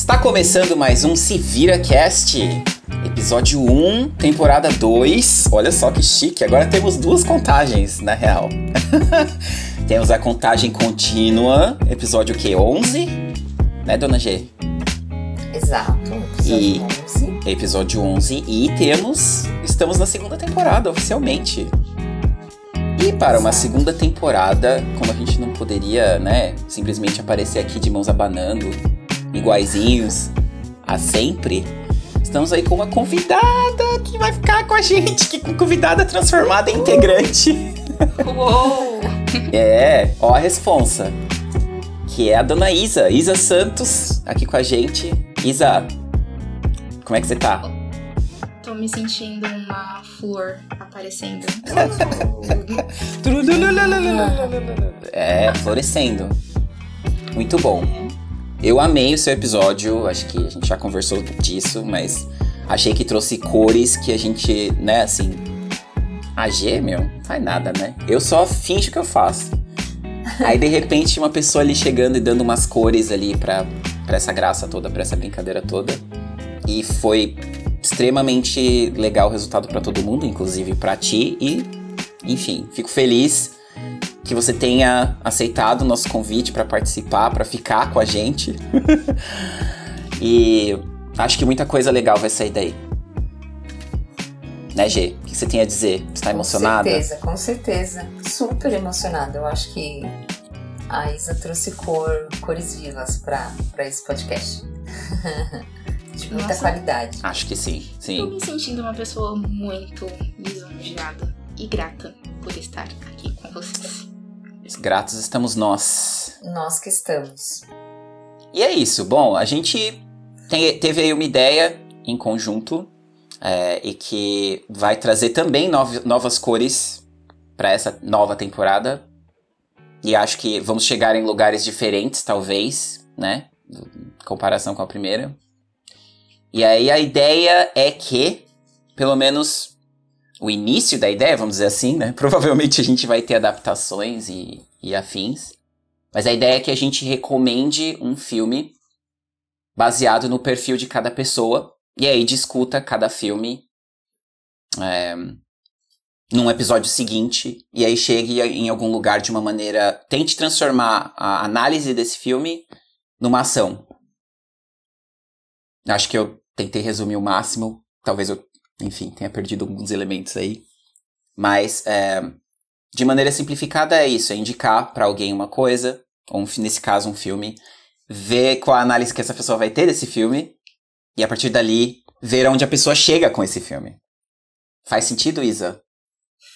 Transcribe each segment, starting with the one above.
Está começando mais um Se Vira Cast, episódio 1, temporada 2. Olha só que chique, agora temos duas contagens, na real. temos a contagem contínua, episódio que 11, né, dona G? Exato, episódio e 11. Episódio 11 e temos estamos na segunda temporada oficialmente. E para uma segunda temporada, como a gente não poderia, né, simplesmente aparecer aqui de mãos abanando, iguaizinhos a sempre, estamos aí com uma convidada que vai ficar com a gente, que convidada transformada em integrante. Uou! é, ó a responsa. Que é a dona Isa, Isa Santos, aqui com a gente. Isa, como é que você tá? Tô me sentindo uma flor aparecendo. é, florescendo. Muito bom. Eu amei o seu episódio, acho que a gente já conversou disso, mas achei que trouxe cores que a gente, né, assim. A G, meu, não faz nada, né? Eu só finjo que eu faço. Aí de repente uma pessoa ali chegando e dando umas cores ali pra, pra essa graça toda, pra essa brincadeira toda. E foi extremamente legal o resultado para todo mundo, inclusive para ti. E, enfim, fico feliz que você tenha aceitado o nosso convite para participar, para ficar com a gente. e acho que muita coisa legal vai sair daí. Né, G? O que você tem a dizer? Você tá emocionada? Com certeza, com certeza. Super emocionada. Eu acho que a Isa trouxe cor, cores vivas para esse podcast. de muita Nossa. qualidade. Acho que sim, sim. Tô me sentindo uma pessoa muito lisonjeada e grata por estar aqui com vocês. Gratos estamos nós. Nós que estamos. E é isso. Bom, a gente tem, teve aí uma ideia em conjunto é, e que vai trazer também nov novas cores para essa nova temporada. E acho que vamos chegar em lugares diferentes, talvez, né? Em comparação com a primeira. E aí a ideia é que, pelo menos o início da ideia, vamos dizer assim, né? Provavelmente a gente vai ter adaptações e, e afins. Mas a ideia é que a gente recomende um filme baseado no perfil de cada pessoa. E aí discuta cada filme é, num episódio seguinte. E aí chegue em algum lugar de uma maneira. Tente transformar a análise desse filme numa ação. Acho que eu tentei resumir o máximo. Talvez eu, enfim, tenha perdido alguns elementos aí. Mas, é, de maneira simplificada, é isso: é indicar para alguém uma coisa, ou nesse caso, um filme, ver qual a análise que essa pessoa vai ter desse filme, e a partir dali, ver onde a pessoa chega com esse filme. Faz sentido, Isa?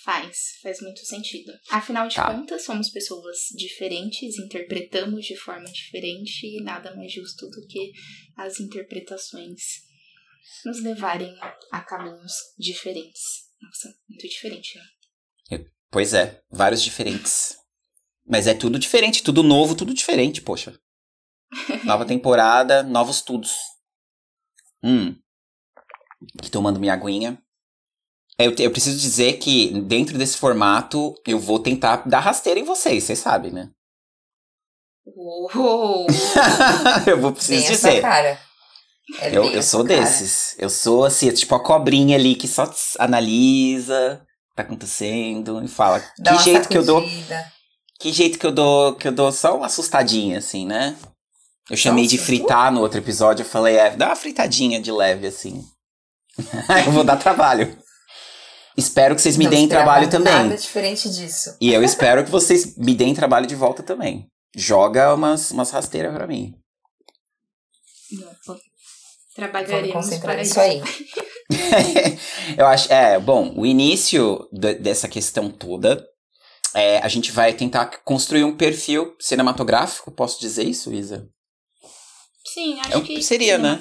Faz, faz muito sentido. Afinal de tá. contas, somos pessoas diferentes, interpretamos de forma diferente e nada mais justo do que as interpretações nos levarem a caminhos diferentes. Nossa, muito diferente, né? Pois é, vários diferentes. Mas é tudo diferente, tudo novo, tudo diferente, poxa. Nova temporada, novos tudos. Hum. Aqui tomando minha aguinha. Eu, eu preciso dizer que dentro desse formato eu vou tentar dar rasteira em vocês, vocês sabem, né? Uou. eu vou precisar dizer. Cara. É eu, eu sou cara. desses. Eu sou assim, tipo a cobrinha ali que só analisa o que tá acontecendo e fala Dá que jeito sacudida. que eu dou. Que jeito que eu dou, que eu dou só uma assustadinha, assim, né? Eu chamei Nossa, de fritar no outro episódio, eu falei, é, dá uma fritadinha de leve, assim. eu vou dar trabalho. Espero que vocês me Não deem trabalho também. Nada diferente disso. E eu espero que vocês me deem trabalho de volta também. Joga umas, umas rasteiras pra mim. Trabalharemos para isso aí. eu acho, é, bom, o início dessa questão toda, é, a gente vai tentar construir um perfil cinematográfico, posso dizer isso, Isa? Sim, acho é, que seria, né?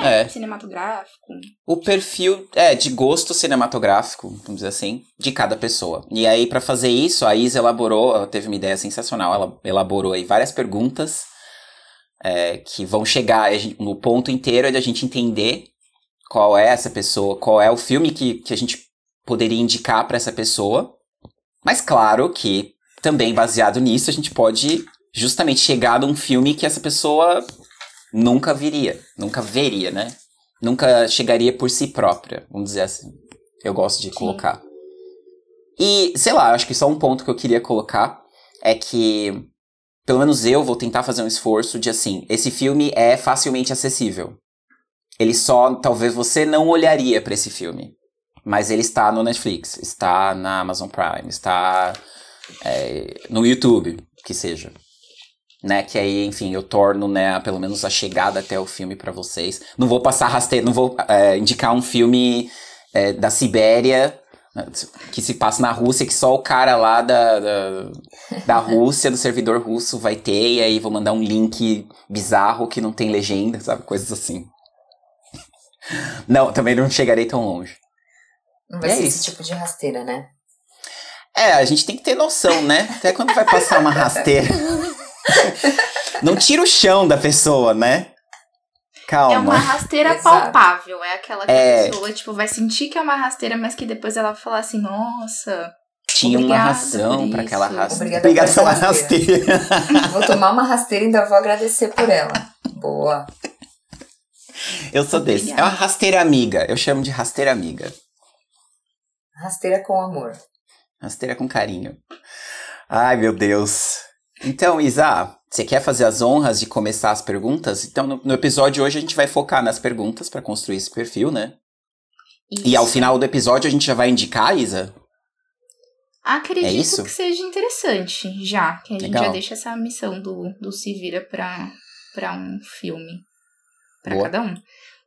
É, é, cinematográfico. O perfil é de gosto cinematográfico, vamos dizer assim, de cada pessoa. E aí, para fazer isso, a Isa elaborou, ela teve uma ideia sensacional, ela elaborou aí várias perguntas é, que vão chegar no ponto inteiro de a gente entender qual é essa pessoa, qual é o filme que, que a gente poderia indicar para essa pessoa. Mas claro que também baseado nisso a gente pode justamente chegar num filme que essa pessoa nunca viria, nunca veria, né? Nunca chegaria por si própria, vamos dizer assim. Eu gosto de Sim. colocar. E, sei lá, acho que só um ponto que eu queria colocar é que, pelo menos eu vou tentar fazer um esforço de assim, esse filme é facilmente acessível. Ele só, talvez você não olharia para esse filme. Mas ele está no Netflix, está na Amazon Prime, está é, no YouTube, que seja. Né, que aí, enfim, eu torno, né, pelo menos a chegada até o filme para vocês. Não vou passar rasteiro, não vou é, indicar um filme é, da Sibéria que se passa na Rússia, que só o cara lá da, da, da Rússia, do servidor russo, vai ter, e aí vou mandar um link bizarro que não tem legenda, sabe? Coisas assim. Não, também não chegarei tão longe. Não vai é ser isso. esse tipo de rasteira, né? É, a gente tem que ter noção, né? Até quando vai passar uma rasteira. Não tira o chão da pessoa, né? Calma. É uma rasteira palpável. É aquela que é... a pessoa, tipo, vai sentir que é uma rasteira, mas que depois ela vai falar assim, nossa. Tinha uma razão para aquela rasteira. Obrigada, Obrigada pela rasteira. rasteira. vou tomar uma rasteira e ainda vou agradecer por ela. Boa. Eu sou Obrigada. desse. É uma rasteira amiga. Eu chamo de rasteira amiga. Rasteira com amor. Rasteira com carinho. Ai, meu Deus. Então, Isa, você quer fazer as honras de começar as perguntas? Então, no, no episódio hoje a gente vai focar nas perguntas para construir esse perfil, né? Isso. E ao final do episódio a gente já vai indicar, Isa? Acredito é isso? que seja interessante, já. Que a gente Legal. já deixa essa missão do, do Se Vira pra um filme. para cada um.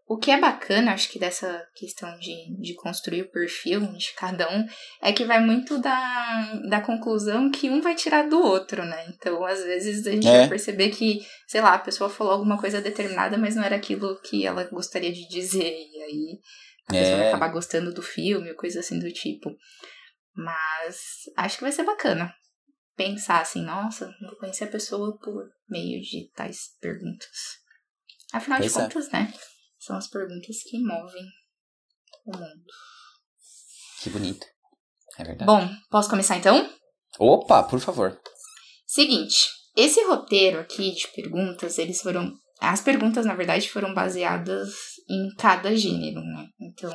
O que é bacana, acho que dessa questão de, de construir o perfil de cada um, é que vai muito da, da conclusão que um vai tirar do outro, né? Então, às vezes, a gente é. vai perceber que, sei lá, a pessoa falou alguma coisa determinada, mas não era aquilo que ela gostaria de dizer. E aí a é. pessoa vai acabar gostando do filme, ou coisa assim do tipo. Mas acho que vai ser bacana pensar assim, nossa, vou conhecer a pessoa por meio de tais perguntas. Afinal pois de é. contas, né? São as perguntas que movem o mundo. Que bonito. É verdade. Bom, posso começar então? Opa, por favor. Seguinte, esse roteiro aqui de perguntas, eles foram. As perguntas, na verdade, foram baseadas em cada gênero, né? Então,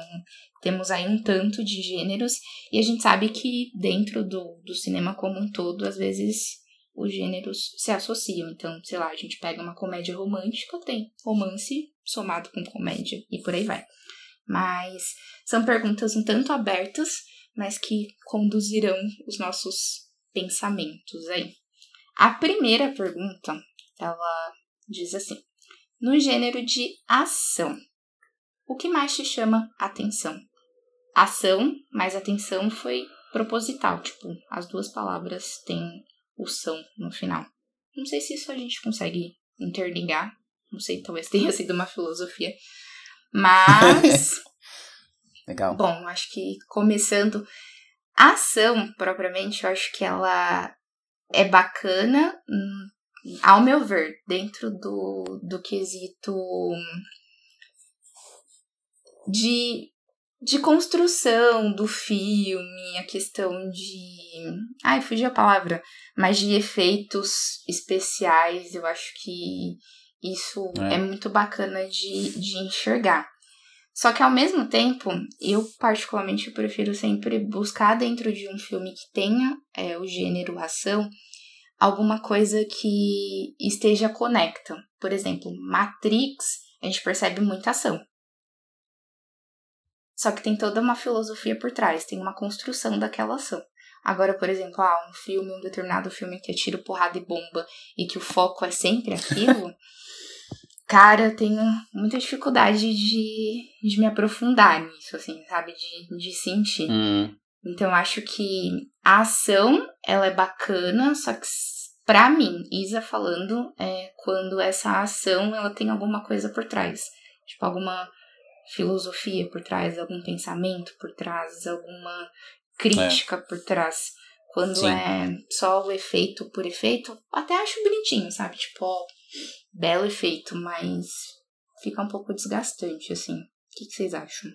temos aí um tanto de gêneros, e a gente sabe que dentro do, do cinema como um todo, às vezes os gêneros se associam. Então, sei lá, a gente pega uma comédia romântica, tem romance somado com comédia e por aí vai. Mas são perguntas um tanto abertas, mas que conduzirão os nossos pensamentos aí. A primeira pergunta, ela diz assim: no gênero de ação, o que mais te chama atenção? Ação, mas atenção foi proposital, tipo, as duas palavras têm o são no final. Não sei se isso a gente consegue interligar. Não sei, talvez tenha sido uma filosofia. Mas. Legal. Bom, acho que começando. A ação, propriamente, eu acho que ela é bacana, hum, ao meu ver, dentro do, do quesito de de construção do filme, a questão de. Ai, fugiu a palavra. Mas de efeitos especiais, eu acho que isso é, é muito bacana de, de enxergar. Só que ao mesmo tempo, eu particularmente prefiro sempre buscar dentro de um filme que tenha é, o gênero ação alguma coisa que esteja conecta. Por exemplo, Matrix, a gente percebe muita ação. Só que tem toda uma filosofia por trás, tem uma construção daquela ação. Agora, por exemplo, ah, um filme, um determinado filme que é tiro, porrada e bomba e que o foco é sempre aquilo, cara, eu tenho muita dificuldade de, de me aprofundar nisso, assim, sabe? De, de sentir. Hum. Então, eu acho que a ação, ela é bacana, só que pra mim, Isa falando, é quando essa ação, ela tem alguma coisa por trás. Tipo, alguma filosofia por trás, algum pensamento por trás, alguma crítica é. por trás. Quando Sim. é só o efeito por efeito, até acho bonitinho, sabe? Tipo, ó, belo efeito, mas fica um pouco desgastante, assim. O que, que vocês acham?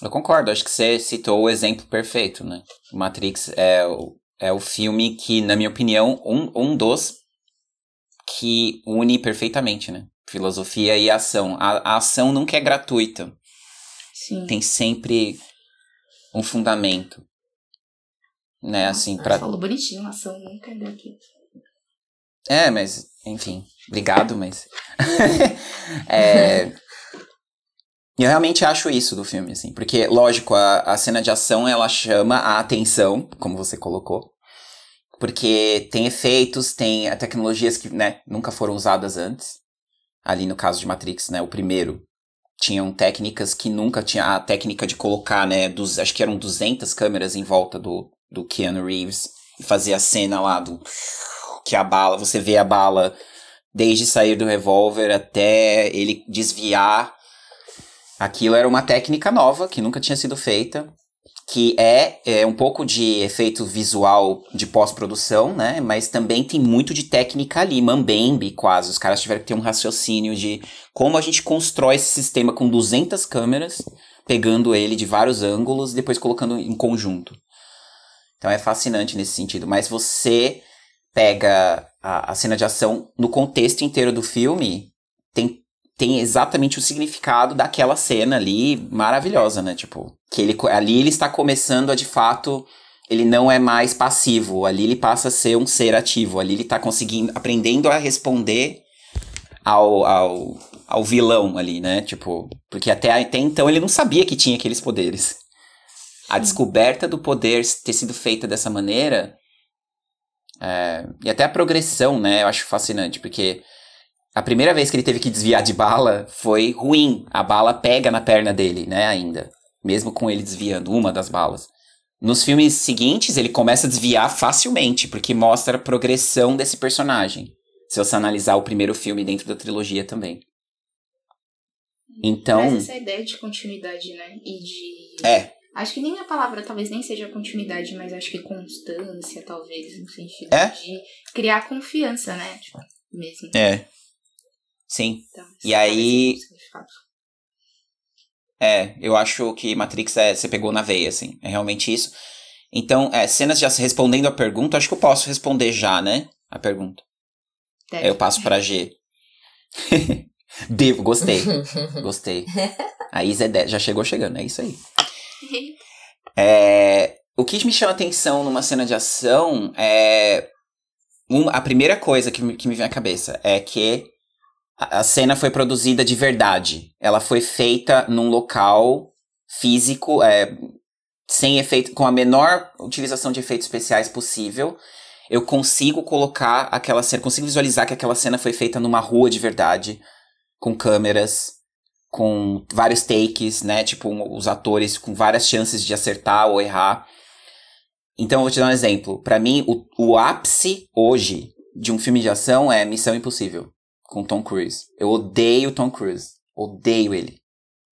Eu concordo, acho que você citou o exemplo perfeito, né? Matrix é o, é o filme que, na minha opinião, um, um dos que une perfeitamente, né? Filosofia e ação. A, a ação nunca é gratuita. Sim. Tem sempre um fundamento. Né, assim, pra... falou bonitinho, ação nunca é gratuita. É, mas, enfim, obrigado, mas. é... Eu realmente acho isso do filme, assim, porque, lógico, a, a cena de ação ela chama a atenção, como você colocou, porque tem efeitos, tem tecnologias que, né, nunca foram usadas antes. Ali no caso de Matrix, né, o primeiro, tinham técnicas que nunca tinha a técnica de colocar, né, dos, acho que eram 200 câmeras em volta do, do Keanu Reeves e fazer a cena lá do que a bala, você vê a bala desde sair do revólver até ele desviar. Aquilo era uma técnica nova que nunca tinha sido feita, que é, é um pouco de efeito visual de pós-produção, né? Mas também tem muito de técnica ali, mambembe quase. Os caras tiveram que ter um raciocínio de como a gente constrói esse sistema com 200 câmeras, pegando ele de vários ângulos e depois colocando em conjunto. Então é fascinante nesse sentido. Mas você pega a, a cena de ação no contexto inteiro do filme, tem, tem exatamente o significado daquela cena ali maravilhosa, né? Tipo, que ele, ali ele está começando a de fato. Ele não é mais passivo, ali ele passa a ser um ser ativo, ali ele está conseguindo, aprendendo a responder ao, ao, ao vilão ali, né? Tipo, porque até, até então ele não sabia que tinha aqueles poderes. A descoberta do poder ter sido feita dessa maneira é, e até a progressão, né? Eu acho fascinante, porque a primeira vez que ele teve que desviar de bala foi ruim. A bala pega na perna dele, né? Ainda. Mesmo com ele desviando uma das balas. Nos filmes seguintes, ele começa a desviar facilmente, porque mostra a progressão desse personagem. Se você analisar o primeiro filme dentro da trilogia também. Então. Mas essa ideia de continuidade, né? E de. É, Acho que nem a palavra talvez nem seja continuidade, mas acho que constância, talvez, no sentido É? de criar confiança, né? Tipo, mesmo. é. Sim. Então, E aí- esse significado. É, eu acho que Matrix é, você pegou na veia, assim. É realmente isso. Então, é, cenas já respondendo a pergunta, acho que eu posso responder já, né? A pergunta. Deve. Aí eu passo pra G. Devo, gostei. Gostei. A Isa é 10, já chegou chegando, é isso aí. É, o que me chama atenção numa cena de ação é. a primeira coisa que, me- que me vem à cabeça é que a, cena foi produzida de verdade. Ela foi feita num local físico, é, sem efeito, com a menor utilização de efeitos especiais possível. Eu consigo colocar aquela cena, consigo visualizar que aquela cena foi feita numa rua de verdade, com câmeras, com vários takes, né? Tipo, os atores com várias chances de acertar ou errar. Então, eu vou te dar um exemplo. Pra mim, o, o ápice hoje de um filme de ação é Missão Impossível, com Tom Cruise. Eu odeio Tom Cruise. Odeio ele.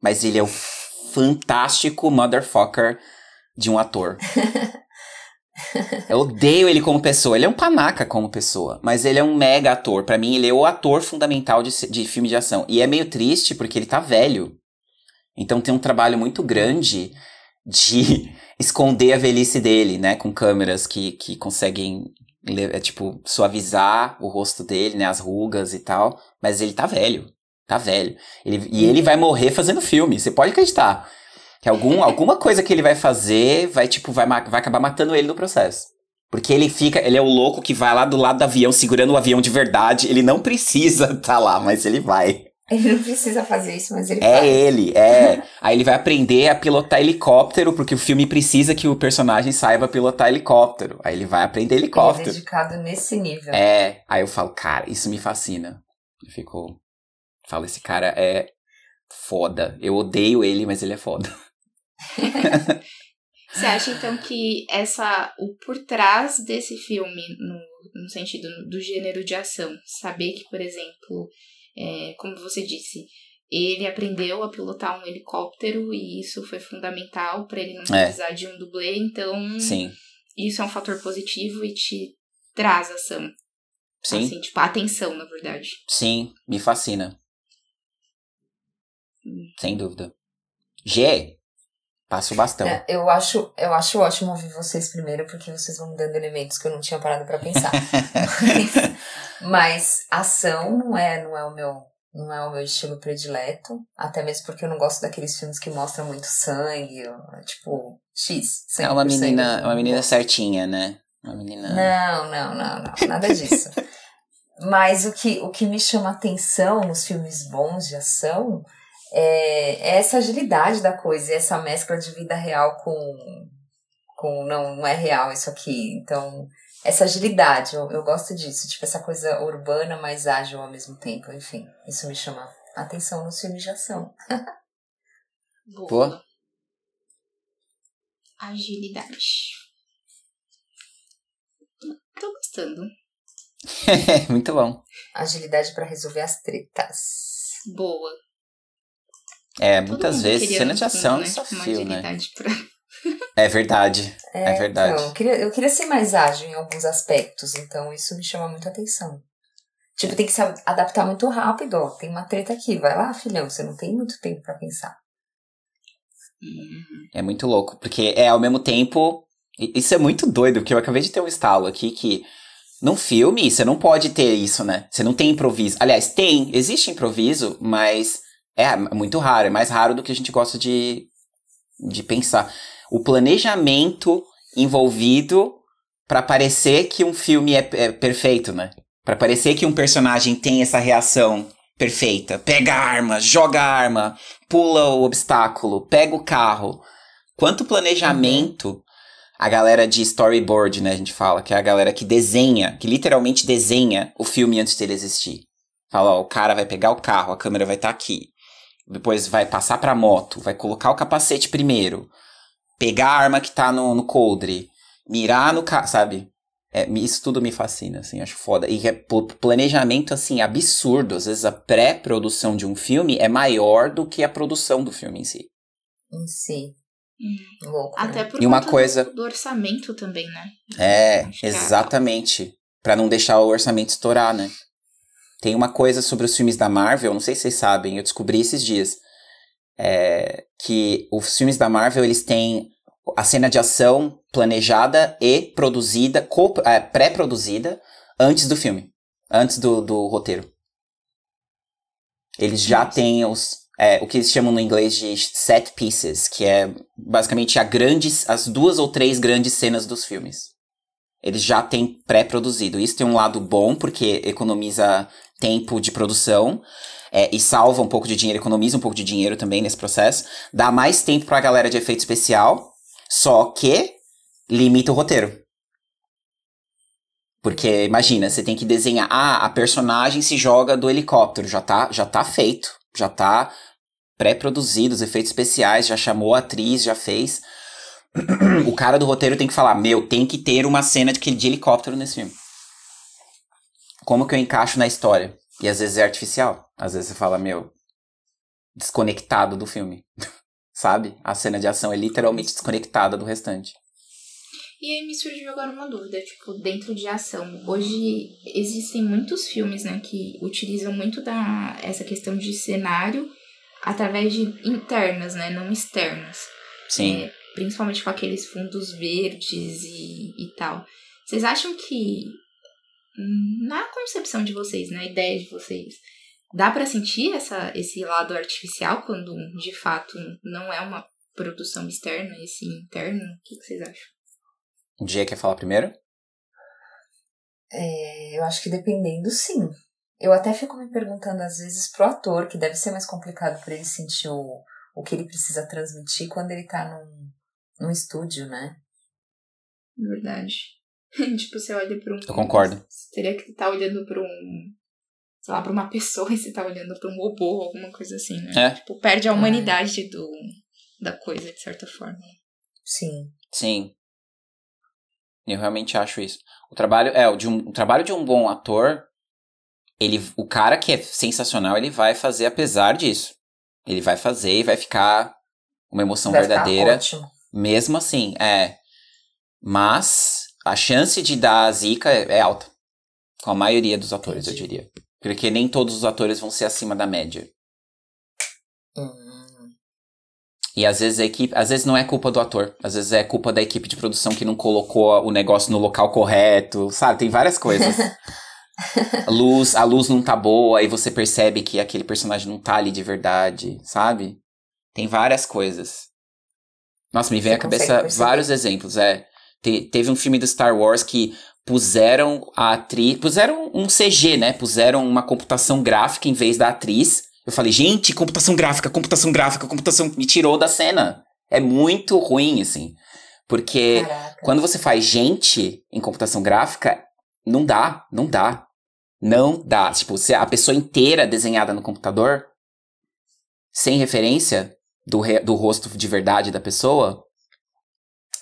Mas ele é o fantástico motherfucker de um ator. Eu odeio ele como pessoa. Ele é um panaca como pessoa, mas ele é um mega ator. Pra mim, ele é o ator fundamental de, de filme de ação. E é meio triste porque ele tá velho. Então tem um trabalho muito grande de esconder a velhice dele, né? Com câmeras que, que conseguem, é, tipo, suavizar o rosto dele, né? As rugas e tal. Mas ele tá velho. Tá velho. Ele, e ele vai morrer fazendo filme. Você pode acreditar. Que algum, alguma coisa que ele vai fazer vai, tipo, vai, vai acabar matando ele no processo. Porque ele fica, ele é o louco que vai lá do lado do avião, segurando o avião de verdade. Ele não precisa tá lá, mas ele vai. Ele não precisa fazer isso, mas ele É faz. ele, é. Aí ele vai aprender a pilotar helicóptero, porque o filme precisa que o personagem saiba pilotar helicóptero. Aí ele vai aprender Ele é helicóptero. dedicado nesse nível. É. Aí eu falo, cara, isso me fascina. Eu fico. Falo, esse cara é foda. Eu odeio ele, mas ele é foda. Você acha então que essa o por trás desse filme no, no sentido do gênero de ação, saber que, por exemplo, é, como você disse, ele aprendeu a pilotar um helicóptero e isso foi fundamental para ele não É. precisar de um dublê, então Sim. isso é um fator positivo e te traz ação. Sim. Assim, tipo, a atenção, na verdade. Sim, me fascina. Sem dúvida. G, passa o bastão. É, eu, acho, eu acho ótimo ouvir vocês primeiro, porque vocês vão me dando elementos que eu não tinha parado pra pensar. mas, mas ação não é, não é o meu não é o meu estilo predileto, até mesmo porque eu não gosto daqueles filmes que mostram muito sangue, tipo, X. É uma menina, uma menina certinha, né? Uma menina. Não, não, não, não, nada disso. Mas o que, o que me chama atenção nos filmes bons de ação é, é essa agilidade da coisa, essa mescla de vida real com, com não, não é real isso aqui. Então, essa agilidade, eu, eu gosto disso, tipo, essa coisa urbana, mas ágil ao mesmo tempo, enfim, isso me chama atenção nos filmes de ação. Boa. Agilidade. Tô gostando. Muito bom. Agilidade para resolver as tretas. Boa. É, muitas vezes cena de ação é um desafio, né? Pra... É verdade. É, é verdade. Então, eu, queria, eu queria ser mais ágil em alguns aspectos, então isso me chama muito atenção. Tipo, tem que se adaptar muito rápido, ó. Tem uma treta aqui, vai lá, filhão, você não tem muito tempo para pensar. É muito louco, porque é ao mesmo tempo. Isso é muito doido, porque eu acabei de ter um estalo aqui que. Num filme, você não pode ter isso, né? Você não tem improviso. Aliás, tem, existe improviso, mas é muito raro, é mais raro do que a gente gosta de, de pensar o planejamento envolvido para parecer que um filme é, é perfeito, né? Para parecer que um personagem tem essa reação perfeita. Pega a arma, joga a arma, pula o obstáculo, pega o carro. Quanto planejamento a galera de storyboard, né, a gente fala, que é a galera que desenha, que literalmente desenha o filme antes dele existir. Fala, ó, o cara vai pegar o carro, a câmera vai estar tá aqui. Depois vai passar pra moto, vai colocar o capacete primeiro pegar a arma que tá no, no coldre, mirar no carro, sabe? É, isso tudo me fascina, assim, acho foda. E é planejamento, assim, absurdo. Às vezes a pré-produção de um filme é maior do que a produção do filme em si. Em si. Hum. Louco, Até né? por e uma coisa do, orçamento também, né? É, é exatamente. É... para não deixar o orçamento estourar, né? Tem uma coisa sobre os filmes da Marvel, não sei se vocês sabem, eu descobri esses dias é, que os filmes da Marvel eles têm a cena de ação planejada e produzida, é, pré-produzida antes do filme, antes do, do roteiro. Eles já têm os, é, o que eles chamam no inglês de set pieces, que é basicamente a grandes, as duas ou três grandes cenas dos filmes. Eles já têm pré-produzido. Isso tem um lado bom, porque economiza tempo de produção, é, e salva um pouco de dinheiro, economiza um pouco de dinheiro também nesse processo. Dá mais tempo pra galera de efeito especial, só que limita o roteiro. Porque imagina, você tem que desenhar, ah, a personagem se joga do helicóptero, já tá, já tá feito, já tá pré-produzido os efeitos especiais, já chamou a atriz, já fez. o cara do roteiro tem que falar, meu, tem que ter uma cena de, de helicóptero nesse filme. Como que eu encaixo na história? E às vezes é artificial. Às vezes você fala, meu, desconectado do filme. Sabe? A cena de ação é literalmente desconectada do restante. E aí me surgiu agora uma dúvida, tipo, dentro de ação. Hoje existem muitos filmes, né, que utilizam muito da essa questão de cenário através de internas, né, não externas. Sim. É, principalmente com aqueles fundos verdes e, e tal. Vocês acham que na concepção de vocês, na ideia de vocês, dá para sentir essa, esse lado artificial quando de fato não é uma produção externa, esse interno? O que, que vocês acham? O dia quer falar primeiro? É, eu acho que dependendo, sim. Eu até fico me perguntando às vezes pro ator, que deve ser mais complicado para ele sentir o, o que ele precisa transmitir quando ele tá num, num estúdio, né? Verdade. tipo, você olha pra um. Eu concordo. Você teria que estar tá olhando pra um. Sei lá, pra uma pessoa e você tá olhando pra um robô, alguma coisa assim, né? É. Tipo, perde a humanidade do, da coisa, de certa forma. Sim. Sim. Eu realmente acho isso. O trabalho é o de um o trabalho de um bom ator, ele o cara que é sensacional, ele vai fazer apesar disso. Ele vai fazer e vai ficar uma emoção vai verdadeira. Mesmo assim, é. Mas a chance de dar zica é, é alta. Com a maioria dos atores, Entendi. eu diria. Porque nem todos os atores vão ser acima da média. Hum. E às vezes a equipe, às vezes não é culpa do ator, às vezes é culpa da equipe de produção que não colocou o negócio no local correto, sabe? Tem várias coisas. a luz, a luz não tá boa, aí você percebe que aquele personagem não tá ali de verdade, sabe? Tem várias coisas. Nossa, me vem à cabeça vários exemplos, é. Te, teve um filme do Star Wars que puseram a atriz, puseram um CG, né? Puseram uma computação gráfica em vez da atriz. Eu falei, gente, computação gráfica, computação gráfica, computação me tirou da cena. É muito ruim, assim. Porque Caraca. quando você faz gente em computação gráfica, não dá, não dá. Não dá. Tipo, se a pessoa inteira desenhada no computador, sem referência do, do rosto de verdade da pessoa,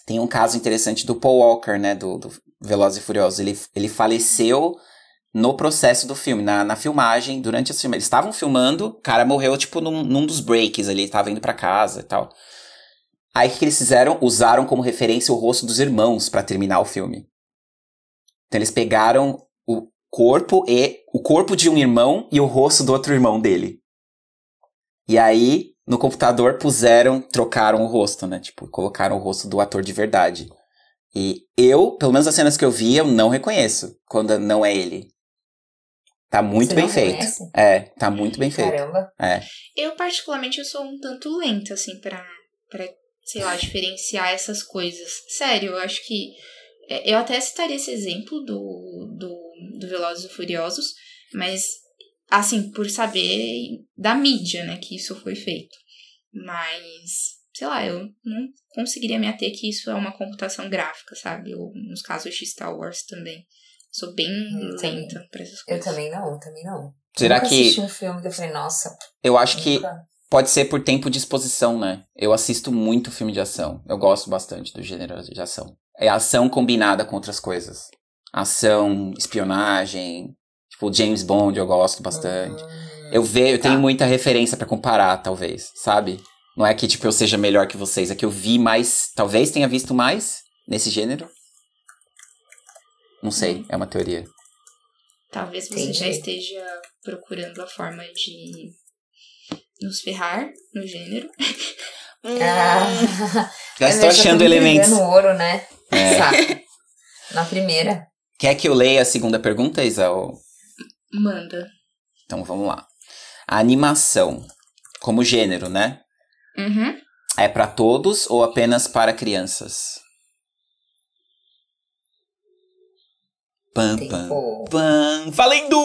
tem um caso interessante do Paul Walker, né, do, do Velozes e Furiosos. Ele, ele faleceu no processo do filme, na, na filmagem, durante a filme. Eles estavam filmando, o cara morreu, tipo, num, num dos breaks ali, tava indo para casa e tal. Aí o que eles fizeram? Usaram como referência o rosto dos irmãos para terminar o filme. Então eles pegaram o corpo e o corpo de um irmão e o rosto do outro irmão dele. E aí no computador puseram, trocaram o rosto, né? Tipo, colocaram o rosto do ator de verdade. E eu, pelo menos as cenas que eu vi, eu não reconheço quando não é ele. Tá muito Você bem feito. Conhece? É, tá muito bem feito. Caramba. É. Eu, particularmente, eu sou um tanto lenta, assim, pra, pra sei lá, diferenciar essas coisas. Sério, eu acho que. É, eu até citaria esse exemplo do, do, do Velozes e Furiosos, mas, assim, por saber da mídia, né, que isso foi feito. Mas, sei lá, eu não conseguiria me ater que isso é uma computação gráfica, sabe? Ou nos casos de Star Wars também. Sou bem eu lenta também. pra essas coisas. Eu também não, também não. Será nunca que. assisti um filme que eu falei, nossa. Eu acho que Pode ser por tempo de exposição, né? Eu assisto muito filme de ação. Eu gosto bastante do gênero de ação. É ação combinada com outras coisas. Ação, espionagem. Tipo, James Bond eu gosto bastante. Hum, eu vejo, eu tá. tenho muita referência para comparar, talvez, sabe? Não é que, tipo, eu seja melhor que vocês, é que eu vi mais. Talvez tenha visto mais nesse gênero. Não sei, hum. é uma teoria. Talvez você Entendi. já esteja procurando a forma de nos ferrar no gênero. Ah, já estou achando elementos. no ouro, né? É. Na primeira. Quer que eu leia a segunda pergunta, Isa? Manda. Então vamos lá. A animação, como gênero, né? Uhum. É para todos ou apenas para crianças? Pam, pam, pam. Valendo!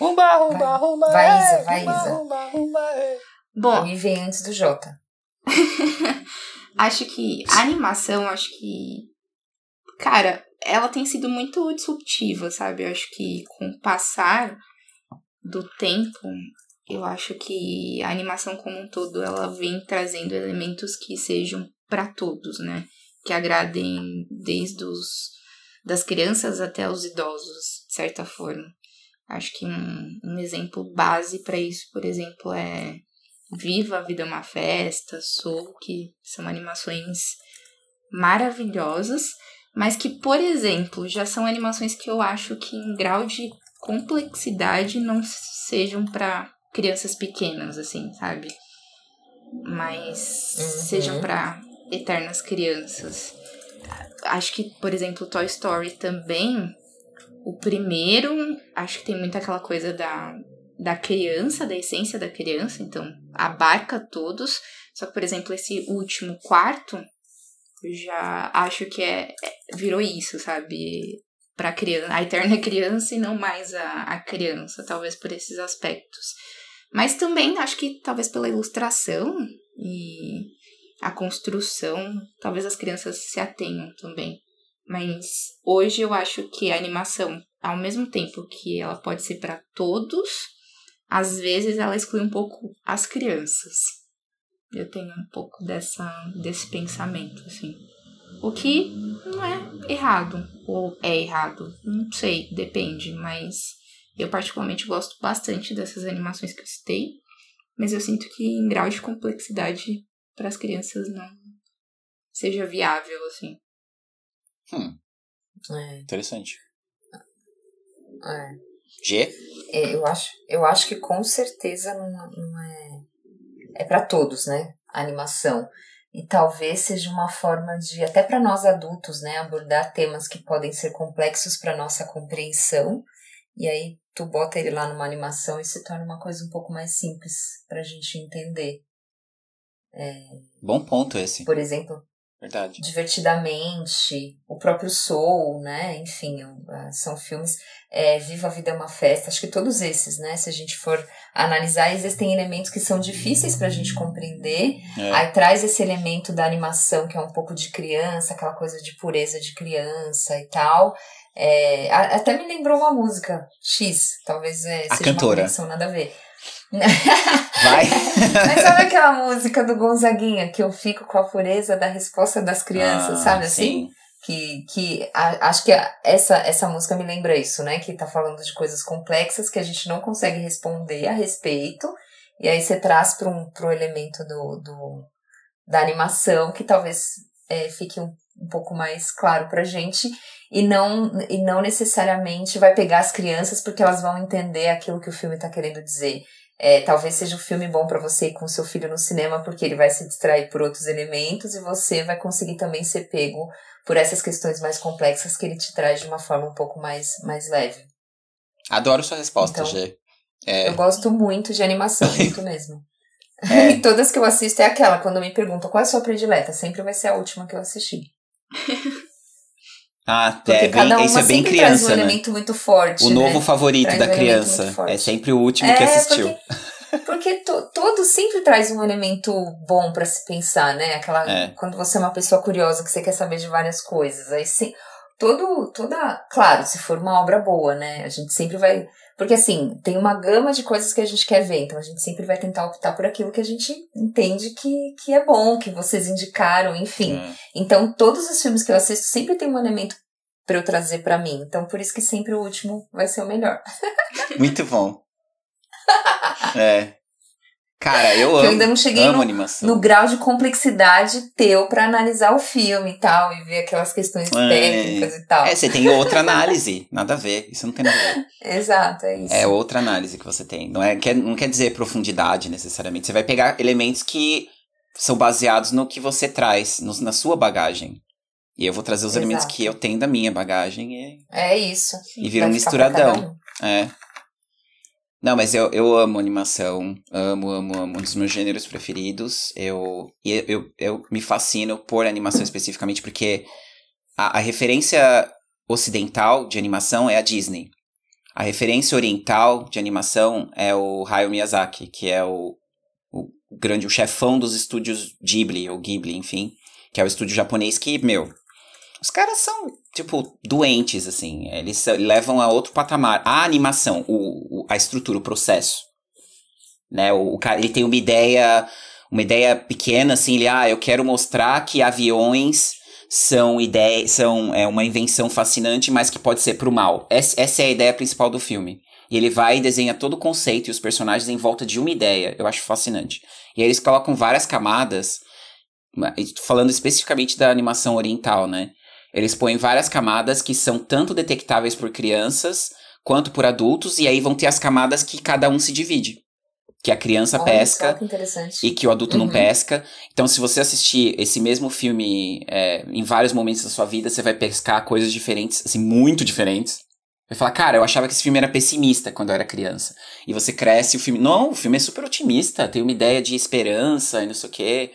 Rumba, rumba, rumba. Vai, Isa, vai, Isa. Rumba, rumba, Bom. Me vem antes do Jota. acho que a animação, acho que. Cara, ela tem sido muito disruptiva, sabe? Eu acho que com o passar do tempo, eu acho que a animação como um todo ela vem trazendo elementos que sejam para todos, né? Que agradem desde os das crianças até os idosos, de certa forma. Acho que um, um exemplo base para isso, por exemplo, é Viva a Vida é uma Festa, Soul, que são animações maravilhosas, mas que, por exemplo, já são animações que eu acho que em grau de complexidade não sejam para crianças pequenas, assim, sabe? Mas uhum. sejam para eternas crianças. Acho que, por exemplo, Toy Story também o primeiro, acho que tem muito aquela coisa da, da criança, da essência da criança, então abarca todos. Só que, por exemplo, esse último quarto, já acho que é, é virou isso, sabe? Para criança, a eterna criança e não mais a, a criança, talvez por esses aspectos. Mas também acho que talvez pela ilustração e a construção, talvez as crianças se atenham também. Mas hoje eu acho que a animação, ao mesmo tempo que ela pode ser para todos, às vezes ela exclui um pouco as crianças. Eu tenho um pouco dessa desse pensamento assim. O que não é errado ou é errado, não sei, depende, mas eu particularmente gosto bastante dessas animações que eu citei, mas eu sinto que em grau de complexidade para as crianças não seja viável assim. Hum. É. Interessante. É. G? É, eu, acho, eu acho que com certeza não, não é. É para todos, né? A animação. e talvez seja uma forma de, até para nós adultos, né, abordar temas que podem ser complexos para nossa compreensão, e aí tu bota ele lá numa animação e se torna uma coisa um pouco mais simples para a gente entender. É, Bom ponto esse. Por exemplo, Verdade. Divertidamente, o próprio Soul, né? Enfim, são filmes. É, Viva a Vida é uma Festa, acho que todos esses, né? Se a gente for analisar, existem elementos que são difíceis para a gente compreender. É. Aí traz esse elemento da animação, que é um pouco de criança, aquela coisa de pureza de criança e tal. É, até me lembrou uma música X, talvez é, a seja cantora. uma canção nada a ver. Vai. Mas sabe aquela música do Gonzaguinha que eu fico com a pureza da resposta das crianças, ah, sabe assim? Sim. Que, que a, acho que a, essa, essa música me lembra isso, né? Que tá falando de coisas complexas que a gente não consegue responder a respeito. E aí você traz para um, pro elemento do, do, da animação que talvez é, fique um, um pouco mais claro pra gente e não, e não necessariamente vai pegar as crianças porque elas vão entender aquilo que o filme está querendo dizer. É, talvez seja um filme bom para você ir com seu filho no cinema, porque ele vai se distrair por outros elementos e você vai conseguir também ser pego por essas questões mais complexas que ele te traz de uma forma um pouco mais, mais leve. Adoro sua resposta, então, G. É... Eu gosto muito de animação, muito mesmo. É. e todas que eu assisto é aquela, quando me perguntam qual é a sua predileta, sempre vai ser a última que eu assisti. Ah, Porque é, bem, isso é bem criança, traz um né? elemento muito forte. O novo né? favorito traz da um criança. É sempre o último é, que assistiu. Porque, porque to, todo sempre traz um elemento bom para se pensar, né? Aquela é. quando você é uma pessoa curiosa que você quer saber de várias coisas, aí sim, todo toda, claro, se for uma obra boa, né? A gente sempre vai porque assim, tem uma gama de coisas que a gente quer ver, então a gente sempre vai tentar optar por aquilo que a gente entende que, que é bom, que vocês indicaram, enfim. Hum. Então, todos os filmes que eu assisto sempre tem um elemento para eu trazer para mim. Então, por isso que sempre o último vai ser o melhor. Muito bom. é. Cara, eu amo. Eu ainda não cheguei no, no, grau de complexidade teu para analisar o filme e tal, e ver aquelas questões é. técnicas e tal. É, você tem outra análise, nada a ver. Isso não tem nada a ver. Exato, é isso. É outra análise que você tem. Não, é, quer, não quer dizer profundidade necessariamente. Você vai pegar elementos que são baseados no que você traz, no, na sua bagagem. E eu vou trazer os Exato. elementos que eu tenho da minha bagagem. E, é isso. E vira um misturadão. É. Não, mas eu, eu amo animação, amo, amo, amo, um dos meus gêneros preferidos. Eu, eu, eu, eu me fascino por animação especificamente porque a, a referência ocidental de animação é a Disney. A referência oriental de animação é o Hayao Miyazaki, que é o, o grande, o chefão dos estúdios Ghibli, ou Ghibli, enfim, que é o estúdio japonês que, meu, os caras são, tipo, doentes, assim. Eles levam a outro patamar. A animação, o, o a estrutura, o processo. Né? O, o cara, ele tem uma ideia, uma ideia pequena, assim, ele, ah, eu quero mostrar que aviões são ideia, são é, uma invenção fascinante, mas que pode ser pro mal. Essa, essa é a ideia principal do filme. E ele vai e desenha todo o conceito e os personagens em volta de uma ideia. Eu acho fascinante. E aí eles colocam várias camadas, falando especificamente da animação oriental, né? Eles põem várias camadas que são tanto detectáveis por crianças quanto por adultos, e aí vão ter as camadas que cada um se divide. Que a criança Olha pesca que e que o adulto uhum. não pesca. Então, se você assistir esse mesmo filme é, em vários momentos da sua vida, você vai pescar coisas diferentes, assim, muito diferentes. Vai falar, cara, eu achava que esse filme era pessimista quando eu era criança. E você cresce o filme. Não, o filme é super otimista, tem uma ideia de esperança e não sei o quê.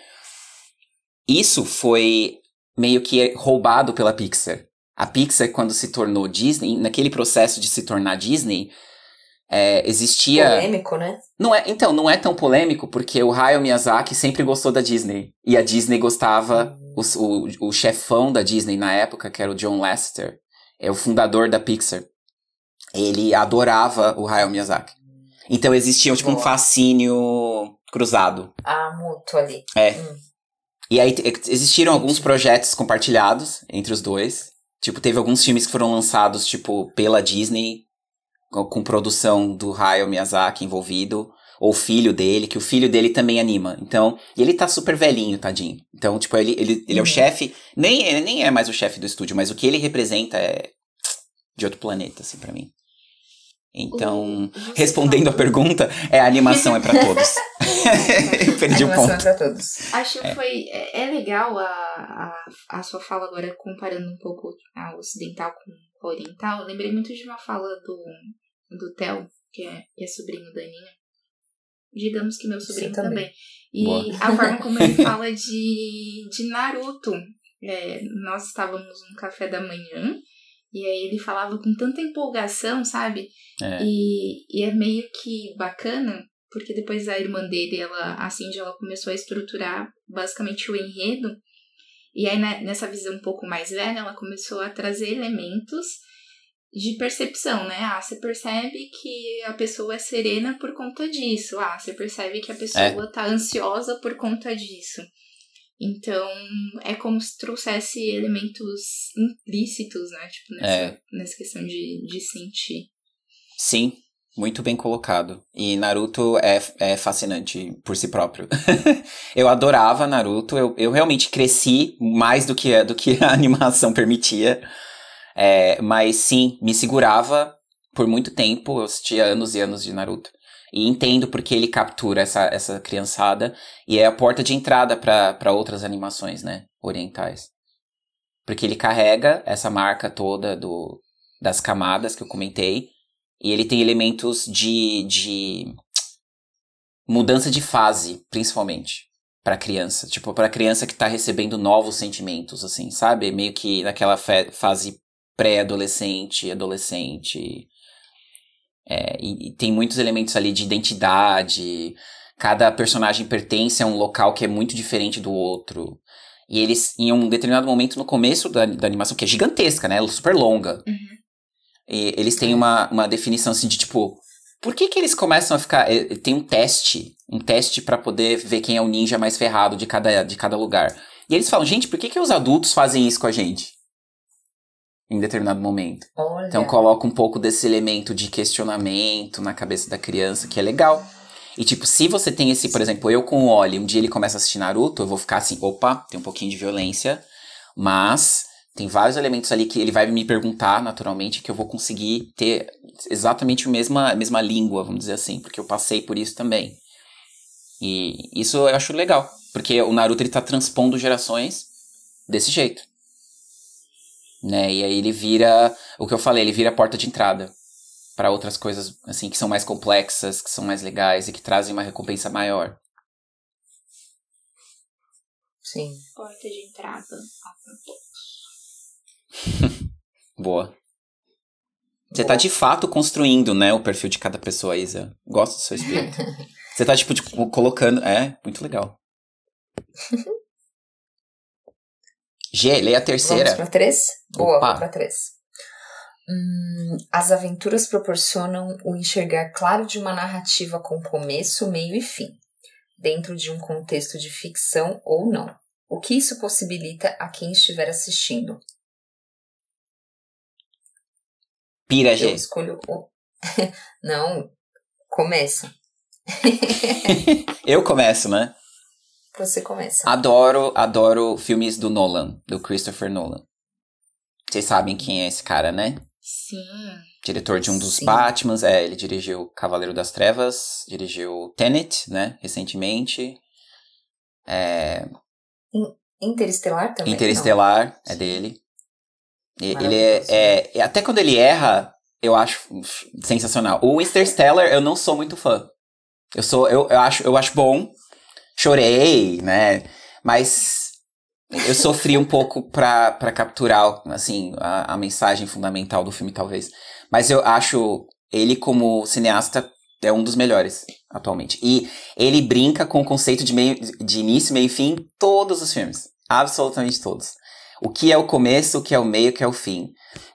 Isso foi meio que roubado pela Pixar. A Pixar, quando se tornou Disney, naquele processo de se tornar Disney, é, existia. Polêmico, né? Não é, então, não é tão polêmico, porque o Hayao Miyazaki sempre gostou da Disney. E a Disney gostava. Hum. O, o, o chefão da Disney na época, que era o John Lasseter, é o fundador da Pixar. Ele adorava o Hayao Miyazaki. Então existia tipo, um fascínio cruzado. Ah, mútuo ali. É. Hum. E aí existiram alguns projetos compartilhados entre os dois. Tipo, teve alguns filmes que foram lançados, tipo, pela Disney, com produção do Hayao Miyazaki envolvido, ou filho dele, que o filho dele também anima. Então, e ele tá super velhinho, tadinho. Então, tipo, ele, ele, ele é o uhum. chefe, nem, ele nem é mais o chefe do estúdio, mas o que ele representa é de outro planeta, assim, para mim. Então, respondendo a pergunta, é a animação é para todos. Perdi o ponto. É pra todos. Acho que foi é, é legal a, a, a sua fala agora comparando um pouco a ocidental com a oriental. Eu lembrei muito de uma fala do do Theo, que é, que é sobrinho da Aninha. Digamos que meu sobrinho Sim, também. também. E Boa. a forma como ele fala de, de Naruto. É, nós estávamos no café da manhã e aí ele falava com tanta empolgação, sabe? É. E, e é meio que bacana, porque depois a irmã dele, ela, a Cindy, ela começou a estruturar basicamente o enredo. E aí né, nessa visão um pouco mais velha, ela começou a trazer elementos de percepção, né? Ah, você percebe que a pessoa é serena por conta disso. Ah, você percebe que a pessoa é. tá ansiosa por conta disso. Então, é como se trouxesse elementos implícitos, né? Tipo, nessa, é. nessa questão de, de sentir. Sim, muito bem colocado. E Naruto é, é fascinante por si próprio. eu adorava Naruto, eu, eu realmente cresci mais do que, do que a animação permitia. É, mas sim, me segurava por muito tempo, eu assistia anos e anos de Naruto. E entendo porque ele captura essa, essa criançada e é a porta de entrada para outras animações, né? Orientais. Porque ele carrega essa marca toda do, das camadas que eu comentei. E ele tem elementos de, de mudança de fase, principalmente para criança, tipo para criança que tá recebendo novos sentimentos, assim, sabe? Meio que naquela fase pré-adolescente, adolescente, é, e, e, tem muitos elementos ali de identidade. Cada personagem pertence a um local que é muito diferente do outro. E eles, em um determinado momento no começo da, da animação, que é gigantesca, né? Super longa. Uhum. E eles têm uma, uma definição assim de tipo. Por que, que eles começam a ficar. É, tem um teste. Um teste para poder ver quem é o ninja mais ferrado de cada, de cada lugar. E eles falam, gente, por que, que os adultos fazem isso com a gente? Em determinado momento. Olha. Então coloca um pouco desse elemento de questionamento na cabeça da criança, que é legal. E tipo, se você tem esse, por exemplo, eu com o Oli, um dia ele começa a assistir Naruto, eu vou ficar assim, opa, tem um pouquinho de violência, mas tem vários elementos ali que ele vai me perguntar naturalmente que eu vou conseguir ter exatamente a mesma, a mesma língua, vamos dizer assim, porque eu passei por isso também. E isso eu acho legal, porque o Naruto ele tá transpondo gerações desse jeito né? E aí ele vira, o que eu falei, ele vira a porta de entrada para outras coisas assim que são mais complexas, que são mais legais e que trazem uma recompensa maior. Sim. Porta de entrada. Boa. Você tá de fato construindo, né, o perfil de cada pessoa, Isa. Gosto do seu espírito. Você tá, tipo, tipo, colocando. É, muito legal. G, lê a terceira. Vamos pra três? Boa, vamos pra três. Hum, as aventuras proporcionam o enxergar claro de uma narrativa com começo, meio e fim, dentro de um contexto de ficção ou não. O que isso possibilita a quem estiver assistindo? Pira, G. Eu escolho o. não, começa. Eu começo, né? Você começa. Adoro, adoro filmes do Nolan, do Christopher Nolan. Vocês sabem quem é esse cara, né? Sim. Diretor de um dos Sim. Batmans, é, ele dirigiu Cavaleiro das Trevas, dirigiu Tenet, né, recentemente. É... Interestelar também? Interestelar, não. é dele. E, ele é, é, Até quando ele erra, eu acho sensacional. O Interstellar, eu não sou muito fã. Eu sou. Eu, eu, acho, eu acho bom, chorei, né? Mas eu sofri um pouco pra capturar, assim, a, a mensagem fundamental do filme, talvez. Mas eu acho ele, como cineasta, é um dos melhores atualmente. E ele brinca com o conceito de, meio, de início, meio e fim todos os filmes. Absolutamente todos. O que é o começo, o que é o meio, o que é o fim.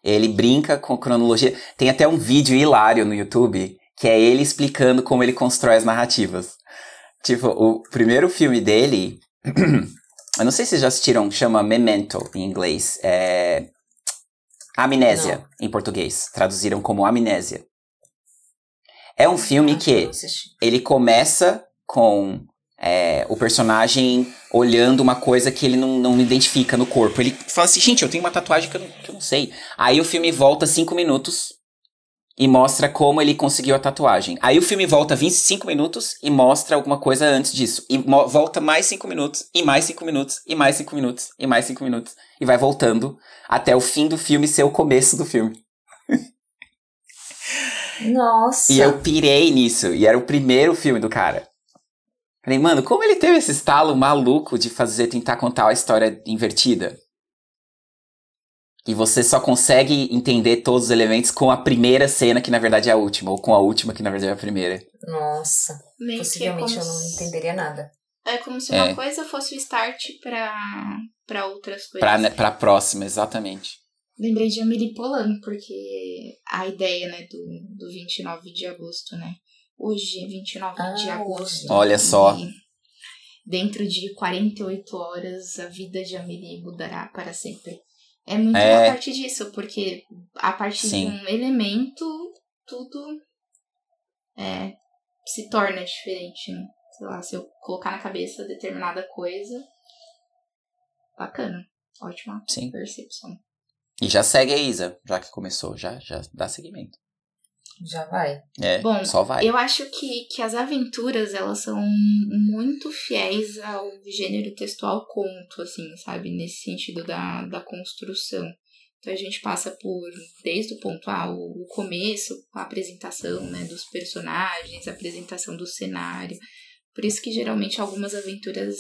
Ele brinca com cronologia. Tem até um vídeo hilário no YouTube que é ele explicando como ele constrói as narrativas. Tipo, o primeiro filme dele. eu não sei se vocês já assistiram, chama Memento em inglês. É. Amnésia não. em português. Traduziram como Amnésia. É um filme que ele começa com é, o personagem olhando uma coisa que ele não, não identifica no corpo. Ele fala assim, gente, eu tenho uma tatuagem que eu, não, que eu não sei. Aí o filme volta cinco minutos e mostra como ele conseguiu a tatuagem. Aí o filme volta 25 minutos e mostra alguma coisa antes disso. E volta mais 5 minutos, e mais 5 minutos, e mais 5 minutos, e mais 5 minutos. E vai voltando até o fim do filme ser o começo do filme. Nossa! E eu pirei nisso. E era o primeiro filme do cara. Falei, mano, como ele teve esse estalo maluco de fazer, tentar contar a história invertida? E você só consegue entender todos os elementos com a primeira cena, que na verdade é a última, ou com a última, que na verdade é a primeira. Nossa. Meio Possivelmente é eu não entenderia nada. É como se uma é. coisa fosse o start pra, pra outras coisas. Pra, né, pra próxima, exatamente. Lembrei de Amelie Polan, porque a ideia, né, do, do 29 de agosto, né? Hoje é 29 ah, de agosto. Olha só. Dentro de 48 horas, a vida de Amelie mudará para sempre. É muito é... a partir disso, porque a partir Sim. de um elemento, tudo é, se torna diferente, né? Sei lá, se eu colocar na cabeça determinada coisa. Bacana. Ótima Sim. percepção. E já segue a Isa, já que começou, já, já dá seguimento. Já vai. É, Bom, só vai. Eu acho que, que as aventuras, elas são muito fiéis ao gênero textual conto, assim, sabe? Nesse sentido da, da construção. Então a gente passa por, desde o ponto A, o, começo, a apresentação né, dos personagens, a apresentação do cenário. Por isso que geralmente algumas aventuras,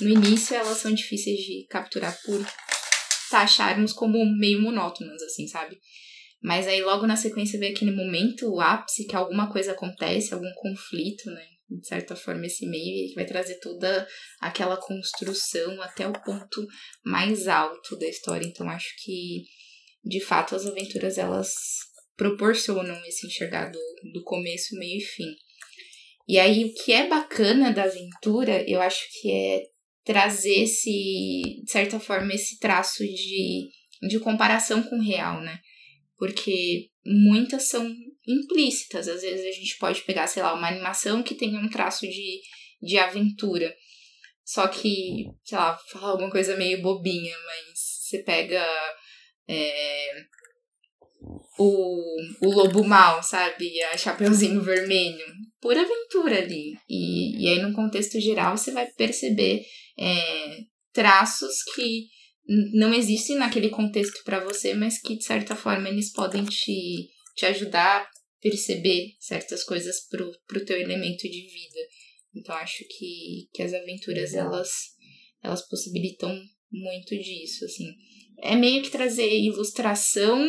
no início, elas são difíceis de capturar por taxarmos como meio monótonas, assim, sabe? Mas aí logo na sequência vem aquele momento, o ápice, que alguma coisa acontece, algum conflito, né? De certa forma, esse meio que vai trazer toda aquela construção até o ponto mais alto da história. Então acho que, de fato, as aventuras elas proporcionam esse enxergar do, do começo, meio e fim. E aí, o que é bacana da aventura, eu acho que é trazer esse, de certa forma, esse traço de, de comparação com o real, né? Porque muitas são implícitas. Às vezes a gente pode pegar, sei lá, uma animação que tenha um traço de, de aventura. Só que, sei lá, falar alguma coisa meio bobinha, mas você pega é, o, o lobo mal, sabe? A Chapeuzinho Vermelho. Pura aventura ali. E, e aí, num contexto geral, você vai perceber é, traços que não existem naquele contexto para você, mas que de certa forma eles podem te, te ajudar a perceber certas coisas pro, pro teu elemento de vida. Então acho que, que as aventuras elas elas possibilitam muito disso, assim. É meio que trazer ilustração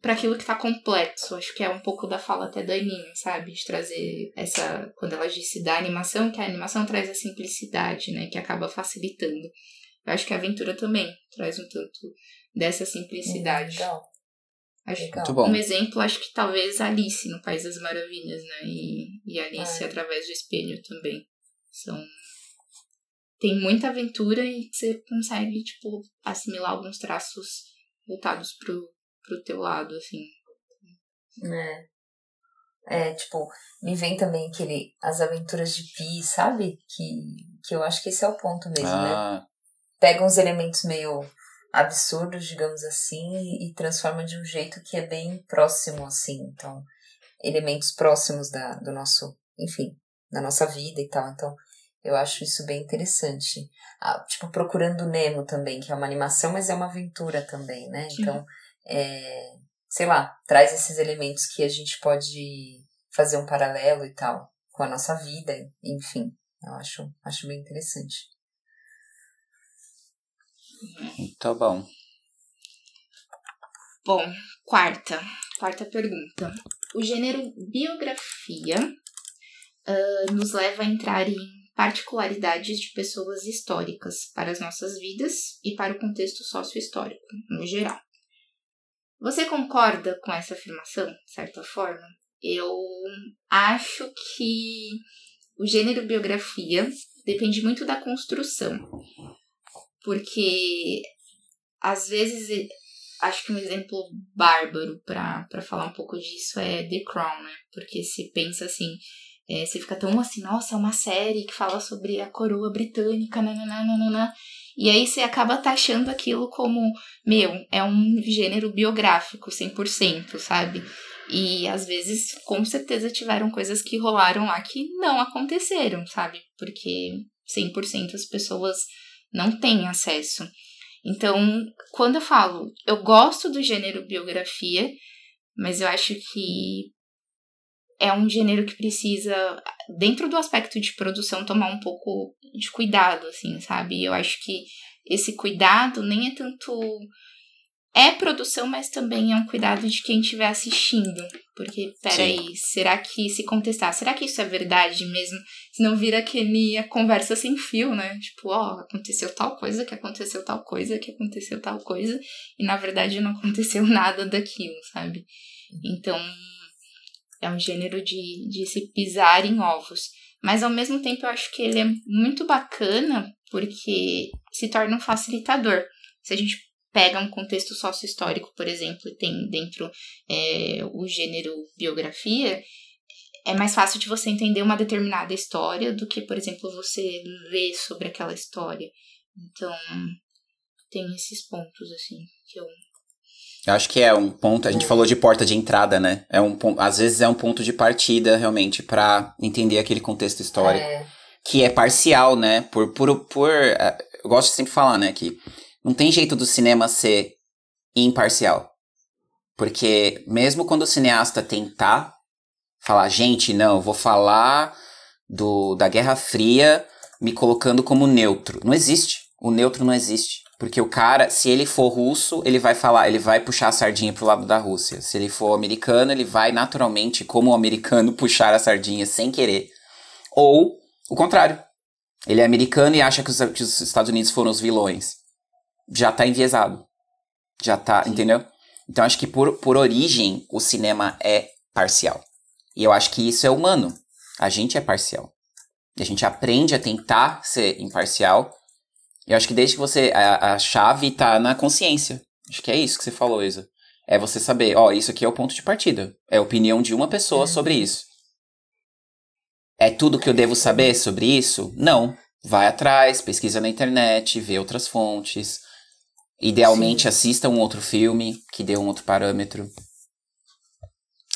para aquilo que tá complexo. Acho que é um pouco da fala até da Aninha, sabe? De trazer essa. Quando ela disse da animação, que a animação traz a simplicidade, né? Que acaba facilitando. Eu acho que a aventura também traz um tanto dessa simplicidade. Legal. Acho Legal. Muito bom. Um exemplo, acho que talvez Alice no País das Maravilhas, né? E, e Alice através do espelho também. São. Tem muita aventura e você consegue, tipo, assimilar alguns traços voltados pro, pro teu lado, assim. É. É, tipo, me vem também aquele As Aventuras de Pi, sabe? Que, que eu acho que esse é o ponto mesmo, né? ah. né? Pega uns elementos meio absurdos, digamos assim, e, e transforma de um jeito que é bem próximo, assim. Então, elementos próximos da, do nosso, enfim, da nossa vida e tal. Então, eu acho isso bem interessante. Ah, tipo, Procurando Nemo também, que é uma animação, mas é uma aventura também, né? Então, é, sei lá, traz esses elementos que a gente pode fazer um paralelo e tal com a nossa vida, enfim. Eu acho, acho bem interessante. Muito bom. Bom, quarta. Quarta pergunta. O gênero biografia uh, nos leva a entrar em particularidades de pessoas históricas para as nossas vidas e para o contexto sociohistórico, no geral. Você concorda com essa afirmação, de certa forma? Eu acho que o gênero biografia depende muito da construção. Porque às vezes acho que um exemplo bárbaro para falar um pouco disso é The Crown, né? Porque se pensa assim, é, você fica tão assim, nossa, é uma série que fala sobre a coroa britânica, nananana, e aí você acaba taxando aquilo como, meu, é um gênero biográfico 100%, sabe? E às vezes, com certeza, tiveram coisas que rolaram lá que não aconteceram, sabe? Porque 100% as pessoas não têm acesso. Então, quando eu falo, eu gosto do gênero biografia, mas eu acho que é um gênero que precisa, dentro do aspecto de produção, tomar um pouco de cuidado, assim, sabe? Eu acho que esse cuidado nem é tanto é produção, mas também é um cuidado de quem estiver assistindo. Porque, peraí, será que se contestar, será que isso é verdade mesmo? Se não vira aquele conversa sem fio, né? Tipo, ó, aconteceu tal coisa, que aconteceu tal coisa, que aconteceu tal coisa, e na verdade não aconteceu nada daquilo, sabe? Então, é um gênero de, de se pisar em ovos. Mas ao mesmo tempo eu acho que ele é muito bacana porque se torna um facilitador. Se a gente pega um contexto sócio-histórico, por exemplo, e tem dentro é, o gênero biografia, é mais fácil de você entender uma determinada história do que, por exemplo, você ler sobre aquela história. Então, tem esses pontos, assim, que eu. Eu acho que é um ponto, a gente falou de porta de entrada, né? É um às vezes é um ponto de partida, realmente, para entender aquele contexto histórico. É. Que é parcial, né? Por, por, por. É, eu gosto de sempre falar, né? Que não tem jeito do cinema ser imparcial. Porque mesmo quando o cineasta tentar falar, gente, não, vou falar do, da Guerra Fria me colocando como neutro. Não existe. O neutro não existe. Porque o cara, se ele for russo, ele vai falar, ele vai puxar a sardinha pro lado da Rússia. Se ele for americano, ele vai naturalmente, como americano, puxar a sardinha sem querer. Ou o contrário. Ele é americano e acha que os, que os Estados Unidos foram os vilões já tá enviesado. Já tá, Sim. entendeu? Então acho que por, por origem o cinema é parcial. E eu acho que isso é humano. A gente é parcial. E a gente aprende a tentar ser imparcial. Eu acho que desde que você. A, a chave tá na consciência. Acho que é isso que você falou, Isa. É você saber, ó, isso aqui é o ponto de partida. É a opinião de uma pessoa é. sobre isso. É tudo que eu devo saber sobre isso? Não. Vai atrás, pesquisa na internet, vê outras fontes, Idealmente Sim. assista um outro filme que dê um outro parâmetro.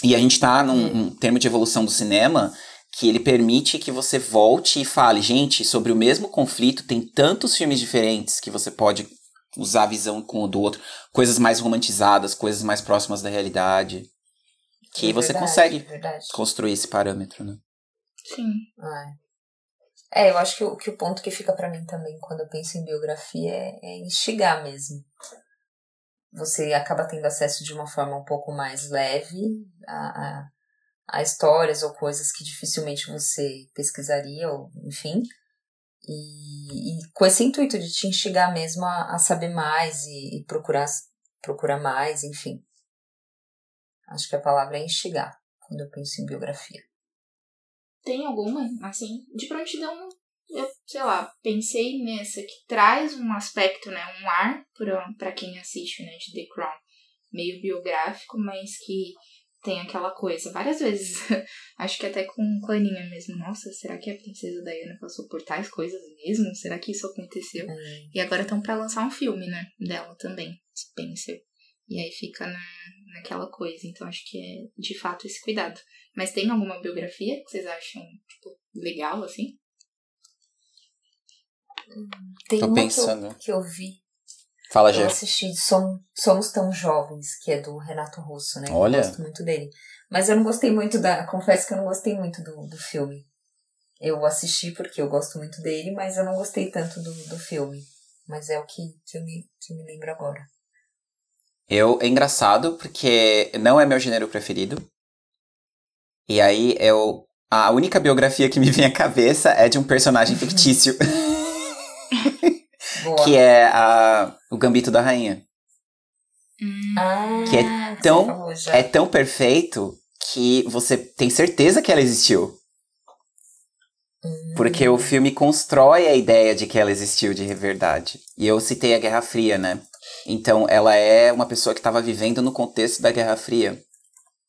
E a gente tá num, num termo de evolução do cinema que ele permite que você volte e fale, gente, sobre o mesmo conflito, tem tantos filmes diferentes que você pode usar a visão com o do outro, coisas mais romantizadas, coisas mais próximas da realidade, que é você consegue é construir esse parâmetro, né? Sim. É. É, eu acho que o, que o ponto que fica para mim também quando eu penso em biografia é, é instigar mesmo. Você acaba tendo acesso de uma forma um pouco mais leve a, a, a histórias ou coisas que dificilmente você pesquisaria, ou enfim. E, e, com esse intuito de te instigar mesmo a, a saber mais e, e, procurar, procurar mais, enfim. Acho que a palavra é instigar quando eu penso em biografia. Tem alguma, assim, de prontidão, eu, sei lá, pensei nessa que traz um aspecto, né, um ar para quem assiste, né, de The Crown, meio biográfico, mas que tem aquela coisa, várias vezes, acho que até com Claninha mesmo, nossa, será que a princesa Diana passou por tais coisas mesmo? Será que isso aconteceu? Hum. E agora estão para lançar um filme, né, dela também, Spencer. E aí fica na, naquela coisa, então acho que é de fato esse cuidado. Mas tem alguma biografia que vocês acham, tipo, legal, assim? Tem Tô uma pensando. Que, eu, que eu vi. Fala, Gê. Eu assisti Somos, Somos Tão Jovens, que é do Renato Russo, né? Olha. Eu gosto muito dele. Mas eu não gostei muito da. Confesso que eu não gostei muito do, do filme. Eu assisti porque eu gosto muito dele, mas eu não gostei tanto do, do filme. Mas é o que, que, eu me, que eu me lembro agora. Eu, é engraçado porque não é meu gênero preferido. E aí eu. A única biografia que me vem à cabeça é de um personagem fictício. que é a, o Gambito da Rainha. Ah, que é tão, é tão perfeito que você tem certeza que ela existiu. Porque o filme constrói a ideia de que ela existiu de verdade. E eu citei a Guerra Fria, né? Então ela é uma pessoa que estava vivendo no contexto da Guerra Fria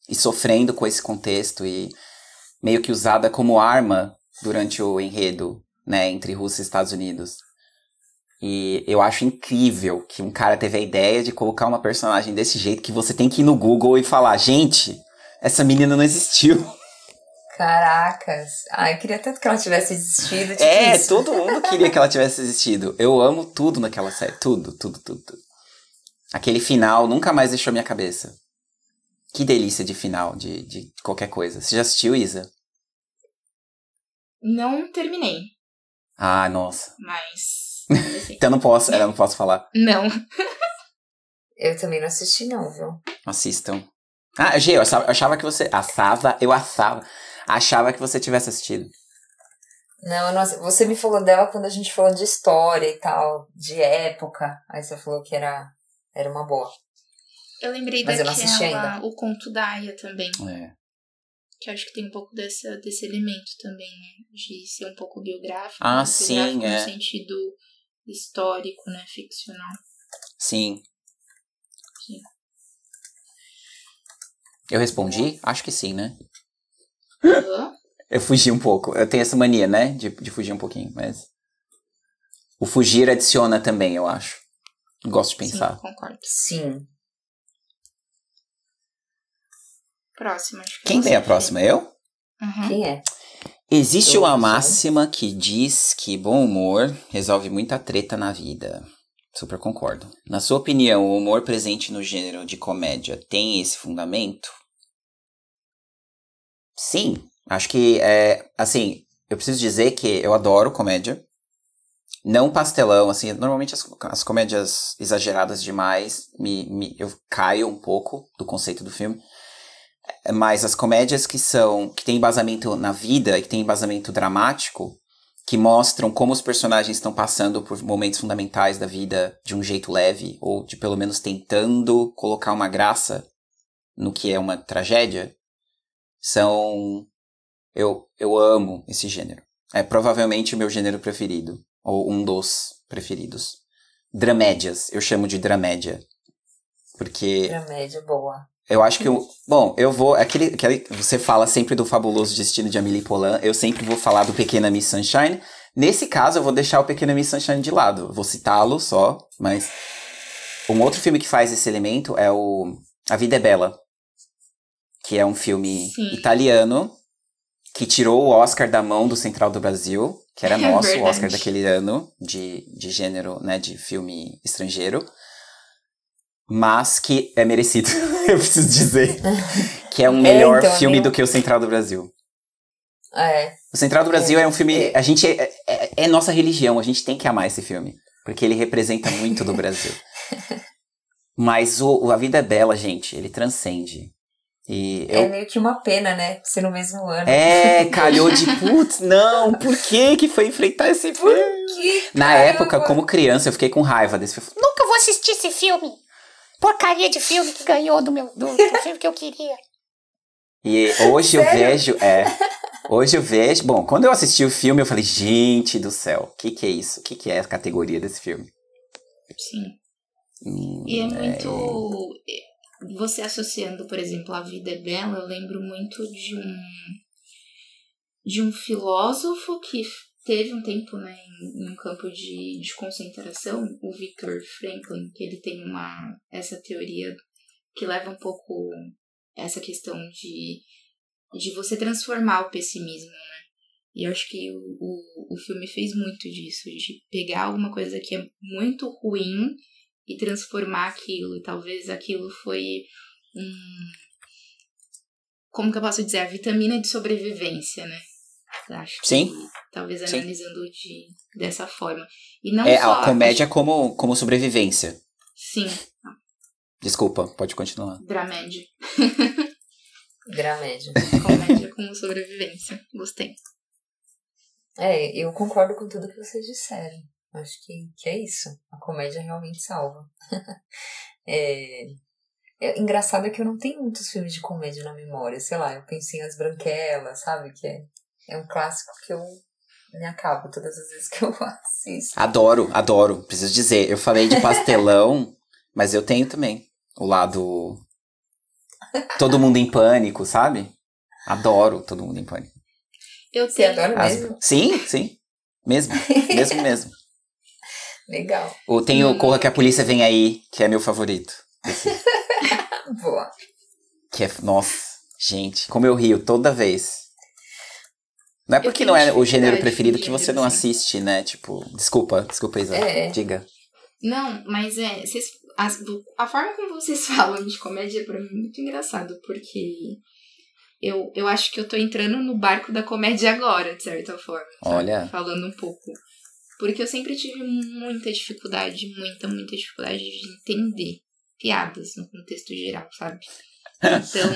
e sofrendo com esse contexto e meio que usada como arma durante o enredo, né, entre Rússia e Estados Unidos. E eu acho incrível que um cara teve a ideia de colocar uma personagem desse jeito que você tem que ir no Google e falar, gente, Essa menina não existiu. Caracas. Ai, queria tanto que ela tivesse existido. Tipo é, isso. todo mundo queria que ela tivesse existido. Eu amo tudo naquela série. Tudo, tudo, tudo, tudo. Aquele final nunca mais deixou minha cabeça. Que delícia de final, de, de qualquer coisa. Você já assistiu, Isa? Não terminei, Ah, nossa. mas. Então eu não posso, eu não posso falar. não. Eu também não assisti, não, viu? Assistam. Ah, G, eu achava, eu achava que você. Assava, eu assava. Achava que você tivesse assistido. Não, eu não assi- você me falou dela quando a gente falou de história e tal, de época. Aí você falou que era, era uma boa. Eu lembrei Mas eu não assisti daquela, ainda. o conto da Aya também, É. que eu acho que tem um pouco dessa, desse elemento também, né? De ser um pouco biográfico. Ah, né? sim, biográfico é. No sentido histórico, né? Ficcional. Sim. Sim. Eu respondi? Acho que sim, né? Hã? Eu fugi um pouco. Eu tenho essa mania, né? De, de fugir um pouquinho, mas. O fugir adiciona também, eu acho. Gosto de pensar. Sim, concordo. Sim. Próxima, acho que Quem tem a próxima? Eu? Uhum. Quem é? Existe Eu uma máxima que diz que bom humor resolve muita treta na vida. Super concordo. Na sua opinião, o humor presente no gênero de comédia tem esse fundamento? Sim. Acho que, é, assim, eu preciso dizer que eu adoro comédia. Não pastelão, assim, normalmente as, as comédias exageradas demais, me, me, eu caio um pouco do conceito do filme. Mas as comédias que são, que têm embasamento na vida e que têm embasamento dramático, que mostram como os personagens estão passando por momentos fundamentais da vida de um jeito leve, ou de pelo menos tentando colocar uma graça no que é uma tragédia, são. Eu, eu amo esse gênero. É provavelmente o meu gênero preferido, ou um dos preferidos. Dramédias, eu chamo de dramédia. Porque Pra média boa. Eu acho que eu. Bom, eu vou. Aquele, aquele, você fala sempre do fabuloso destino de Amélie Poulain. Eu sempre vou falar do Pequena Miss Sunshine. Nesse caso, eu vou deixar o Pequena Miss Sunshine de lado. Vou citá-lo só, mas. Um outro filme que faz esse elemento é o A Vida é Bela. Que é um filme Sim. italiano que tirou o Oscar da mão do Central do Brasil, que era É nosso, verdade. Oscar daquele ano de, de gênero, né, de filme estrangeiro mas que é merecido, eu preciso dizer. Que é um melhor então, filme nem- do que o Central do Brasil. É. O Central do Brasil é, um filme. é. A gente. É, é- é nossa religião, a gente tem que amar esse filme. Porque ele representa muito do Brasil. Mas o, o A Vida é Bela, gente, ele transcende. E É eu. meio que uma pena, né? Ser no mesmo ano. É, calhou de putz, não, por que que foi enfrentar esse filme? Que Na época, como criança, eu fiquei com raiva desse filme. Nunca vou assistir esse filme. Porcaria de filme que ganhou do meu do, do filme que eu queria. E hoje eu Sério? vejo, é. Hoje eu vejo. Bom, quando eu assisti o filme, eu falei, gente do céu, o que, que é isso? O que, que é a categoria desse filme? Sim. Hum, E é muito. Você associando, por exemplo, a vida é bela, eu lembro muito de um. de um filósofo que teve um tempo né, em, um campo de, de concentração, o Viktor Franklin, que ele tem uma. essa teoria que leva um pouco essa questão de, de você transformar o pessimismo, né? E eu acho que o, o, o filme fez muito disso, de pegar alguma coisa que é muito ruim e transformar aquilo. E talvez aquilo foi um. Como que eu posso dizer? A vitamina de sobrevivência, né? Acho que Sim. talvez Sim. analisando de, dessa forma. E não é só. a comédia como, como sobrevivência. Sim, Desculpa, pode continuar. dramédia. Dramédia. Comédia como sobrevivência. Gostei. É, eu concordo com tudo que vocês disseram. Acho que, que é isso. A comédia realmente salva. é, é engraçado é que eu não tenho muitos filmes de comédia na memória. Sei lá, eu pensei em As Branquelas, sabe? Que é, é um clássico que eu me acabo todas as vezes que eu assisto. Adoro, adoro. Preciso dizer, eu falei de pastelão, mas eu tenho também o lado. Todo mundo em pânico, sabe? Adoro todo mundo em pânico. Eu Você tenho. adora As- mesmo? Sim, sim. Mesmo, mesmo, mesmo. Legal. Ou tem o Hum. Corra que a Polícia Vem Aí, que é meu favorito. Boa. Que é. Nossa. Gente, como eu rio toda vez. Não é porque não é o gênero preferido que você não assim. assiste, né? Tipo, desculpa, desculpa, Isa. É. Diga. Não, mas é. Vocês, do- a forma como vocês falam de comédia pra mim é muito engraçado, porque eu, eu acho que eu tô entrando no barco da comédia agora, de certa forma. sabe? Olha. Falando um pouco. Porque eu sempre tive muita dificuldade, muita, muita dificuldade de entender piadas no contexto geral, sabe? Então,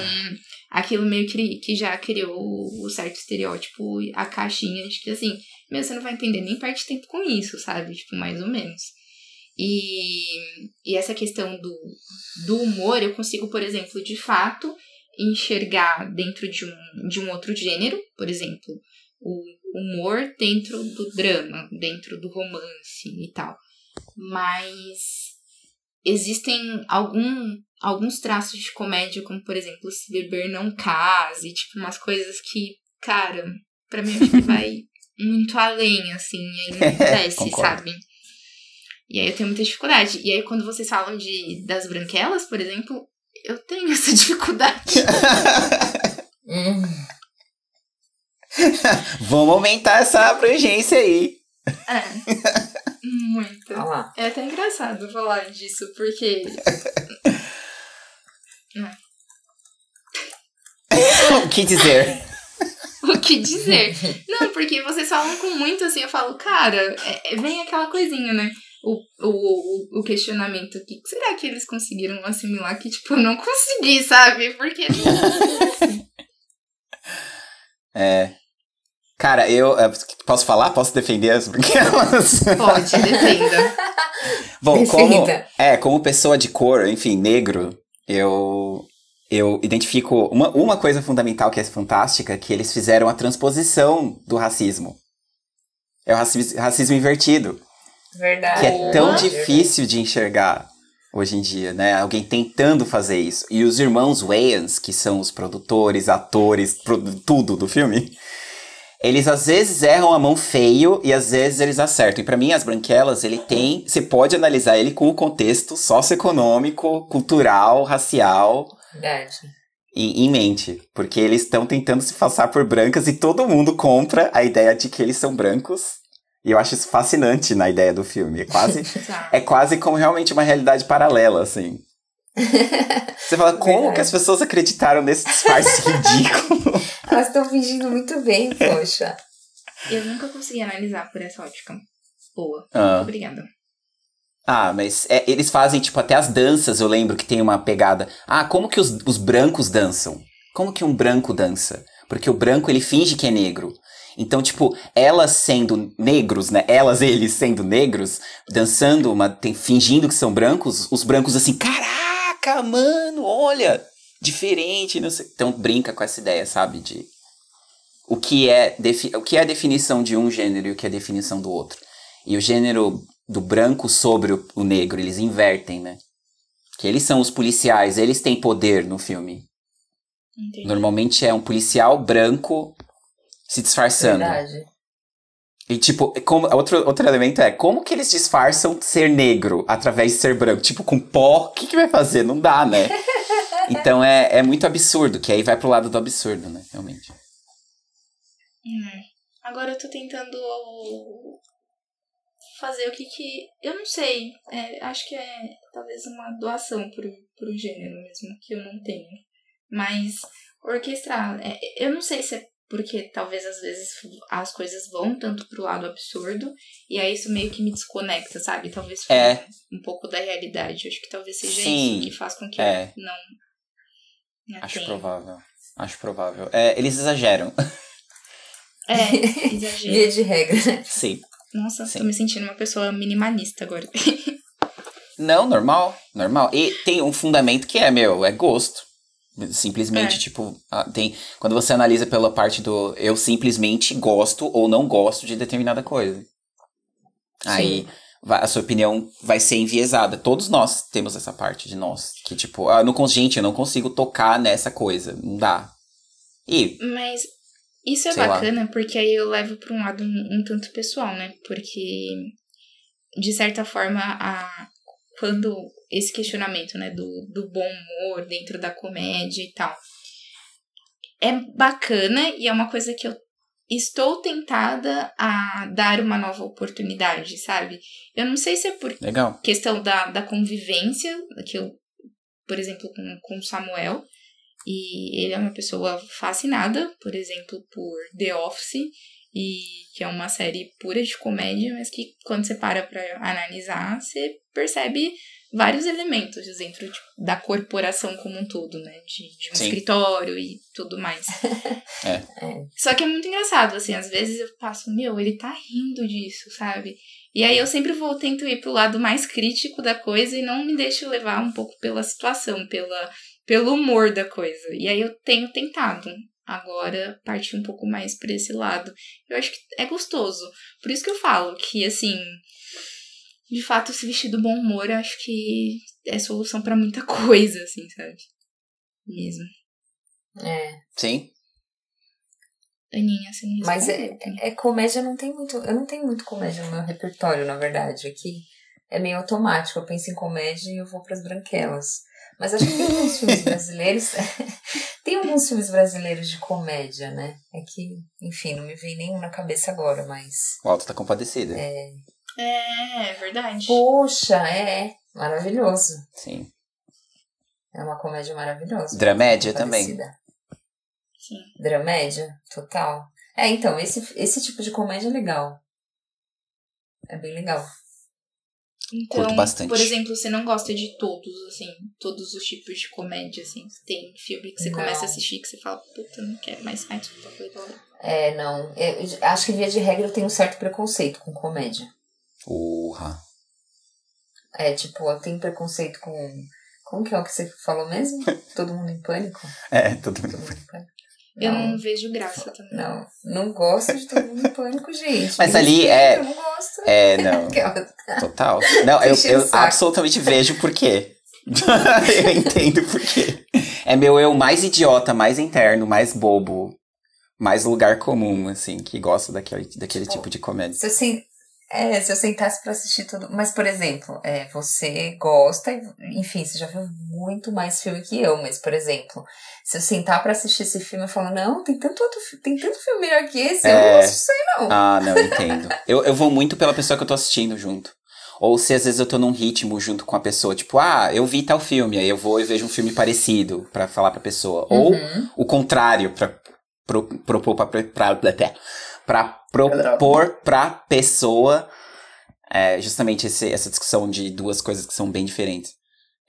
aquilo meio que, que já criou o certo estereótipo, a caixinha de que assim, meu, você não vai entender nem parte de tempo com isso, sabe? Tipo, mais ou menos. E, e essa questão do, do humor, eu consigo, por exemplo, de fato, enxergar dentro de um, de um outro gênero, por exemplo, o humor dentro do drama, dentro do romance e tal. Mas existem algum, alguns traços de comédia, como por exemplo, se beber não case, tipo, umas coisas que, cara, pra mim acho que vai muito além, assim, e aí não desce, Concordo. sabe? E aí eu tenho muita dificuldade. E aí quando vocês falam de das branquelas, por exemplo, eu tenho essa dificuldade. Hum, Vamos aumentar essa abrangência aí. É. Muito. olha lá. É até engraçado falar disso, porque o que dizer? o que dizer? Não, porque vocês falam com muito assim, eu falo, cara, é- é- vem aquela coisinha, né? O, o, o- o questionamento aqui. Será que eles conseguiram assimilar que, tipo, eu não consegui, sabe? Porque. É. Cara, eu. eh, Posso falar? Posso defender as branquelas? Pode, defenda. Bom, como, é, como pessoa de cor, enfim, negro, eu eu identifico uma, uma coisa fundamental que é fantástica, que eles fizeram a transposição do racismo. É o racismo, racismo invertido, Verdade. que é tão difícil de enxergar hoje em dia, né? Alguém tentando fazer isso. E os irmãos Wayans, que são os produtores, atores, tudo do filme, eles às vezes erram a mão feio e às vezes eles acertam. E pra mim, as branquelas, ele tem. Você pode analisar ele com o contexto socioeconômico, cultural, racial Verdade. em, em mente. Porque eles estão tentando se passar por brancas e todo mundo compra a ideia de que eles são brancos. E eu acho isso fascinante na ideia do filme. É quase, é quase como realmente uma realidade paralela, assim. Você fala, como Verdade. que as pessoas acreditaram nesse disfarce ridículo? Elas estão fingindo muito bem, poxa. Eu nunca consegui analisar por essa ótica. Boa. Ah. Obrigada. Ah, mas é, eles fazem, tipo, até as danças, eu lembro que tem uma pegada. Ah, como que os, os brancos dançam? Como que um branco dança? Porque o branco, ele finge que é negro. Então, tipo, elas sendo negros, né? Elas, eles sendo negros, dançando, uma, tem- fingindo que são brancos, os brancos assim, caraca, mano, olha, diferente, não sei. Então, brinca com essa ideia, sabe? De o que é, defi- o que é a definição de um gênero e o que é a definição do outro. E o gênero do branco sobre o, negro, eles invertem, né? Que eles são os policiais, eles têm poder no filme. Entendi. Normalmente é um policial branco se disfarçando. Verdade. E tipo, como, outro, outro elemento é como que eles disfarçam ser negro através de ser branco? Tipo, com pó, o que, que vai fazer? Não dá, né? Então é, é muito absurdo, que aí vai pro lado do absurdo, né? Realmente. Hum. Agora eu tô tentando fazer o que que. Eu não sei. É, acho que é talvez uma doação pro, pro gênero mesmo, que eu não tenho. Mas orquestrar. é, eu não sei se é porque talvez às vezes as coisas vão tanto pro lado absurdo, e aí isso meio que me desconecta, sabe? Talvez foi É. um pouco da realidade. Eu acho que talvez seja Sim, isso que faz com que é. eu não. não Acho provável. Acho provável. É, eles exageram. É, exagero. Via de regra, né? Sim. Nossa, Sim. tô me sentindo uma pessoa minimalista agora. Não, normal, normal. E tem um fundamento que é, meu, é gosto. Simplesmente, É. tipo, ah, tem. Quando você analisa pela parte do eu simplesmente gosto ou não gosto de determinada coisa. Aí vai- a sua opinião vai ser enviesada. Todos nós temos essa parte de nós. Que, tipo, ah, não, gente, eu não consigo tocar nessa coisa. Não dá. E, Mas isso é Sei lá. bacana porque aí eu levo pra um lado um, um tanto pessoal, né? Porque, de certa forma, a, quando esse questionamento, né, do, do bom humor dentro da comédia e tal. é bacana e é uma coisa que eu estou tentada a dar uma nova oportunidade, sabe? Eu não sei se é por Legal. questão da, da convivência, que eu, por exemplo, com, com o Samuel, e ele é uma pessoa fascinada, por exemplo, por The Office, e que é uma série pura de comédia, mas que quando você para pra analisar, você percebe vários elementos dentro de, da corporação como um todo, né? De, de um Sim. escritório e tudo mais. É. Só que é muito engraçado, assim, às vezes eu passo, meu, ele tá rindo disso, sabe? E aí eu sempre vou, tento ir pro lado mais crítico da coisa e não me deixo levar um pouco pela situação, pela, pelo humor da coisa. E aí eu tenho tentado agora partir um pouco mais pra esse lado. Eu acho que é gostoso. Por isso que eu falo que, assim, de fato, se vestir do bom humor, eu acho que é solução pra muita coisa, assim, sabe? Mesmo. É. Sim. Aninha, você não Mas é, né? é comédia, não tem muito. Eu não tenho muito comédia no meu repertório, na verdade. Aqui é meio automático. Eu penso em comédia e eu vou pras branquelas. Mas acho que tem alguns filmes brasileiros. tem alguns filmes brasileiros de comédia, né? É que, enfim, não me vem nenhum na cabeça agora, mas. O Alto tá compadecida. É. É, é verdade. Poxa, é. Maravilhoso. Sim. É uma comédia maravilhosa. Dramédia também. Parecida. Sim. Dramédia, total. É, então, esse, esse tipo de comédia é legal. É bem legal. Então, Curto bastante. por exemplo, você não gosta de todos, assim, todos os tipos de comédia, assim. Tem filme que você Não. começa a assistir que você fala, puta, não quero mais sai desculpa, foi. É, não. Eu acho que via de regra eu tenho um certo preconceito com comédia. Urra. É, tipo, eu tenho preconceito com. Como que é o que você falou mesmo? Todo mundo em pânico? É, Todo mundo em pânico. Eu Não, não vejo graça também. não, não gosto de todo mundo em pânico, gente. Mas ali é- Eu não gosto. É, não. Total. Não, eu, eu absolutamente vejo por quê. eu entendo por quê. É meu eu mais idiota, mais interno, mais bobo, mais lugar comum, assim, que gosta daquele, daquele Tipo, tipo de comédia. Sen- é, se eu sentasse pra assistir tudo. Mas, por exemplo, é, você gosta, enfim, você já viu muito mais filme que eu, mas, por exemplo, se eu sentar pra assistir esse filme e falar, não, tem tanto outro tem tanto filme melhor que esse, eu É. não gosto disso aí, não. Ah, não, entendo. Eu, eu vou muito pela pessoa que eu tô assistindo junto. Ou se às vezes eu tô num ritmo junto com a pessoa, tipo, ah, eu vi tal filme, aí eu vou e vejo um filme parecido pra falar pra pessoa. Ou Uhum. o contrário, pra pro, propor pra, pra, pra, pra propor pra pessoa é, justamente esse- essa discussão de duas coisas que são bem diferentes.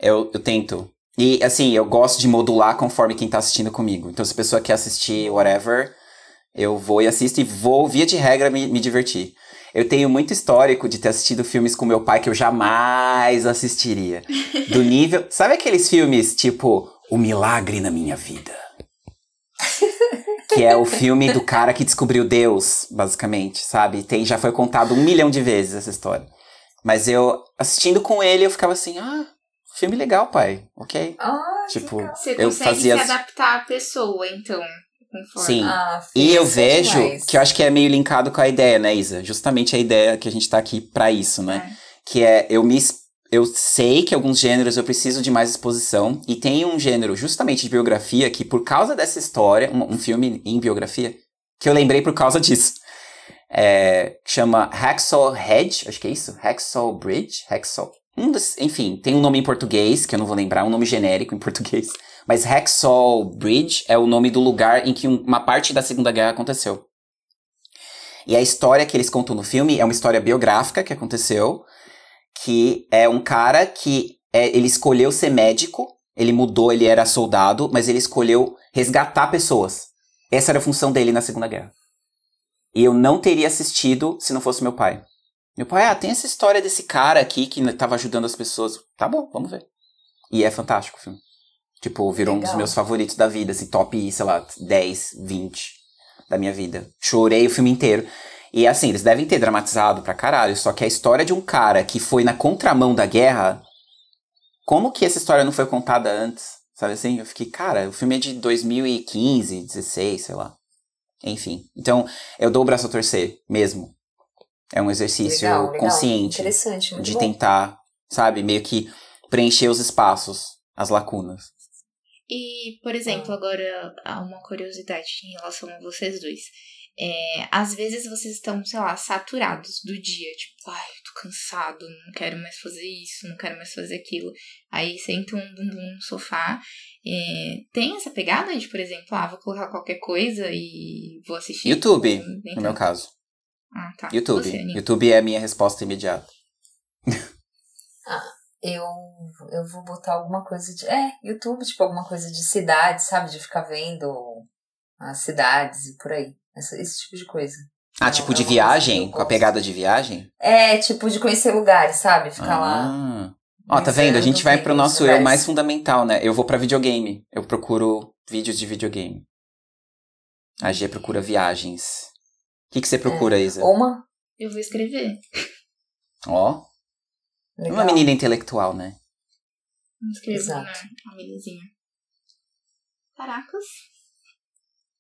Eu, eu tento. E assim, eu gosto de modular conforme quem tá assistindo comigo. Então, se a pessoa quer assistir whatever, eu vou e assisto e vou, via de regra, me, me divertir. Eu tenho muito histórico de ter assistido filmes com meu pai que eu jamais assistiria. Do nível. Sabe aqueles filmes tipo O Milagre na Minha Vida? Que é o filme do cara que descobriu Deus, basicamente, sabe? Tem, já foi contado um milhão de vezes essa história. Mas eu, assistindo com ele, eu ficava assim, ah, filme legal, pai. Ok. Ah, Tipo, legal. Você eu consegue fazia. se adaptar à pessoa, então, conforme. Sim. Ah, E eu é vejo demais. que eu acho que é meio linkado com a ideia, né, Isa? Justamente a ideia que a gente tá aqui pra isso, né? Que é eu me eu sei que alguns gêneros eu preciso de mais exposição e tem um gênero justamente de biografia que por causa dessa história, um, um filme em biografia, que eu lembrei por causa disso. É, chama Hacksaw Hedge, acho que é isso, Hacksaw Bridge, Hacksaw. Um dos, enfim, tem um nome em português que eu não vou lembrar, um nome genérico em português. Mas Hacksaw Bridge é o nome do lugar em que um- uma parte da Segunda Guerra aconteceu. E a história que eles contam no filme é uma história biográfica que aconteceu, que é um cara que é, ele escolheu ser médico, ele mudou, ele era soldado, mas ele escolheu resgatar pessoas. Essa era a função dele na Segunda Guerra. E eu não teria assistido se não fosse meu pai. Meu pai, ah, tem essa história desse cara aqui que tava ajudando as pessoas. Tá bom, vamos ver. E é fantástico o filme. Tipo, virou um dos Legal. meus favoritos da vida, assim, top, sei lá, 10, 20 da minha vida. Chorei o filme inteiro. E assim, eles devem ter dramatizado pra caralho, só que a história de um cara que foi na contramão da guerra, como que essa história não foi contada antes? Sabe assim? Eu fiquei, cara, o filme é de 2015, 16, sei lá. Enfim. Então, eu dou o braço a torcer, mesmo. É um exercício Legal, legal. consciente de bom. tentar, sabe, meio que preencher os espaços, as lacunas. E, por exemplo, Ah. agora há uma curiosidade em relação a vocês dois. É, às vezes vocês estão, sei lá, saturados do dia, tipo, ai, tô cansado, não quero mais fazer isso, não quero mais fazer aquilo. Aí senta um bumbum no sofá. É, tem essa pegada de, por exemplo, ah, vou colocar qualquer coisa e vou assistir. YouTube, Ou nem No meu caso. Ah, tá. YouTube. Você? YouTube é a minha resposta imediata. Eu, eu vou botar alguma coisa de. É, YouTube, tipo, alguma coisa de cidade, sabe? De ficar vendo as cidades e por aí. Esse, esse tipo de coisa. Ah, Não, tipo é de uma viagem? Com a pegada de viagem? É, tipo, de conhecer lugares, sabe? Ficar lá. Ah. Ó, tá vendo? A gente vai pro os nosso eu mais fundamental, né? Eu vou pra videogame. Eu procuro vídeos de videogame. A G procura viagens. O que, que você procura, Isa? Ou uma. Eu vou escrever. Ó, Legal. uma menina intelectual, né? Escrever Exato. na belezinha. Caracas.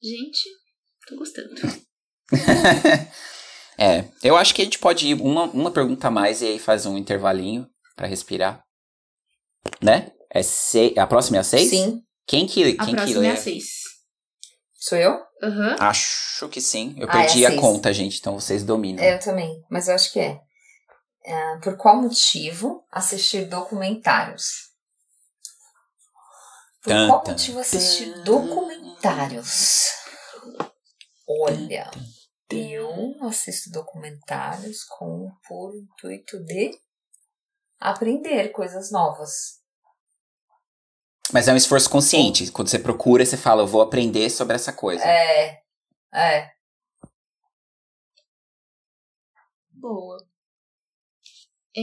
Gente, tô gostando. é, eu acho que a gente pode ir uma, uma pergunta a mais e aí faz um intervalinho pra respirar. Né? É se... A próxima é a seis? Sim. Quem que, A quem que próxima lê? é a seis. Sou eu? Aham. Acho que sim. Eu Ah, é perdi a seis. conta, gente, então vocês dominam. É, eu também. Mas eu acho que é. É, Por qual motivo assistir documentários? Por Tan, qual motivo assistir documentários? Olha, eu assisto documentários com por intuito de aprender coisas novas. Mas é um esforço consciente. Quando você procura, você fala, eu vou aprender sobre essa coisa. É, é. Boa. É,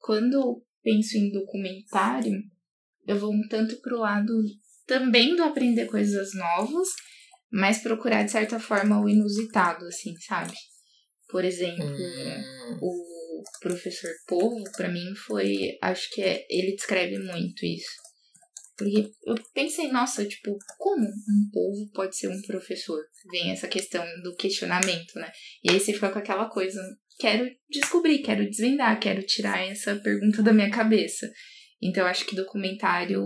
quando eu penso em documentário, eu vou um tanto pro lado também do aprender coisas novas, mas procurar, de certa forma, o inusitado, assim, sabe? Por exemplo, Hum, o professor Povo, pra mim, foi. Acho que é, ele descreve muito isso. Porque eu pensei, nossa, tipo, como um povo pode ser um professor? Vem essa questão do questionamento, né? E aí você fica com aquela coisa, quero descobrir, quero desvendar, quero tirar essa pergunta da minha cabeça. Então acho que documentário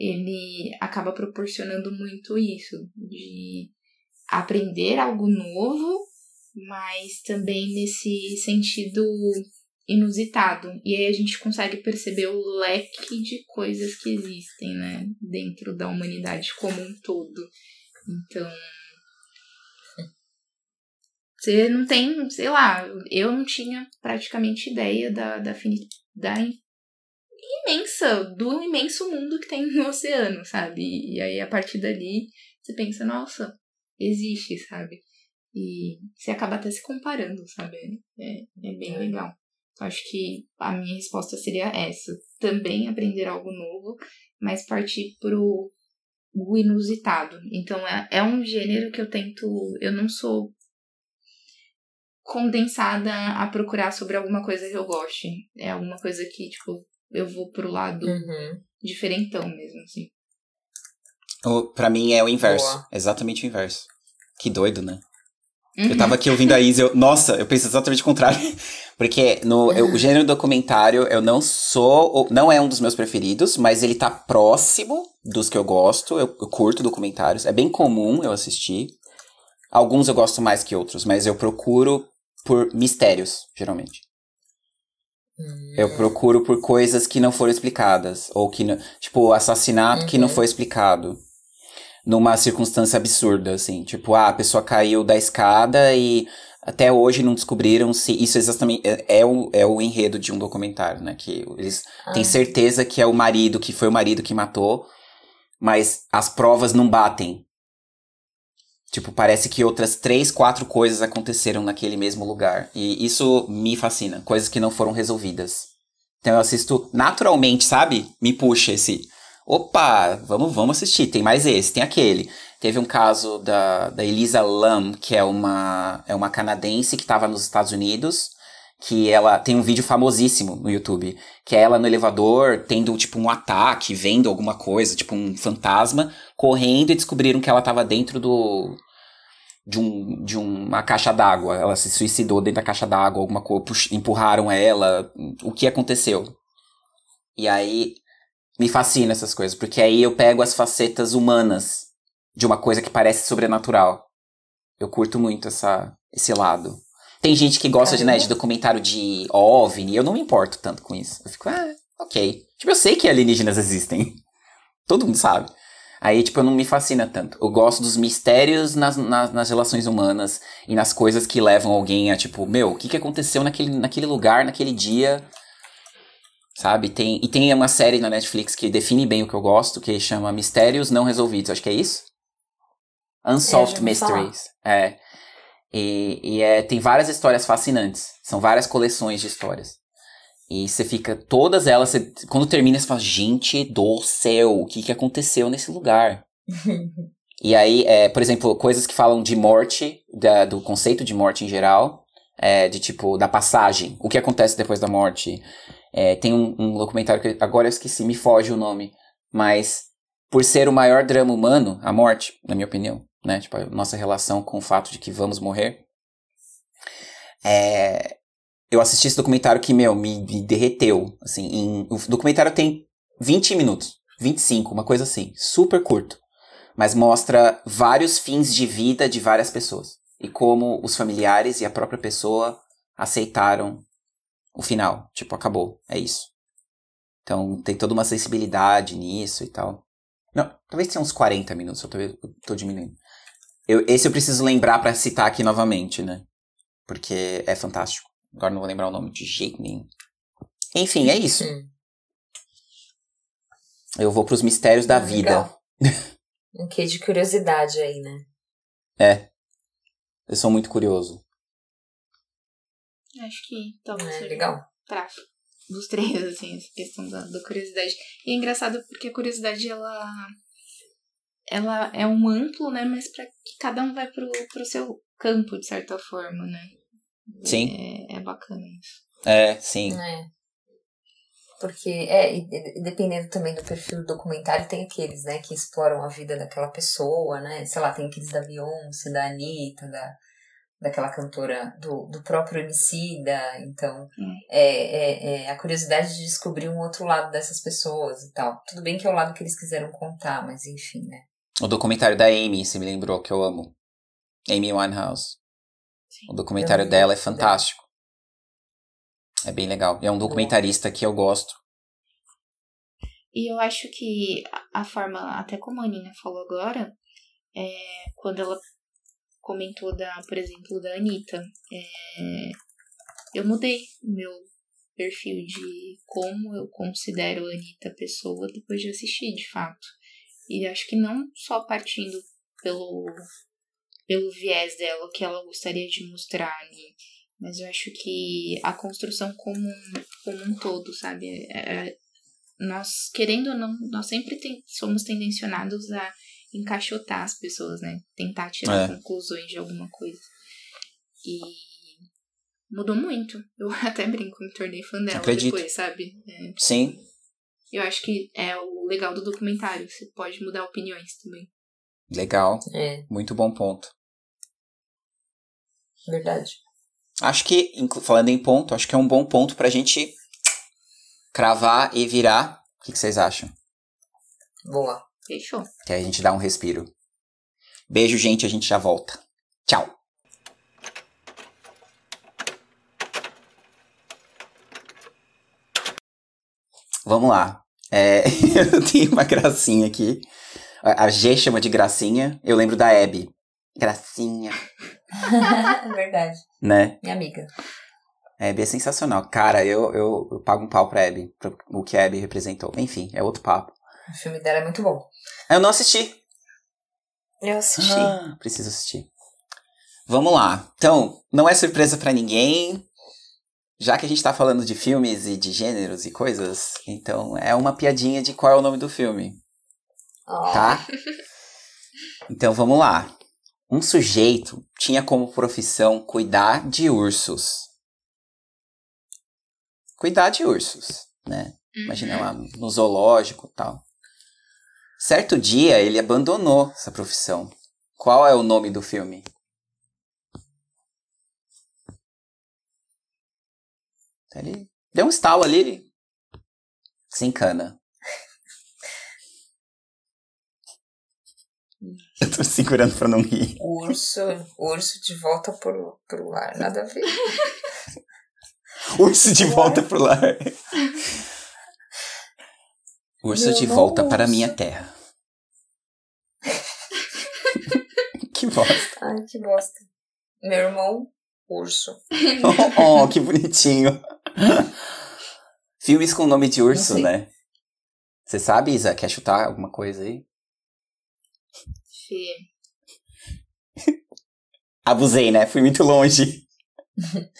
ele acaba proporcionando muito isso, de aprender algo novo, mas também nesse sentido inusitado. E aí a gente consegue perceber o leque de coisas que existem, né, dentro da humanidade como um todo. Então, você não tem, sei lá, eu não tinha praticamente ideia da, da, da imensa, do imenso mundo que tem no oceano, sabe? E aí a partir dali você pensa, nossa, existe, sabe? E você acaba até se comparando, sabe? É, é bem É. legal. Acho que a minha resposta seria essa. Também aprender algo novo, mas partir pro o inusitado. Então é, é um gênero que eu tento. Eu não sou condensada a procurar sobre alguma coisa que eu goste. É alguma coisa que, tipo, eu vou pro lado uhum. diferentão mesmo, assim. O, pra mim é o inverso. Boa. Exatamente o inverso. Que doido, né? Uhum. Eu tava aqui ouvindo a Isa, eu, nossa, eu penso exatamente o contrário. Porque no eu- o gênero documentário eu não sou, ou- não é um dos meus preferidos, mas ele tá próximo dos que eu gosto. Eu, eu curto documentários. É bem comum eu assistir. Alguns eu gosto mais que outros, mas eu procuro por mistérios, geralmente. Hum. Eu procuro por coisas que não foram explicadas. Ou que, não- tipo, assassinato que não Uhum. foi explicado. Numa circunstância absurda, assim. Tipo, ah, a pessoa caiu da escada e até hoje não descobriram se isso exatamente é, é, o, é o enredo de um documentário, né? Que eles têm Ah. certeza que é o marido, que foi o marido que matou, mas as provas não batem. Tipo, parece que outras três, quatro coisas aconteceram naquele mesmo lugar. E isso me fascina. Coisas que não foram resolvidas. Então eu assisto naturalmente, sabe? Me puxa esse. Opa, vamos, vamos assistir. Tem mais esse, tem aquele. Teve um caso da, da Elisa Lam, que é uma, é uma canadense que estava nos Estados Unidos. Que ela tem um vídeo famosíssimo no YouTube. Que é ela no elevador, tendo tipo um ataque, vendo alguma coisa, tipo um fantasma, correndo e descobriram que ela estava dentro do, de, um, de uma caixa d'água. Ela se suicidou dentro da caixa d'água, alguma coisa, empurraram ela. O que aconteceu? E aí, Me fascina essas coisas, porque aí eu pego as facetas humanas de uma coisa que parece sobrenatural. Eu curto muito essa, esse lado. Tem gente que gosta de, né, de documentário de OVNI, eu não me importo tanto com isso. Eu fico, ah, ok. Tipo, eu sei que alienígenas existem. Todo mundo sabe. Aí, tipo, não me fascina tanto. Eu gosto dos mistérios nas, nas, nas, relações humanas e nas coisas que levam alguém a, tipo, meu, o que, que aconteceu naquele, naquele lugar, naquele dia? Sabe? Tem, e tem uma série na Netflix que define bem o que eu gosto, que chama Mistérios Não Resolvidos. Acho que é isso? Unsolved Mysteries. É. E, e é, tem várias histórias fascinantes. São várias coleções de histórias. E você fica, todas elas, você, quando termina, você fala, gente do céu, o que, que aconteceu nesse lugar? e aí, é, por exemplo, coisas que falam de morte, da, do conceito de morte em geral, é, de tipo, da passagem, o que acontece depois da morte. É, tem um, um documentário que agora eu esqueci, me foge o nome, mas por ser o maior drama humano, a morte, na minha opinião, né? Tipo, a nossa relação com o fato de que vamos morrer. É, eu assisti esse documentário que, meu, me, me derreteu. Assim, em, o documentário tem 20 minutos, 25, uma coisa assim, super curto. Mas mostra vários fins de vida de várias pessoas. E como os familiares e a própria pessoa aceitaram o final. Tipo, acabou, é isso. Então tem toda uma sensibilidade nisso e tal. Não, talvez tenha uns 40 minutos, eu tô, eu tô diminuindo. Eu, esse eu preciso lembrar para citar aqui novamente, né? Porque é fantástico. Agora não vou lembrar o nome de jeito nenhum. Enfim, é isso. Eu vou pros mistérios da ah, vida. um quê de curiosidade aí, né? É. Eu sou muito curioso. Acho que talvez é, legal. pra dos três, assim, essa questão da, da curiosidade. E é engraçado porque a curiosidade, ela ela é um amplo, né? Mas para que cada um vai pro, pro seu campo, de certa forma, né? Sim. É, é bacana isso. É, sim. É. Porque, é, e, dependendo também do perfil do documentário, tem aqueles, né, que exploram a vida daquela pessoa, né? Sei lá, tem aqueles da Beyoncé, da Anitta, da, daquela cantora do, do próprio Emicida. Então, hum. é, é, é, a curiosidade de descobrir um outro lado dessas pessoas e tal. Tudo bem que é o lado que eles quiseram contar, mas enfim, né? O documentário da Amy, se me lembrou, que eu amo. Amy Winehouse. Sim. O documentário dela é fantástico. É bem legal. É um documentarista que eu gosto. E eu acho que a forma, até como a Aninha falou agora, é, quando ela comentou, da, por exemplo, da Anitta, é, eu mudei meu perfil de como eu considero a Anitta pessoa depois de assistir, de fato. E acho que não só partindo pelo pelo viés dela, que ela gostaria de mostrar ali. Mas eu acho que a construção como, como um todo, sabe? É, é, nós, querendo ou não, nós sempre tem, somos tendencionados a encaixotar as pessoas, né? Tentar tirar é. conclusões de alguma coisa. E mudou muito. Eu até brinco, me tornei fã dela Acredito. depois, sabe? É. Sim. Eu acho que é o legal do documentário. Você pode mudar opiniões também. Legal. É. Muito bom ponto. Verdade. Acho que, falando em ponto, acho que é um bom ponto pra gente cravar e virar. O que, que vocês acham? Boa. Fechou. Que aí a gente dá um respiro. Beijo, gente. A gente já volta. Tchau. Vamos lá. É, eu tenho uma gracinha aqui. A G chama de gracinha. Eu lembro da Abby. Gracinha. Verdade. Né? Minha amiga. A Abby é sensacional. Cara, eu, eu, eu pago um pau pra Abby, pra o que a Abby representou. Enfim, é outro papo. O filme dela é muito bom. Eu não assisti. Eu assisti. Ah, preciso assistir. Vamos lá. Então, não é surpresa para ninguém. Já que a gente tá falando de filmes e de gêneros e coisas, então é uma piadinha de qual é o nome do filme. Oh. Tá? Então vamos lá. Um sujeito tinha como profissão cuidar de ursos. Cuidar de ursos, né? Imagina lá no zoológico e tal. Certo dia ele abandonou essa profissão. Qual é o nome do filme? Ele deu um estalo ali, ele se encana. Eu tô segurando pra não rir. O urso, o urso de volta pro, pro lar, nada a ver. urso de volta pro lar. Urso de volta urso. para minha terra. que bosta. Ai, que bosta. Meu irmão, urso. oh, oh que bonitinho. Filmes com nome de urso, né? Você sabe, Isa? Quer chutar alguma coisa aí? Fê. Abusei, né? Fui muito longe.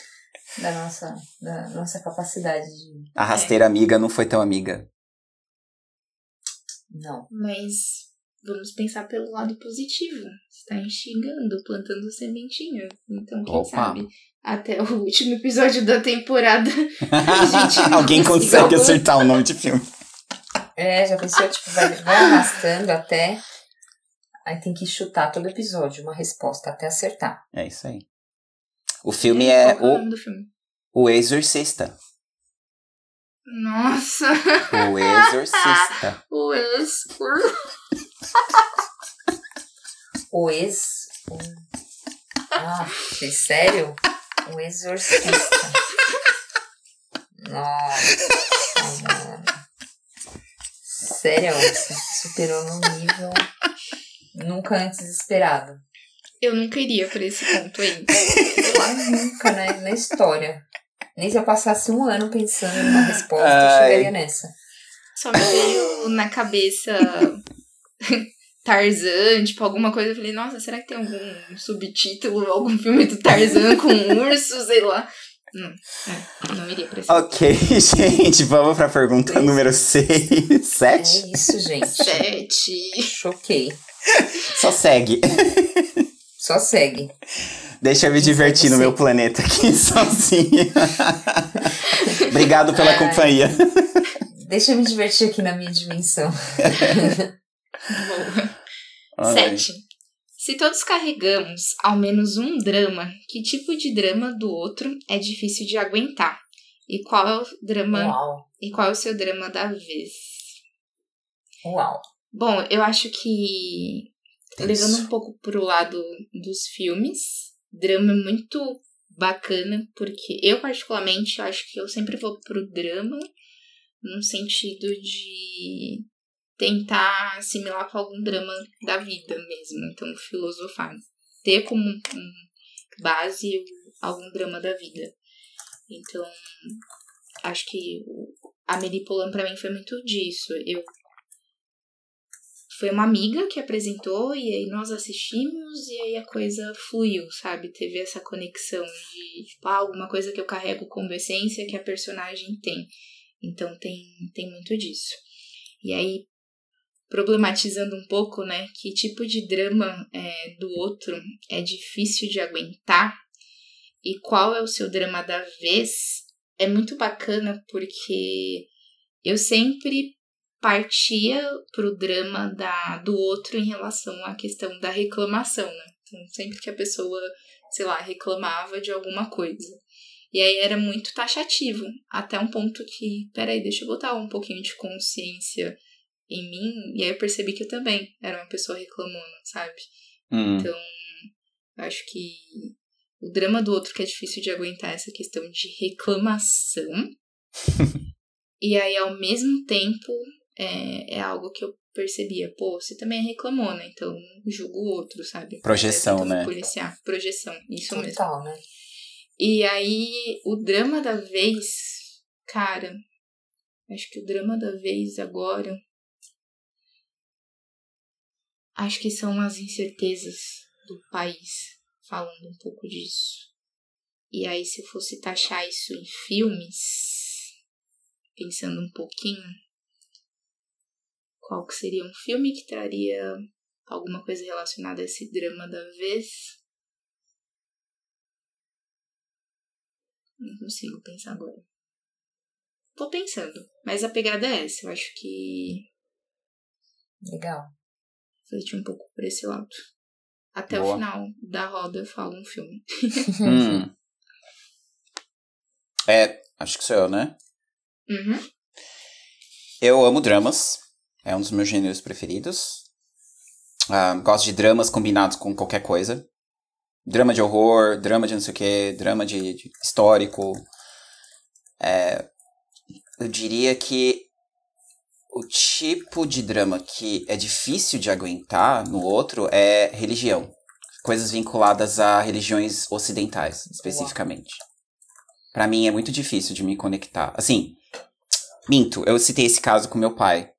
Da nossa, da nossa capacidade de. A rasteira amiga não foi tão amiga. Não. Mas vamos pensar pelo lado positivo. Está instigando, plantando sementinha. Então, quem Opa. sabe, até o último episódio da temporada, Alguém consegue algum- acertar o nome de filme. É, já pensou, tipo, vai, vai arrastando até. Aí tem que chutar todo episódio, uma resposta, até acertar. É isso aí. O filme é é o o, nome do filme? o Exorcista. Nossa, O Exorcista. o ex. O ex. O... Ah, foi sério? O exorcista. Nossa, mano. Sério, você superou num nível nunca antes esperado. Eu nunca iria pra esse ponto aí. Nunca, né? Na história. Nem se eu passasse um ano pensando numa resposta, eu Ai. chegaria nessa. Só me veio na cabeça Tarzan, tipo, alguma coisa. Eu falei, nossa, será que tem algum subtítulo, algum filme do Tarzan com um urso, sei lá. Não, não, não iria pra esse Ok, gente, vamos pra pergunta número 6. É 7? isso, gente. Sete. Choquei. Só segue. Só segue. Deixa eu me é divertir no meu planeta aqui sozinha. Obrigado pela Ai. companhia. Deixa eu me divertir aqui na minha dimensão. Boa. Sete. Se todos carregamos ao menos um drama, que tipo de drama do outro é difícil de aguentar? E qual é o drama Uau. e qual é o seu drama da vez? Uau. Bom, eu acho que Tenso. levando um pouco pro lado dos filmes, drama é muito bacana, porque eu particularmente acho que eu sempre vou pro drama num sentido de tentar assimilar com algum drama da vida mesmo, então filosofar, ter como um base algum drama da vida. Então, acho que a Meripolan pra mim foi muito disso. Eu foi uma amiga que apresentou e aí nós assistimos e aí a coisa fluiu, sabe? Teve essa conexão de, tipo, ah, alguma coisa que eu carrego como essência que a personagem tem. Então tem, tem muito disso. E aí, problematizando um pouco, né, que tipo de drama é, do outro é difícil de aguentar e qual é o seu drama da vez, é muito bacana porque eu sempre partia pro drama da, do outro em relação à questão da reclamação, né? Então, sempre que a pessoa, sei lá, reclamava de alguma coisa. E aí era muito taxativo, até um ponto que, peraí, deixa eu botar um pouquinho de consciência em mim, e aí eu percebi que eu também era uma pessoa reclamona, sabe? Hum, Então, eu acho que o drama do outro que é difícil de aguentar essa questão de reclamação. e aí, ao mesmo tempo, é, é algo que eu percebia. Pô, você também é reclamona, então julga o outro, sabe? Projeção, Tenta né? Policiar. Projeção, isso mesmo. Total, né? E aí, o drama da vez, cara, acho que o drama da vez agora. Acho que são as incertezas do país, falando um pouco disso. E aí, se eu fosse taxar isso em filmes, pensando um pouquinho, qual que seria um filme que traria alguma coisa relacionada a esse drama da vez? Não consigo pensar agora. Tô pensando, mas a pegada é essa. Eu acho que Legal. Refleti um pouco por esse lado. Até Boa. o final da roda eu falo um filme. hum. É, acho que sou eu, né? Uh, gosto de dramas combinados com qualquer coisa. Drama de horror, drama de não sei o que, drama de, de histórico. É, eu diria que o tipo de drama que é difícil de aguentar no outro é religião. Coisas vinculadas a religiões ocidentais, especificamente. Para mim é muito difícil de me conectar. Assim, minto, eu citei esse caso com meu pai,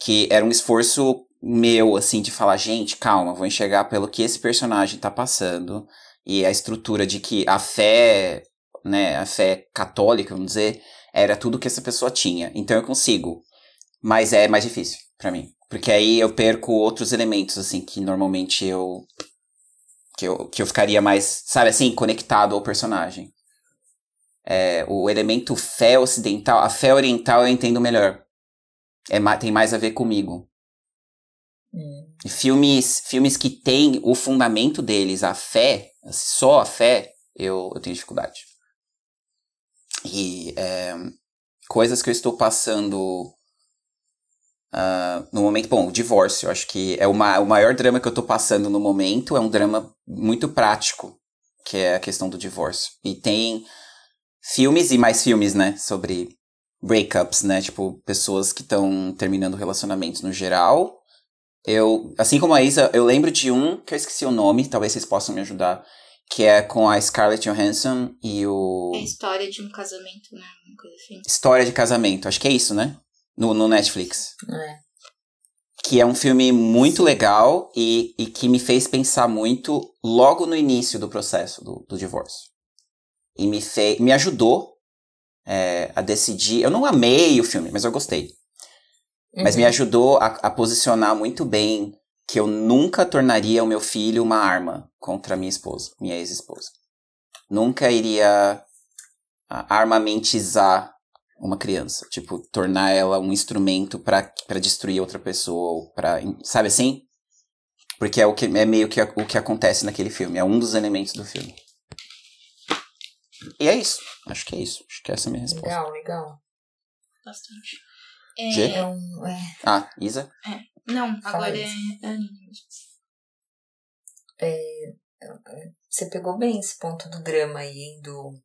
que era um esforço meu, assim, de falar, gente, calma, vou enxergar pelo que esse personagem tá passando e a estrutura de que a fé, né, a fé católica, vamos dizer, era tudo que essa pessoa tinha. Então eu consigo. Mas é mais difícil para mim. Porque aí eu perco outros elementos, assim, que normalmente eu. Que eu, que eu ficaria mais, sabe assim, conectado ao personagem. É, o elemento fé ocidental, a fé oriental eu entendo melhor. É, tem mais a ver comigo. Hum. Filmes, filmes que têm o fundamento deles, a fé, só a fé, eu, eu tenho dificuldade. E é, coisas que eu estou passando uh, no momento. Bom, o divórcio, eu acho que é uma, o maior drama que eu estou passando no momento. É um drama muito prático, que é a questão do divórcio. E tem filmes e mais filmes, né, sobre breakups, né? Tipo, pessoas que estão terminando relacionamentos no geral. Eu, assim como a Isa, eu lembro de um que eu esqueci o nome, talvez vocês possam me ajudar, que é com a Scarlett Johansson e o. É a história de um casamento, né? Uma coisa assim. História de casamento, acho que é isso, né? No, no Netflix. É. Que é um filme muito legal e, e que me fez pensar muito logo no início do processo do, do divórcio. E me, fez, me ajudou é, a decidir. Eu não amei o filme, mas eu gostei. Uhum. Mas me uhum. ajudou a, a, posicionar muito bem que eu nunca tornaria o meu filho uma arma contra minha esposa, minha ex-esposa. Nunca iria armamentizar uma criança, tipo, tornar ela um instrumento para destruir outra pessoa, ou pra, sabe assim? Porque é o que é meio que o que acontece naquele filme, é um dos elementos do filme. E é isso. Acho que é isso. Acho que essa é a minha resposta. Legal, legal. Bastante. É... G? É um, é... Ah, Isa? É. Não, Fala agora isso. é É, você pegou bem esse ponto do drama aí, hein, do,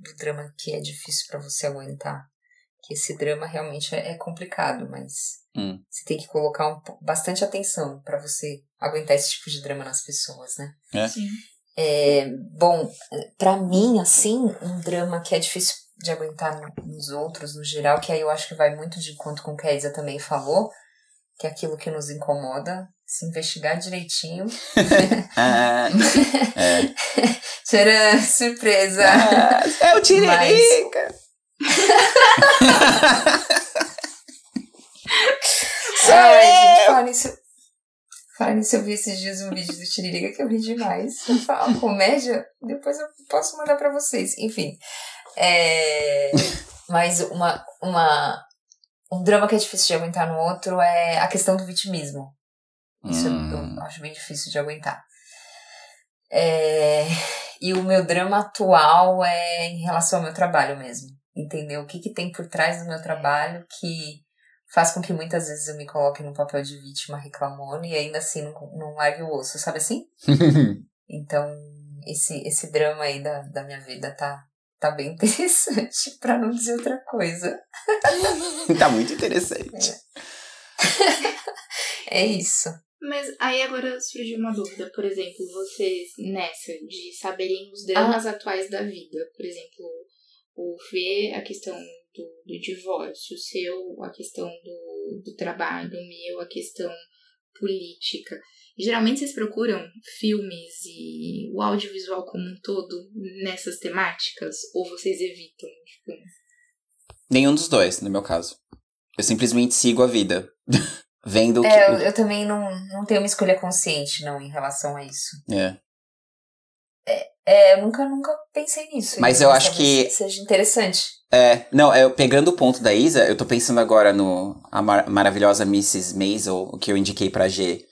do drama que é difícil para você aguentar. Que esse drama realmente é, é complicado, mas hum. você tem que colocar um, bastante atenção para você aguentar esse tipo de drama nas pessoas, né? É. Sim. É, bom, para mim, assim, um drama que é difícil de aguentar nos outros, no geral, que aí eu acho que vai muito de encontro com o que a Isa também falou, que é aquilo que nos incomoda, se investigar direitinho. ah, é. Tcharam, surpresa! Ah, é o Tiririca! Mas... Ai, gente, fala nisso. Fala nisso, eu vi esses dias um vídeo do Tiririca que eu ri demais. Eu falo, comédia? Depois eu posso mandar pra vocês. Enfim. É... Mas uma, uma, um drama que é difícil de aguentar no outro é a questão do vitimismo. Isso hum. eu acho bem difícil de aguentar. É... E o meu drama atual é em relação ao meu trabalho mesmo. Entender o que, que tem por trás do meu trabalho que faz com que muitas vezes eu me coloque no papel de vítima reclamona e ainda assim não, não largue o osso, sabe assim? então, esse, esse drama aí da, da minha vida tá, tá bem interessante, para não dizer outra coisa. tá muito interessante. É. é isso. Mas aí agora surgiu uma dúvida, por exemplo, vocês nessa de saberem os dramas ah. atuais da vida, por exemplo, o Fê, a questão do, do divórcio, o seu, a questão do, do trabalho, o meu, a questão política. Geralmente vocês procuram filmes e o audiovisual como um todo nessas temáticas? Ou vocês evitam? Tipo... Nenhum dos dois, no meu caso. Eu simplesmente sigo a vida. Vendo o é, que. É, eu, eu, também não, não tenho uma escolha consciente, não, em relação a isso. É. É, é eu nunca, nunca pensei nisso. Mas eu acho que. Seja interessante. É, não, eu, pegando o ponto da Isa, eu tô pensando agora no a mar maravilhosa Mrs. Maisel, o que eu indiquei pra G.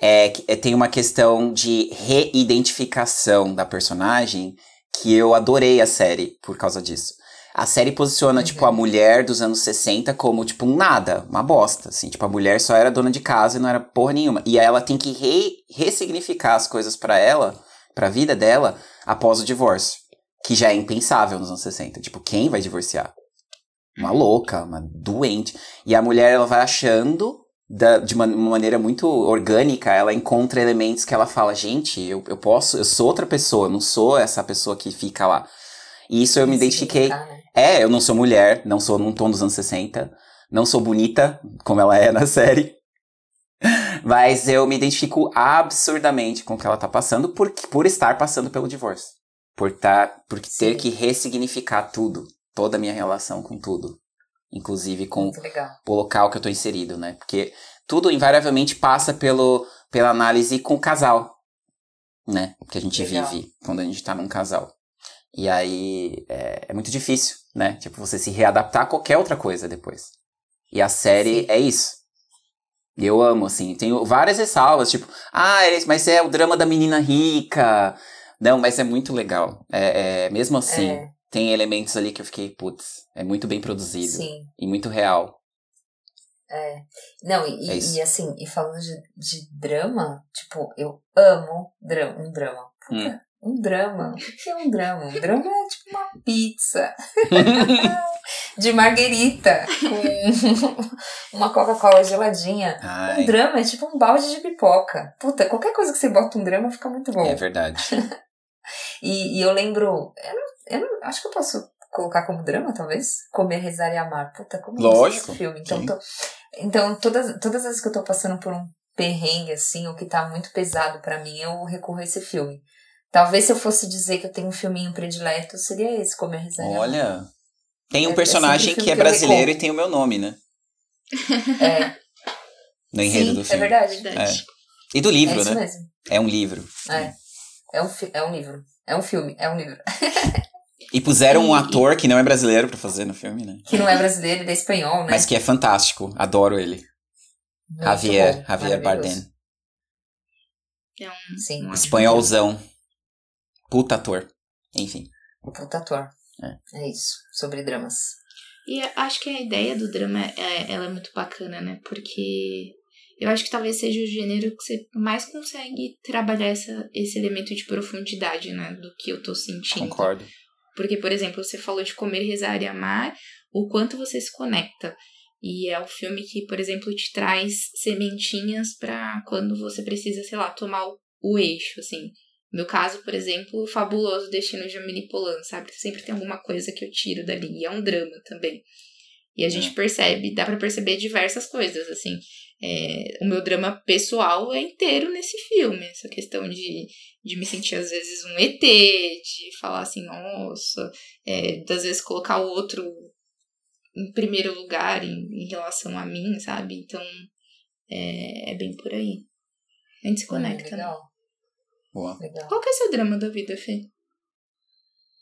É, é, tem uma questão de reidentificação da personagem que eu adorei a série por causa disso. A série posiciona, tipo, a mulher dos anos 60 como, tipo, um nada, uma bosta, assim. Tipo, a mulher só era dona de casa e não era porra nenhuma. E aí ela tem que re ressignificar as coisas para ela, pra vida dela, após o divórcio. Que já é impensável nos anos 60. Tipo, quem vai divorciar? Uma louca, uma doente. E a mulher, ela vai achando da, de uma, uma, maneira muito orgânica, ela encontra elementos que ela fala, gente, eu, eu posso, eu sou outra pessoa, não sou essa pessoa que fica lá. E isso eu me identifiquei. Né? É, eu não sou mulher, não sou num tom dos anos 60, não sou bonita, como ela é na série. Mas eu me identifico absurdamente com o que ela tá passando por, por estar passando pelo divórcio. Por, tá, por ter que ressignificar tudo, toda a minha relação com tudo inclusive com o local que eu tô inserido, né? Porque tudo invariavelmente passa pelo, pela análise com o casal, né? Que a gente legal. vive quando a gente tá num casal. E aí é, é, muito difícil, né? Tipo, você se readaptar a qualquer outra coisa depois. E a série Sim. é isso. Eu amo, assim. Tenho várias ressalvas, tipo, ah, mas é o drama da menina rica. Não, mas é muito legal. É, é mesmo assim, é tem elementos ali que eu fiquei, putz, é muito bem produzido. Sim. E muito real. É. Não, e, é e assim, e falando de, de drama, tipo, eu amo drama, um drama. Puta, hum. Um drama. O que é um drama? Um drama é tipo uma pizza. de marguerita com uma Coca-Cola geladinha. Ai. Um drama é tipo um balde de pipoca. Puta, qualquer coisa que você bota um drama fica muito bom. É verdade. e, e eu lembro. Eu não eu não, acho que eu posso colocar como drama, talvez. Comer, rezar e amar. Puta, como Lógico. esse filme. Então, tô, então todas, todas as vezes que eu tô passando por um perrengue, assim, ou que tá muito pesado para mim, eu recorro a esse filme. Talvez se eu fosse dizer que eu tenho um filminho predileto, seria esse, Comer, rezar e amar. Olha, tem um é, é personagem é que é brasileiro e tem o meu nome, né? É. No enredo Sim, do filme. É verdade. É. E do livro, é né? Mesmo. É um livro. É. É um, é um livro. É um filme, é um livro. E puseram e, um ator que não é brasileiro para fazer no filme, né? Que não é brasileiro, ele é espanhol, né? Mas que é fantástico. Adoro ele. Muito Javier, bom, Javier Bardem. É um, Sim. Espanholzão. Puta ator. Enfim. Puta ator. É. é isso. Sobre dramas. E acho que a ideia do drama é, ela é muito bacana, né? Porque eu acho que talvez seja o gênero que você mais consegue trabalhar essa, esse elemento de profundidade, né? Do que eu tô sentindo. Concordo. Porque, por exemplo, você falou de comer, rezar e amar, o quanto você se conecta. E é o filme que, por exemplo, te traz sementinhas para quando você precisa, sei lá, tomar o, o eixo, assim. No meu caso, por exemplo, o fabuloso destino de Amélie Poulain, sabe? Sempre tem alguma coisa que eu tiro dali. E é um drama também. E a gente é. percebe, dá para perceber diversas coisas, assim. É, o meu drama pessoal é inteiro nesse filme. Essa questão de, de me sentir, às vezes, um ET, de falar assim, nossa, é, das vezes colocar o outro em primeiro lugar em, em relação a mim, sabe? Então, é, é bem por aí. A gente se conecta, hum, legal. Boa. Legal. Qual que é o seu drama da vida, Fê?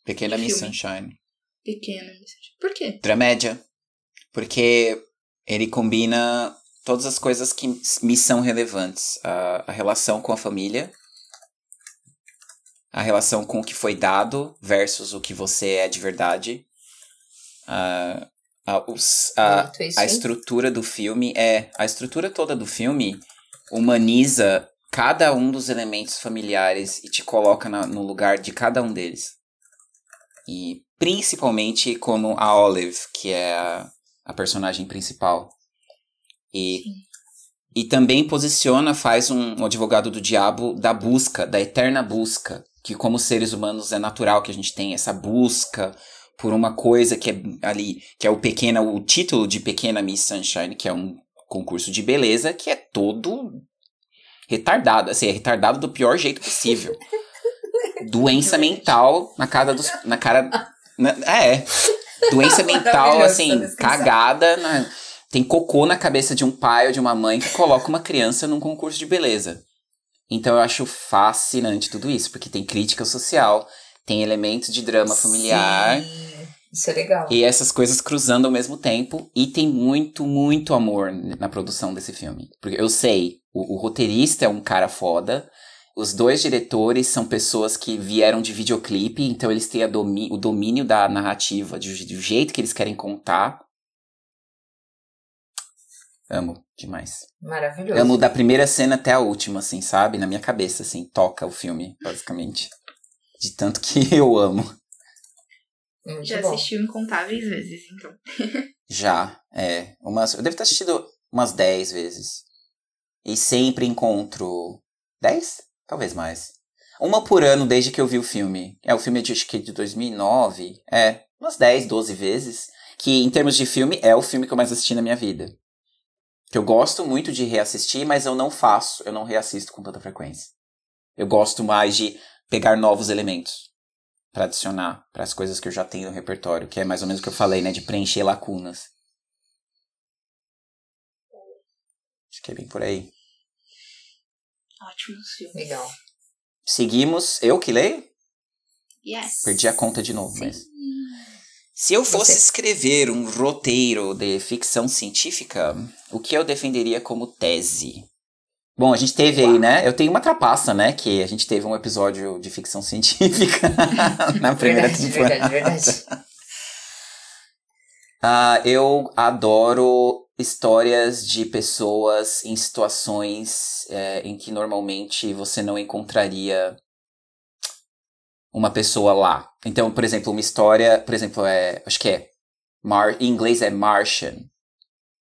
Pequena Miss Sunshine. Pequena Miss Sunshine. Por quê? Dramédia. Porque ele combina todas as coisas que me são relevantes. A, a relação com a família, a relação com o que foi dado versus o que você é de verdade. A, a, os, a, a estrutura do filme é. A estrutura toda do filme humaniza cada um dos elementos familiares e te coloca na, no lugar de cada um deles. E principalmente como a Olive, que é a, a personagem principal. E, e também posiciona, faz um, um advogado do diabo da busca, da eterna busca, que como seres humanos é natural que a gente tenha essa busca por uma coisa que é ali, que é o pequena, o título de Pequena Miss Sunshine, que é um concurso de beleza que é todo retardado, assim, é retardado do pior jeito possível. Doença mental na cara dos, na cara, na, é, doença mental assim, cagada na tem cocô na cabeça de um pai ou de uma mãe que coloca uma criança num concurso de beleza. Então eu acho fascinante tudo isso, porque tem crítica social, tem elementos de drama familiar. Sim, isso é legal. E essas coisas cruzando ao mesmo tempo. E tem muito, muito amor na produção desse filme. Porque eu sei, o, o roteirista é um cara foda. os dois diretores são pessoas que vieram de videoclipe, então eles têm domi o domínio da narrativa, do, do jeito que eles querem contar. Amo demais. Maravilhoso. Amo da primeira cena até a última, assim, sabe? Na minha cabeça, assim, toca o filme, basicamente. De tanto que eu amo. Muito Já bom. assistiu incontáveis vezes, então. Já, é. Umas, eu devo ter assistido umas 10 vezes. E sempre encontro. 10? Talvez mais. Uma por ano desde que eu vi o filme. É, o filme é de, acho que de 2009. É, umas 10, 12 vezes. Que em termos de filme, é o filme que eu mais assisti na minha vida. Que eu gosto muito de reassistir, mas eu não faço, eu não reassisto com tanta frequência. Eu gosto mais de pegar novos elementos para adicionar para as coisas que eu já tenho no repertório, que é mais ou menos o que eu falei, né, de preencher lacunas. Acho que é bem por aí. Ótimos filmes. Legal. Seguimos, eu que leio? Yes. Perdi a conta de novo, Sim. mas se eu fosse Você. escrever um roteiro de ficção científica, o que eu defenderia como tese? Bom, a gente teve aí, né? Eu tenho uma trapaça, né? Que a gente teve um episódio de ficção científica na primeira verdade, temporada. verdade, verdade. Ah, eu adoro histórias de pessoas em situações é, em que normalmente você não encontraria uma pessoa lá. Então, por exemplo, uma história, por exemplo, é, acho que é Mar, em inglês é Martian.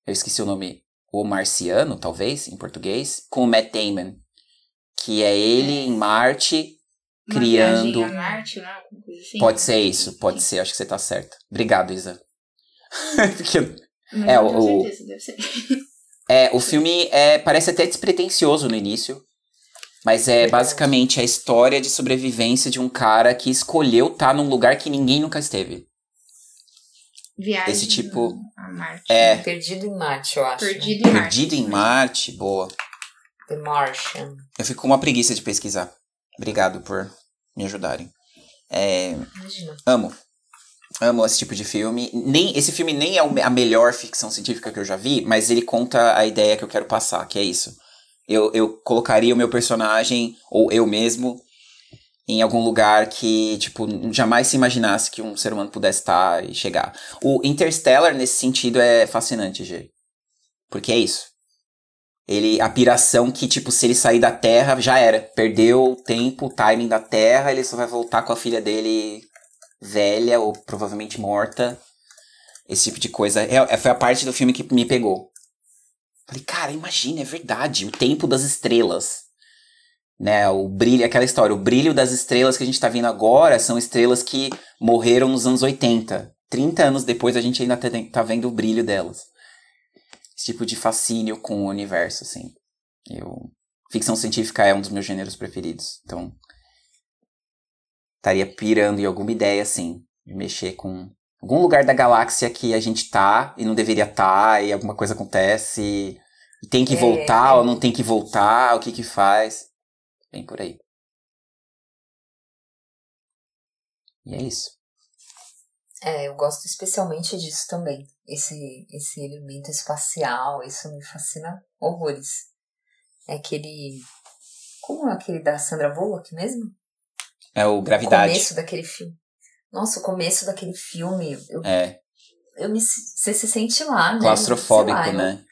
Eu esqueci o nome, o Marciano, talvez, em português, com o Matt Damon, que é ele em Marte Uma criando. Marte, coisa assim. Pode ser isso, pode ser, acho que você tá certa. Obrigado, Isa. Porque Não É, o- certeza, deve ser. É, o filme é, parece até despretensioso no início, mas é basicamente a história de sobrevivência de um cara que escolheu estar num lugar que ninguém nunca esteve. Viagem Esse tipo- a Marte. É. Perdido em Marte, eu acho. né? Perdido em Marte. Perdido em Marte, boa. The Martian. Eu fico com uma preguiça de pesquisar. Obrigado por me ajudarem. É, Imagina. amo. Amo esse tipo de filme. Nem, esse filme nem é a melhor ficção científica que eu já vi, mas ele conta a ideia que eu quero passar, que é isso. Eu, eu colocaria o meu personagem, ou eu mesmo, em algum lugar que, tipo, jamais se imaginasse que um ser humano pudesse estar e chegar. O Interstellar, nesse sentido, é fascinante, G. Porque é isso. Ele, a piração que, tipo, se ele sair da Terra, já era. Perdeu o tempo, o timing da Terra, ele só vai voltar com a filha dele velha ou provavelmente morta. Esse tipo de coisa. É, é- foi a parte do filme que me pegou. Falei, cara, imagina, é verdade. O tempo das estrelas. Né, o brilho, aquela história. O brilho das estrelas que a gente tá vendo agora são estrelas que morreram nos anos 80. 30 anos depois a gente ainda tá, tá vendo o brilho delas. Esse tipo de fascínio com o universo, assim. Eu... Ficção científica é um dos meus gêneros preferidos. Então, estaria pirando em alguma ideia, assim, de mexer com algum lugar da galáxia que a gente tá e não deveria estar, e alguma coisa acontece, e tem que É, voltar é. ou não tem que voltar, o que que faz. Bem por aí. E é isso. É, eu gosto especialmente disso também. Esse, esse elemento espacial, isso me fascina horrores. É aquele. Como é aquele da Sandra Bullock mesmo? É o O Gravidade. começo daquele filme. Nossa, o começo daquele filme. Eu, É, eu me, você se sente lá, né? claustrofóbico, lá, eu- né?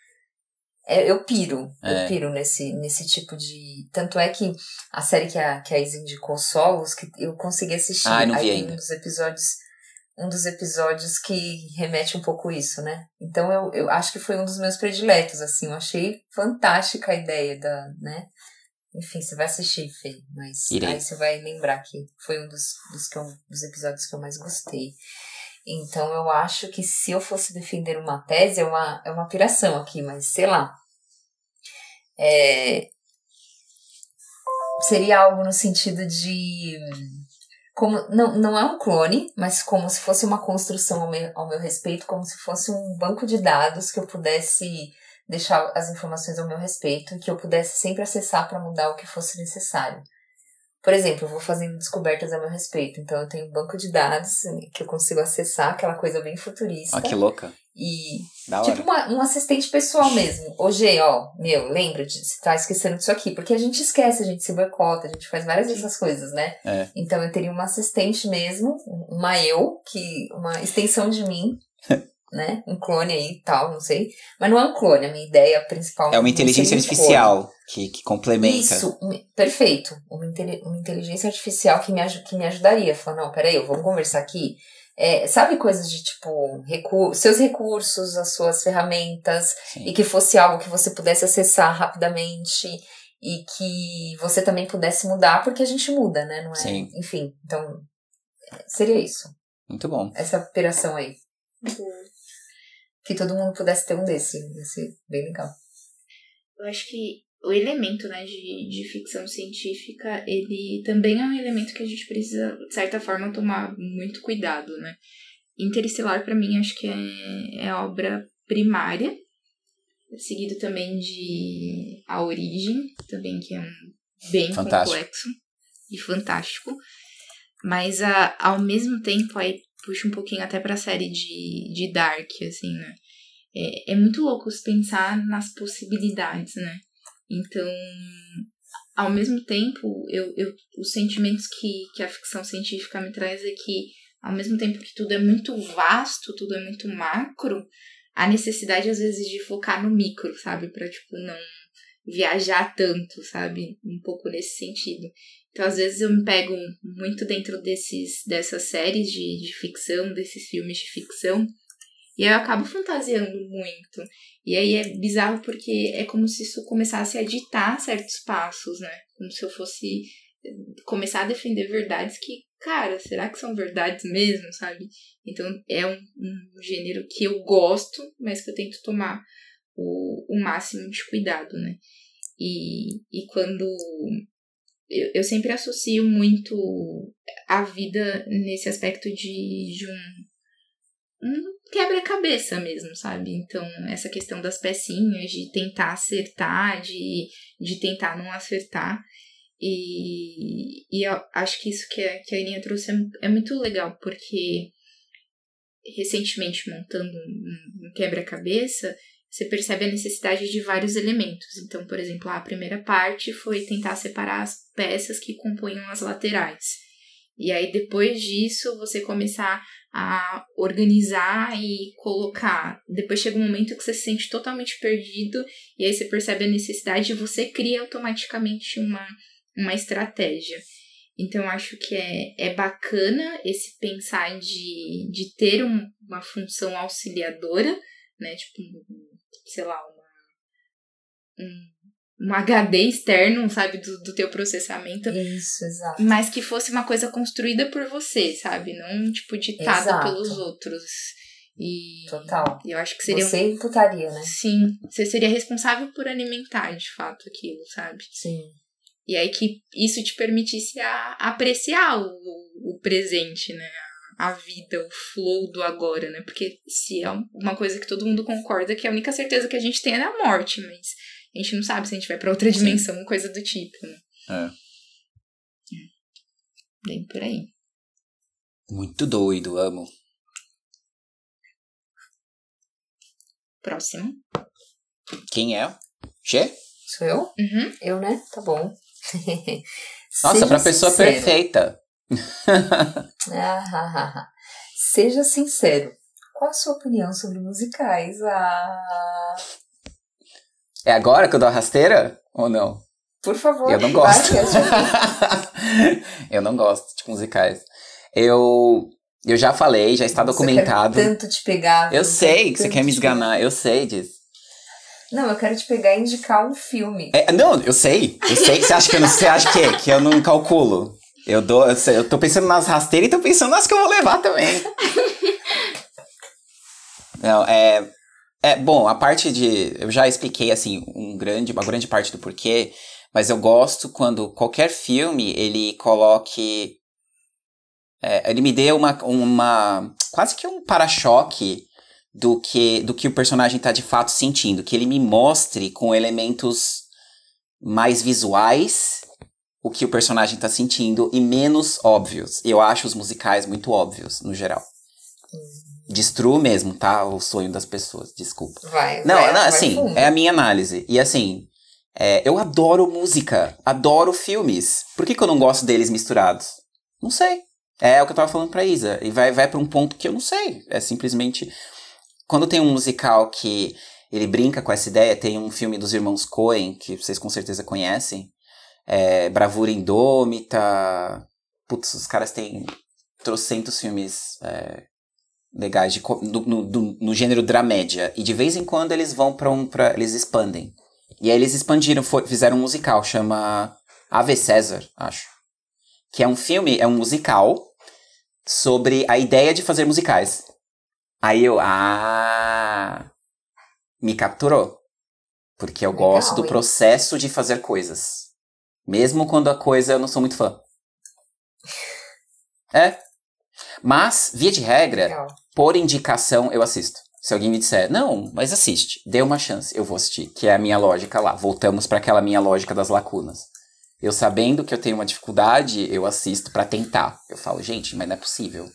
É, eu piro, É. eu piro nesse, nesse tipo de. Tanto é que a série que a, que a Isa indicou, Solos, que eu consegui assistir. Ah, eu não vi Aí ainda. um dos episódios. Um dos episódios que remete um pouco isso, né? Então eu, eu acho que foi um dos meus prediletos, assim. Eu achei fantástica a ideia da, né? Enfim, você vai assistir, Fê, mas Irei. aí você vai lembrar que foi um dos, dos, que eu, dos episódios que eu mais gostei. Então eu acho que se eu fosse defender uma tese, é uma, é uma piração aqui, mas sei lá. É, seria algo no sentido de. Como, não, não é um clone, mas como se fosse uma construção ao meu, ao meu respeito, como se fosse um banco de dados que eu pudesse deixar as informações ao meu respeito, que eu pudesse sempre acessar para mudar o que fosse necessário. Por exemplo, eu vou fazendo descobertas a meu respeito, então eu tenho um banco de dados que eu consigo acessar, aquela coisa bem futurista. Ah, que louca. E, Da tipo, uma, um assistente pessoal mesmo. Ô, G, ó, meu, lembra de você tá esquecendo disso aqui. Porque a gente esquece, a gente se boicota, a gente faz várias dessas coisas, né? É. Então eu teria uma assistente mesmo, uma eu, que uma extensão de mim, né? Um clone aí e tal, não sei. Mas não é um clone, a minha ideia principal É uma inteligência um artificial que, que complementa. Isso, um- perfeito. Uma, uma inteligência artificial que me, que me ajudaria. Falar, não, peraí, vamos conversar aqui. É, sabe coisas de tipo, recu seus recursos, as suas ferramentas, Sim. e que fosse algo que você pudesse acessar rapidamente e que você também pudesse mudar, porque a gente muda, né? Não é? Sim. Enfim, então é, seria isso. Muito bom. Essa operação aí. Que todo mundo pudesse ter um desse. Ia ser bem legal. Eu acho que o elemento né, de, de ficção científica, ele também é um elemento que a gente precisa, de certa forma, tomar muito cuidado, né? Interestelar, para mim, acho que é, é a obra primária, seguido também de A Origem, também que é um bem Fantástico. complexo e fantástico. Mas, a, ao mesmo tempo, aí puxa um pouquinho até pra série de, de Dark, assim, né? É, é muito louco pensar nas possibilidades, né? Então, ao mesmo tempo, eu, eu, os sentimentos que, que a ficção científica me traz é que, ao mesmo tempo que tudo é muito vasto, tudo é muito macro, a necessidade, às vezes, de focar no micro, sabe? Pra, tipo, não viajar tanto, sabe? Um pouco nesse sentido. Então, às vezes, eu me pego muito dentro desses, dessas séries de, de ficção, desses filmes de ficção, e eu acabo fantasiando muito. E aí é bizarro porque é como se isso começasse a ditar certos passos, né? Como se eu fosse eh, começar a defender verdades que, cara, será que são verdades mesmo, sabe? Então é um, um gênero que eu gosto, mas que eu tento tomar o, o máximo de cuidado, né? E, e quando. Eu, eu sempre associo muito a vida nesse aspecto de, de um um quebra-cabeça mesmo, sabe? Então, essa questão das pecinhas, de tentar acertar, de, de tentar não acertar. E, e eu acho que isso que a, que a Aninha trouxe é, é muito legal, porque recentemente montando um, um quebra-cabeça, você percebe a necessidade de vários elementos. Então, por exemplo, a primeira parte foi tentar separar as peças que compunham as laterais. E aí, depois disso, você começar a organizar e colocar. Depois chega um momento que você se sente totalmente perdido, e aí você percebe a necessidade e você cria automaticamente uma, uma estratégia. Então, acho que é, é bacana esse pensar de, de ter um, uma função auxiliadora, né? Tipo, sei lá, uma, um, um HD externo, sabe, do, do teu processamento. Isso, exato. Mas que fosse uma coisa construída por você, sabe? Não, tipo, ditada Exato. pelos outros. E Total. eu acho que seria. um Você imputaria, né? Sim, você seria responsável por alimentar, de fato, aquilo, sabe? Sim. E aí que isso te permitisse a, apreciar o, o presente, né? A, a vida, o flow do agora, né? Porque se é uma coisa que todo mundo concorda que a única certeza que a gente tem é da morte, mas a gente não sabe se a gente vai pra outra Sim. dimensão, coisa do tipo, né? É. Bem por aí. Muito doido, amo. Próximo. Quem é? Che? Sou eu? Uhum. Eu, né? Tá bom. Nossa, Seja pra pessoa sincero. perfeita. Ah, ah, ah. Seja sincero. Qual a sua opinião sobre musicais? Ah, É agora que eu dou a rasteira? Ou não? por favor. Eu não gosto. ouvir. eu não gosto de musicais. Eu, eu já falei, já está documentado. Eu tanto te pegar. Eu sei que você quer me esganar, eu sei disso. Não, eu quero te pegar e indicar um filme. É, não, eu sei. Eu sei você acha que eu não. Você acha que, que eu não calculo. Eu dou. Eu, sei, eu tô pensando nas rasteiras e tô pensando nas que eu vou levar também. Não, é. É, bom, a parte de. Eu já expliquei, assim, um grande, uma grande parte do porquê, mas eu gosto quando qualquer filme ele coloque. é, ele me dê uma, uma. quase que um para-choque do que, do que o personagem tá de fato sentindo. Que ele me mostre com elementos mais visuais o que o personagem tá sentindo e menos óbvios. Eu acho os musicais muito óbvios, no geral. Destruo mesmo, tá? O sonho das pessoas, desculpa. Vai, Não, vai, não vai assim, fundo. é a minha análise. E assim, é, eu adoro música, adoro filmes. Por que, que eu não gosto deles misturados? Não sei. É o que eu tava falando pra Isa. E vai, vai pra um ponto que eu não sei. É simplesmente. Quando tem um musical que ele brinca com essa ideia, tem um filme dos irmãos Coen, que vocês com certeza conhecem. É, Bravura Indômita. Putz, os caras têm trocentos filmes é, legais de, no, no, do- no gênero dramédia. E de vez em quando eles vão pra um. Pra, eles expandem. E aí eles expandiram, foi- fizeram um musical, chama Ave César, acho. Que é um filme, é um musical sobre a ideia de fazer musicais. Aí eu, ah, me capturou. Porque eu Legal, gosto do hein? processo de fazer coisas. Mesmo quando a coisa eu não sou muito fã. É. Mas, via de regra, Legal. por indicação, eu assisto. Se alguém me disser, não, mas assiste, dê uma chance, eu vou assistir. Que é a minha lógica lá. Voltamos para aquela minha lógica das lacunas. Eu sabendo que eu tenho uma dificuldade, eu assisto pra tentar. Eu falo, gente, mas não é possível.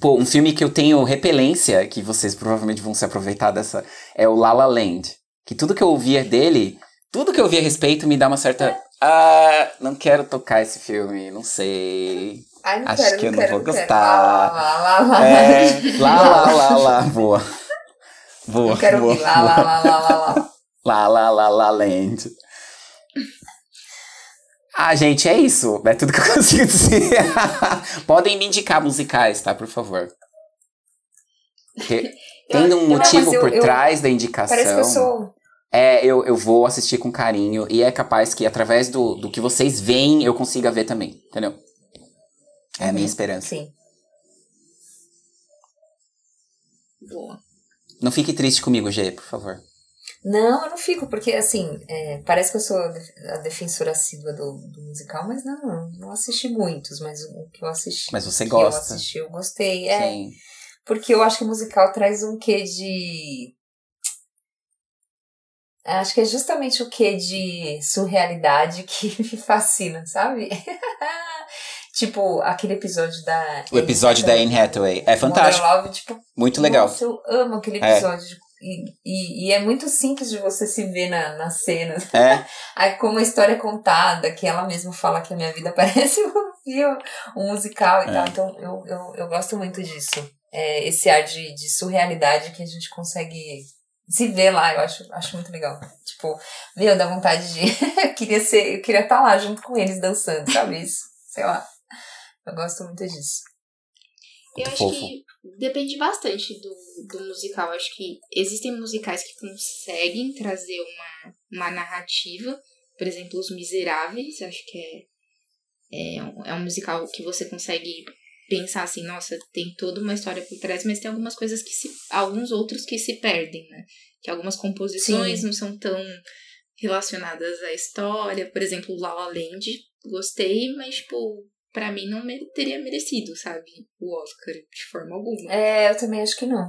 Pô, um filme que eu tenho repelência, que vocês provavelmente vão se aproveitar dessa, é o La La Land. Que tudo que eu ouvia dele, tudo que eu ouvia a respeito me dá uma certa. Ah, não quero tocar esse filme, não sei. Ai, não Acho quero, que eu não não quero, vou quero. gostar. Lá, lá, lá, lá. É, lá, lá, lá, lá, boa. Boa, Eu quero boa, ouvir lá, lá, lá, lá, lá, lá. lá, lá, lá, lá, land. Ah, gente, é isso. É tudo que eu consigo dizer. Podem me indicar musicais, tá? Por favor. Te- Tendo um Não, motivo eu- por eu- trás da indicação. Parece que eu sou. É, eu, eu vou assistir com carinho. E é capaz que através do, do que vocês veem, eu consiga ver também. Entendeu? É a minha esperança. Sim. Boa. Não fique triste comigo, Gê, por favor. Não, eu não fico, porque assim, é, parece que eu sou a def- a defensora assídua do, do musical, mas não, não, assisti muitos, mas o que eu assisti. Mas você que gosta. Eu assisti, eu gostei. É, Sim. porque eu acho que o musical traz um quê de. Acho que é justamente o quê de surrealidade que me fascina, sabe? tipo, aquele episódio da. O episódio da Anne Hathaway. É fantástico. Love, tipo, Muito legal. Nossa, eu amo aquele É. episódio. E, e, e é muito simples de você se ver na, na cena. É. Aí, como a história é contada, que ela mesma fala que a minha vida parece um filme, um musical e É. tal. Então, eu, eu, eu gosto muito disso. É, esse ar de, de surrealidade que a gente consegue se ver lá, eu acho, acho muito legal. Tipo, meu, dá vontade de. eu queria ser, eu queria estar lá junto com eles dançando, sabe? Isso, sei lá. Eu gosto muito disso. Eu acho que depende bastante do, do musical. Eu acho que existem musicais que conseguem trazer uma, uma narrativa. Por exemplo, Os Miseráveis. Acho que é, é, um, é um musical que você consegue pensar assim, nossa, tem toda uma história por trás, mas tem algumas coisas que se. alguns outros que se perdem, né? Que algumas composições Sim. não são tão relacionadas à história. Por exemplo, La La Land, gostei, mas, tipo, pra mim não teria merecido, sabe? O Oscar, de forma alguma. É, eu também acho que não.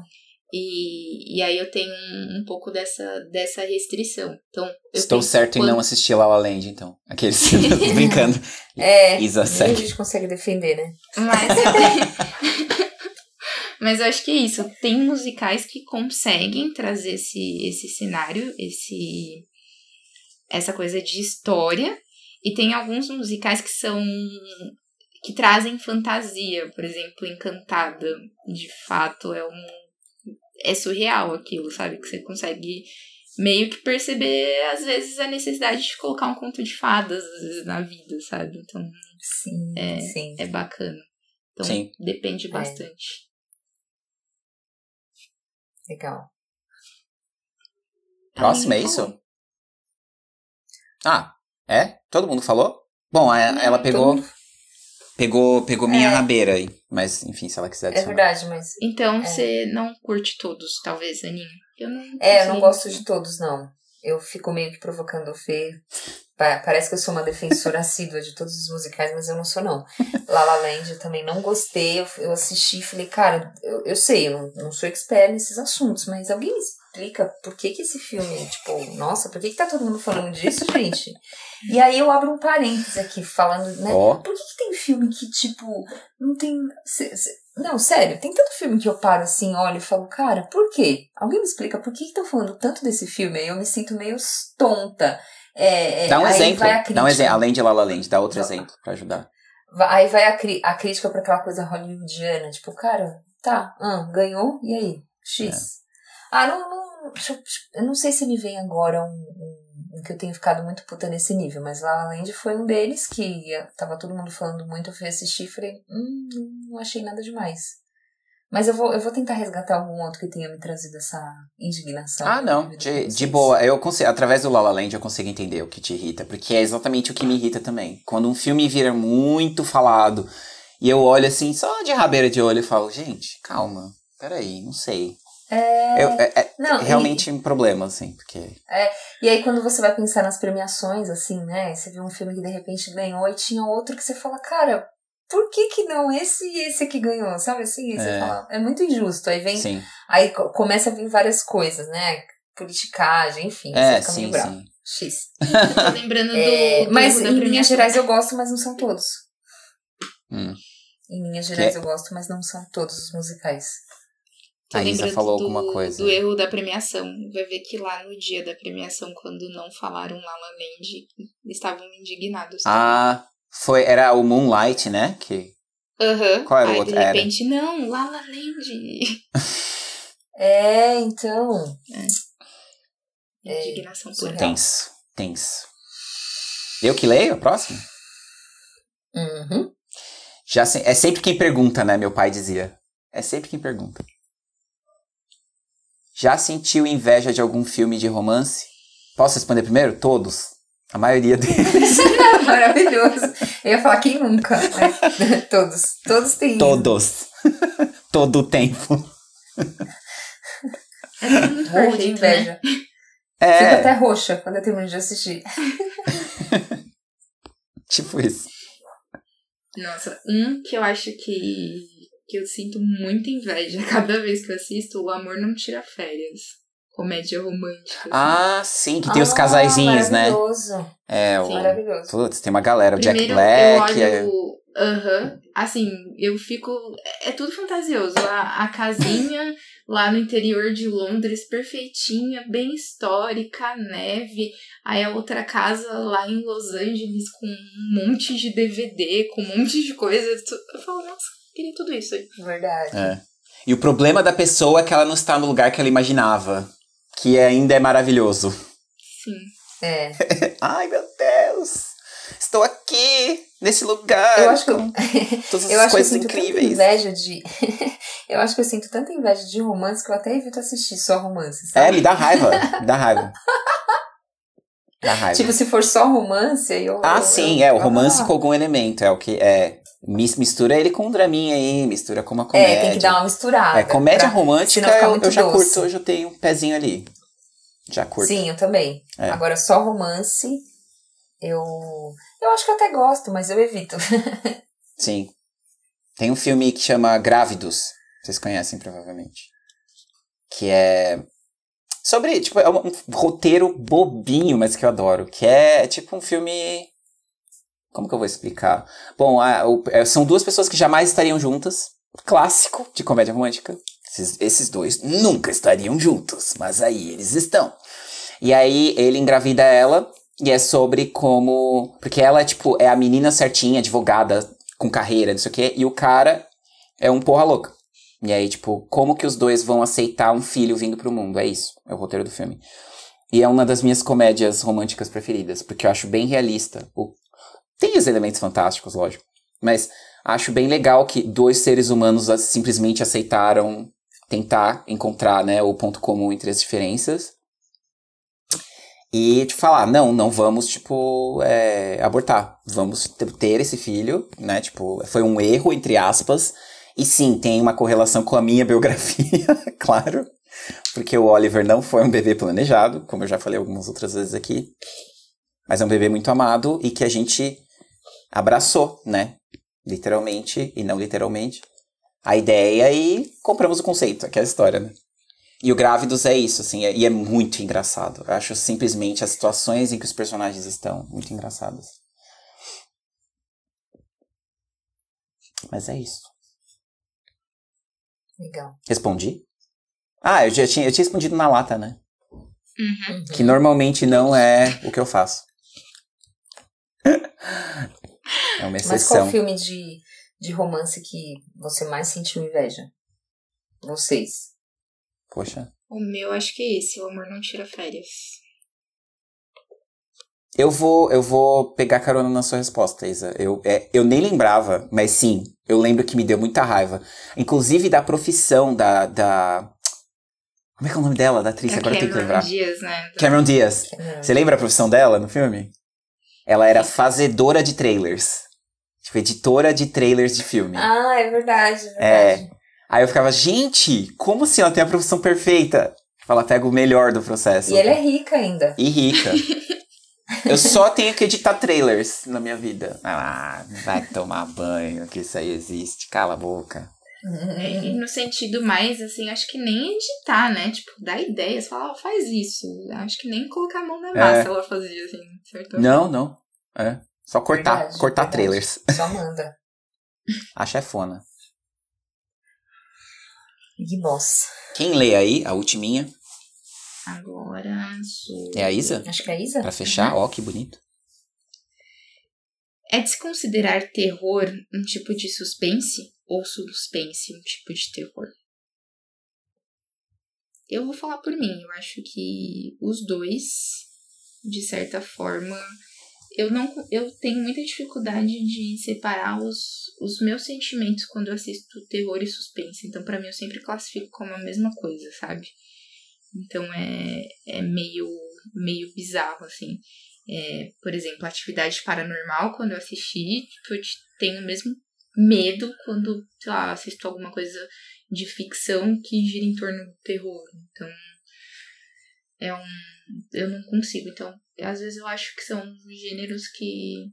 E, e aí eu tenho um, um pouco dessa, dessa restrição. Então, eu Estou certo em quando- não assistir La La Land, então. Aqueles Tô brincando. É, Isa nem a gente consegue defender, né? Mas eu, Mas eu acho que é isso. Tem musicais que conseguem trazer esse, esse cenário, esse essa coisa de história. E tem alguns musicais que são. que trazem fantasia. Por exemplo, Encantada. De fato, é um. É surreal aquilo, sabe? Que você consegue meio que perceber, às vezes, a necessidade de colocar um conto de fadas às vezes, na vida, sabe? Então, Sim, É, sim. é bacana. Então, Sim. depende bastante. Legal. Próximo, é isso? falou. Ah, é? Todo mundo falou? Bom, ela pegou, todo- pegou, pegou minha É. rabeira aí. Mas, enfim, se ela quiser É adicionar. verdade, mas. Então, É. você não curte todos, talvez, Aninha? Eu não É, eu não gosto de todos, não. Eu fico meio que provocando o Fê. Pa- Parece que eu sou uma defensora assídua de todos os musicais, mas eu não sou, não. La La Land eu também não gostei. Eu, eu assisti e falei, cara, eu, eu sei, eu não, não sou expert nesses assuntos, mas alguém explica por que que esse filme, tipo, nossa, por que que tá todo mundo falando disso, gente? E aí eu abro um parênteses aqui, falando, né? Ó, Por que, que tem filme que, tipo, não tem. Não, sério, tem tanto filme que eu paro assim, olho e falo, cara, por quê? Alguém me explica por que estão falando tanto desse filme? Aí eu me sinto meio tonta. É, é, Dá um exemplo. Dá um exemplo. Além de La La Land, dá outro Não. exemplo pra ajudar. Aí vai a, cri- a crítica pra aquela coisa hollywoodiana, tipo, cara, tá, ah, ganhou, e aí? X. Ah, não, eu- não sei se me vem agora um, um, um que eu tenho ficado muito puta nesse nível, mas La La Land foi um deles que tava todo mundo falando muito, eu fui assistir e falei, hum, não achei nada demais. Mas eu vou, eu vou tentar resgatar algum outro que tenha me trazido essa indignação. Ah, não. De, de boa. Eu consigo, através do La La Land eu consigo entender o que te irrita. Porque é exatamente o que me irrita também. Quando um filme vira muito falado e eu olho assim, só de rabeira de olho e falo, gente, calma. Peraí, não sei. É, Eu- é, é não, e- realmente um problema, assim, porque. E aí, quando você vai pensar nas premiações, assim, né? Você vê um filme que de repente ganhou e tinha outro que você fala, cara, por que que não esse e esse que ganhou? Sabe assim? Aí você É. fala, é muito injusto. Aí vem. Sim. Aí co- começa a vir várias coisas, né? Politicagem, enfim. É, você fica sim, meio bravo. sim. X. Tô lembrando do. É, do mas em linhas gerais eu gosto, mas não são todos. Hum. Em linhas gerais Que- eu gosto, mas não são todos os musicais. Tô A Isa falou do, alguma coisa. Do erro da premiação. Vai ver que lá no dia da premiação, quando não falaram La La Land, estavam indignados. Ah, foi. Era o Moonlight, né? Que. Aham. Qual era o Aí, outro? de Era. repente, não, La La Land. É, então. É, Indignação surreal. pura. Tenso. Tenso. Eu que leio a próxima? Uhum. Já se- é sempre quem pergunta, né? Meu pai dizia. É sempre quem pergunta. Já sentiu inveja de algum filme de romance? Posso responder primeiro? Todos. A maioria deles. Maravilhoso. Eu ia falar quem nunca, né? Todos. Todos têm. Todos. Todo o tempo. É Morro de né? inveja. Fico até É, roxa quando eu termino de assistir. tipo isso. Nossa, um que eu acho que, que eu sinto muita inveja cada vez que eu assisto, O Amor Não Tira Férias. Comédia romântica. assim. Ah, sim, que tem os Ah, casaizinhos, né? Maravilhoso. É, o. Sim. Maravilhoso. Putz, tem uma galera, o Jack Black. eu é- olho. Aham. Assim, eu fico. É é tudo fantasioso. A, a casinha lá no interior de Londres, perfeitinha, bem histórica, neve. Aí a outra casa lá em Los Angeles com um monte de DVD, com um monte de coisa. Eu falo, nossa, queria tudo isso aí. Verdade. É. E o problema da pessoa é que ela não está no lugar que ela imaginava. Que ainda é maravilhoso. Sim. É. Ai, meu Deus! Estou aqui, nesse lugar. Eu acho que eu, todas eu acho que eu sinto tanta incríveis. inveja de. eu acho que eu sinto tanta inveja de romance que eu até evito assistir só romance. É, Sabe? me dá raiva. Me dá raiva. Dá raiva. Tipo, se for só romance, aí eu. ah, eu- sim, eu- é, o ah, romance com algum elemento. É o que. É. mis- Mistura ele com um draminha aí, mistura com uma comédia. É, tem que dar uma misturada. É, comédia pra- romântica eu, eu já doce. curto, hoje eu tenho um pezinho ali. Já curto. Sim, eu também. É. Agora, só romance, eu. Eu acho que eu até gosto, mas eu evito. Sim. Tem um filme que chama Grávidos. Vocês conhecem, provavelmente. Que é. Sobre, tipo, é um roteiro bobinho, mas que eu adoro. Que é tipo um filme. Como que eu vou explicar? Bom, a- o- é, são duas pessoas que jamais estariam juntas. Clássico de comédia romântica. Esses, esses dois nunca estariam juntos, mas aí eles estão. E aí ele engravida ela e é sobre como. Porque ela é tipo, é a menina certinha, advogada, com carreira, não sei o quê, e o cara é um porra louca. E aí, tipo, como que os dois vão aceitar um filho vindo pro mundo? É isso, é o roteiro do filme. E é uma das minhas comédias românticas preferidas, porque eu acho bem realista. O... Tem os elementos fantásticos, lógico, mas acho bem legal que dois seres humanos simplesmente aceitaram tentar encontrar né, o ponto comum entre as diferenças. E te falar, não, não vamos, tipo, é, abortar. Vamos ter esse filho, né? Tipo, foi um erro, entre aspas. E sim, tem uma correlação com a minha biografia, claro. Porque o Oliver não foi um bebê planejado, como eu já falei algumas outras vezes aqui. Mas é um bebê muito amado e que a gente abraçou, né? Literalmente e não literalmente. A ideia e compramos o conceito, aquela história, né? E o Grávidos é isso, assim, e é muito engraçado. Eu acho simplesmente as situações em que os personagens estão muito engraçadas. Mas é isso. Legal. Respondi? Ah, eu já tinha, eu tinha respondido na lata, né? Uhum. Que normalmente não é o que eu faço. É uma Mas exceção. qual filme de, de romance que você mais sentiu inveja? Vocês. Poxa. O meu acho que é esse, o amor não tira férias. Eu vou, eu vou pegar carona na sua resposta, Isa. Eu, é, eu nem lembrava, mas sim, eu lembro que me deu muita raiva. Inclusive da profissão da. da... Como é que é o nome dela, da atriz? É Agora eu tenho que Cameron lembrar. Diaz, né? Cameron Diaz. Não. Você lembra a profissão dela no filme? Ela era fazedora de trailers. Tipo, editora de trailers de filme. Ah, é verdade, é É. verdade. Aí eu ficava, gente, como assim ela tem a profissão perfeita? Tipo, Ela pega o melhor do processo. E ela é rica ainda. E rica. eu só tenho que editar trailers na minha vida. Ah, vai tomar banho, que isso aí existe. Cala a boca. É, E no sentido mais, assim, acho que nem editar, né? Tipo, dar ideias, falar, ó, faz isso. Acho que nem colocar a mão na massa ela fazia, assim, certo? Não, não. É. Só cortar, Verdade, cortar verdade. trailers. Só manda. A chefona. Big Boss. Quem lê aí, a ultiminha? Agora sou. É a Isa? Acho que é a Isa. Pra fechar, ó, que bonito. É de se considerar terror um tipo de suspense ou suspense um tipo de terror? Eu vou falar por mim, eu acho que os dois, de certa forma, eu não eu tenho muita dificuldade de separar os, os meus sentimentos quando eu assisto terror e suspense. Então, pra mim, eu sempre classifico como a mesma coisa, sabe? Então é, é meio, meio bizarro, assim. É, por exemplo, atividade paranormal, quando eu assisti, tipo, eu tenho o mesmo medo quando, sei lá, assisto alguma coisa de ficção que gira em torno do terror. Então, é um. Eu não consigo. Então, às vezes eu acho que são gêneros que.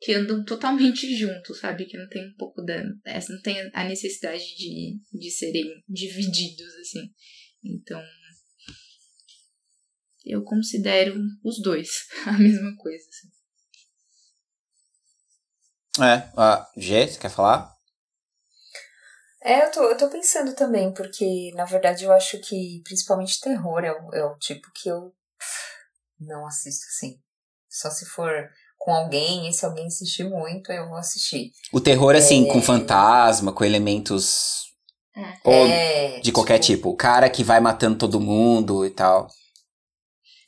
que andam totalmente juntos, sabe? Que não tem um pouco da. Não tem a necessidade de, de serem divididos, assim. Então. Eu considero os dois a mesma coisa. assim. É, a G, você quer falar? É, eu tô, eu tô pensando também, porque na verdade eu acho que principalmente terror é o, é o tipo que eu não assisto assim. Só se for com alguém, e se alguém insistir muito, eu vou assistir. O terror, assim, É. com fantasma, com elementos. É. Ou é, de qualquer tipo. O cara que vai matando todo mundo e tal.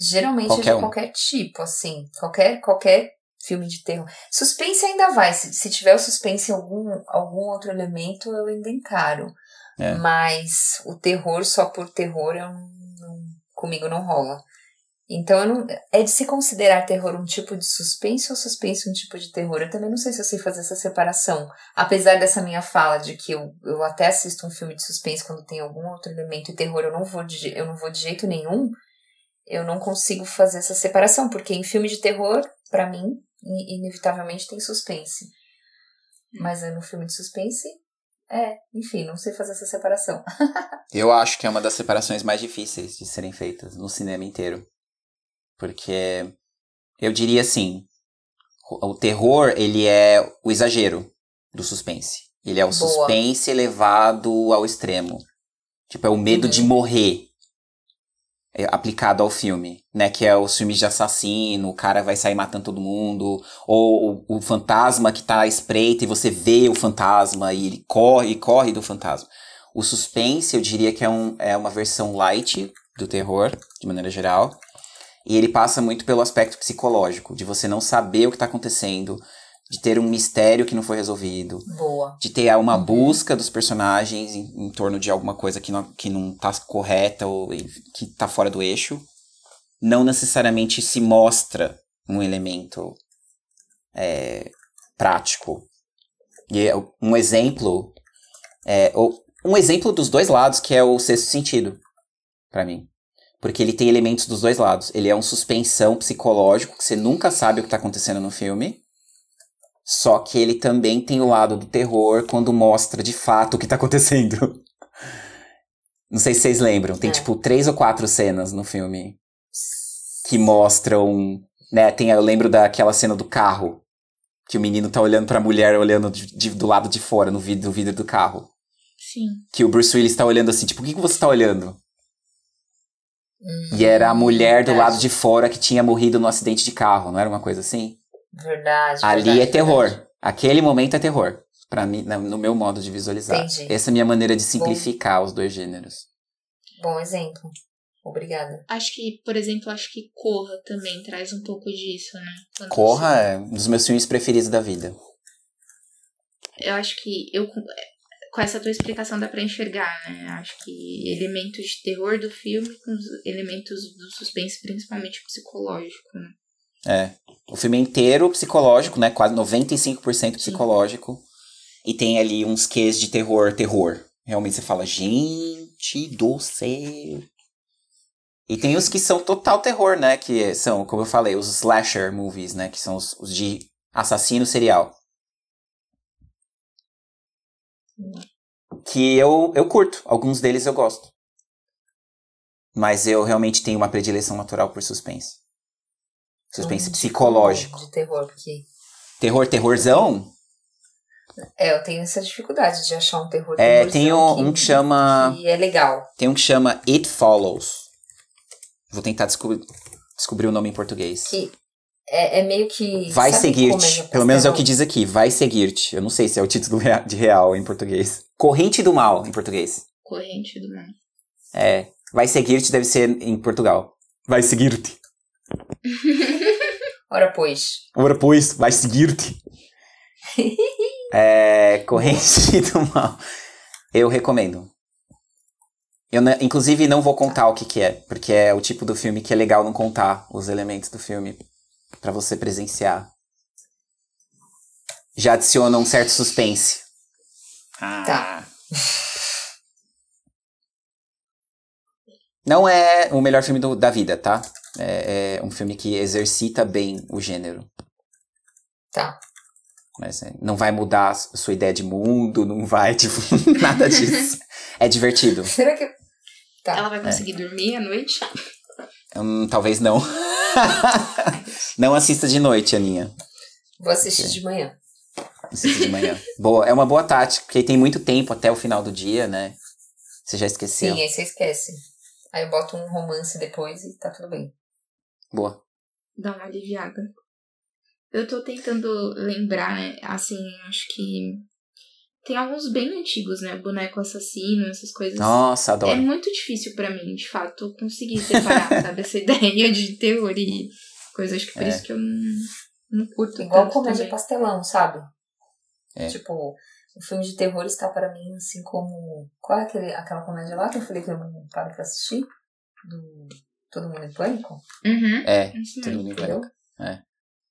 Geralmente Qualquer é de um. qualquer tipo, assim. Qualquer, qualquer filme de terror. Suspense ainda vai. Se, se tiver o suspense em algum, algum outro elemento, eu ainda encaro. É. Mas o terror só por terror eu não, não- comigo não rola. Então eu não, é de se considerar terror um tipo de suspense ou suspense um tipo de terror. Eu também não sei se eu sei fazer essa separação. Apesar dessa minha fala de que eu, eu até assisto um filme de suspense quando tem algum outro elemento e terror eu não vou de, eu não vou de jeito nenhum, eu não consigo fazer essa separação, porque em filme de terror, pra mim, inevitavelmente tem suspense. Mas é no filme de suspense, é, enfim, não sei fazer essa separação. Eu acho que é uma das separações mais difíceis de serem feitas no cinema inteiro. Porque eu diria assim, o terror, ele é o exagero do suspense. Ele é o Boa. suspense elevado ao extremo. Tipo, é o medo Uhum. de morrer aplicado ao filme, né? Que é os filmes de assassino, o cara vai sair matando todo mundo, ou o, o fantasma que tá à espreita e você vê o fantasma e ele corre e corre do fantasma. O suspense, eu diria que é, um, é uma versão light do terror, de maneira geral. E ele passa muito pelo aspecto psicológico, de você não saber o que está acontecendo, de ter um mistério que não foi resolvido, Boa. de ter uma Uhum. busca dos personagens em, em torno de alguma coisa que não, que não tá correta ou que tá fora do eixo. Não necessariamente se mostra um elemento é, prático. E é um exemplo é, ou- um exemplo dos dois lados que é o sexto sentido pra mim porque ele tem elementos dos dois lados ele é um suspensão psicológico que você nunca sabe o que tá acontecendo no filme só que ele também tem o lado do terror quando mostra de fato o que tá acontecendo não sei se vocês lembram tem É. tipo três ou quatro cenas no filme que mostram né tem eu lembro daquela cena do carro que o menino tá olhando pra mulher olhando de- de- do lado de fora no vidro, do vidro do carro Sim. Que o Bruce Willis tá olhando assim, tipo, o que, que você tá olhando? Hum, E era a mulher do verdade. lado de fora que tinha morrido no acidente de carro, não era uma coisa assim? Verdade. Ali verdade, é terror. verdade. Aquele momento é terror. Pra mim, no meu modo de visualizar. Entendi. Essa é a minha maneira de simplificar os dois gêneros. Bom exemplo. Obrigada. Acho que, por exemplo, acho que Corra também traz um pouco disso, né? Quando Corra é um dos meus filmes preferidos da vida. Eu acho que eu com essa tua explicação dá pra enxergar, né? Acho que elementos de terror do filme com os elementos do suspense, principalmente psicológico, né? É. O filme inteiro psicológico, né? Quase 95% psicológico. E tem ali uns quês de terror, terror. Realmente você fala, gente do céu. E tem os que são total terror, né? Que são, como eu falei, os slasher movies, né? Que são os, os de assassino serial. Que eu, eu curto. Alguns deles eu gosto. Mas eu realmente tenho uma predileção natural por suspense. Suspense Hum, psicológico. De terror, porque. Terror, terrorzão? É, eu tenho essa dificuldade de achar um terror. É, tem um, um que chama. Que é legal. Tem um que chama It Follows. Vou tentar descobrir, descobrir o nome em português. Que é, é meio que. Vai seguir-te. comédia Pelo menos é o que diz aqui. Vai seguir-te. Eu não sei se é o título de real em português. Corrente do Mal em português. Corrente do mal. É. Vai seguir-te deve ser em Portugal. Vai seguir-te. Ora, pois. Ora, pois, vai seguir-te. é. Corrente do Mal. Eu recomendo. Eu, inclusive, não vou contar o que, que é, porque é o tipo do filme que é legal não contar os elementos do filme pra você presenciar. Já adiciona um certo suspense. Ah. Tá. Não é o melhor filme do- da vida, tá? É, é um filme que exercita bem o gênero. Tá. Mas é, não vai mudar a su- sua ideia de mundo, não vai, tipo, nada disso. É divertido. Será que. Tá. Ela vai conseguir dormir à noite? Hum, talvez não. não assista de noite, Aninha. Vou assistir de manhã. Assista de manhã. boa, é uma boa tática, porque tem muito tempo até o final do dia, né? Você já esqueceu. Sim, aí você esquece. Aí eu boto um romance depois e tá tudo bem. Boa. Dá uma aliviada. Eu tô tentando lembrar, né? Assim, acho que. Tem alguns bem antigos, né? Boneco assassino, essas coisas. Nossa, É adoro. muito difícil pra mim, de fato, conseguir separar, sabe? Essa ideia de terror e coisa. Acho que por É. isso que eu não, não curto Igual tanto comédia também. pastelão, sabe? É. Tipo, o filme de terror está para mim assim como. Qual é aquele, aquela comédia lá que eu falei que eu não paro pra assistir? Do Todo Mundo em Pânico? Uhum. É, Isso todo mundo Entendeu? É.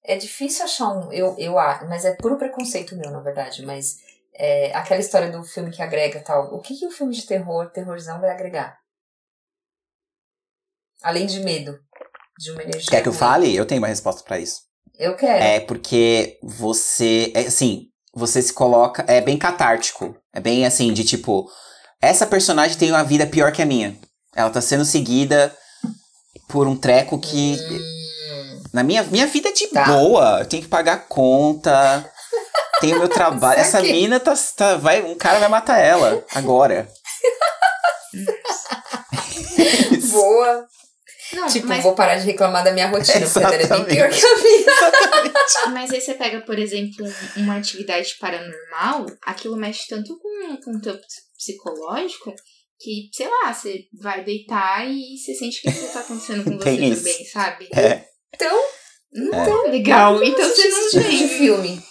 É difícil achar um. Eu, eu acho, mas é puro preconceito meu, na verdade. Mas é, aquela história do filme que agrega tal. O que, que o filme de terror, terrorzão, vai agregar? Além de medo. De uma energia. Quer que eu fale? Eu tenho uma resposta pra isso. Eu quero. É porque você. É, assim, você se coloca. É bem catártico. É bem assim, de tipo. Essa personagem tem uma vida pior que a minha. Ela tá sendo seguida por um treco que. Hum, Na minha, minha vida é de Tá. boa. Eu tenho que pagar conta. Tenho meu trabalho. Essa Saquei. mina tá, tá. Vai, um cara vai matar ela. Agora. boa. Não, Tipo, mas, vou parar de reclamar da minha rotina, porque ela é bem Exatamente. pior que a minha. mas aí você pega, por exemplo, uma atividade paranormal, aquilo mexe tanto com, com o teu psicológico que, sei lá, você vai deitar e você sente que aquilo tá acontecendo com você isso. também, sabe? É. Então, Não é legal. Então você não de tem. filme.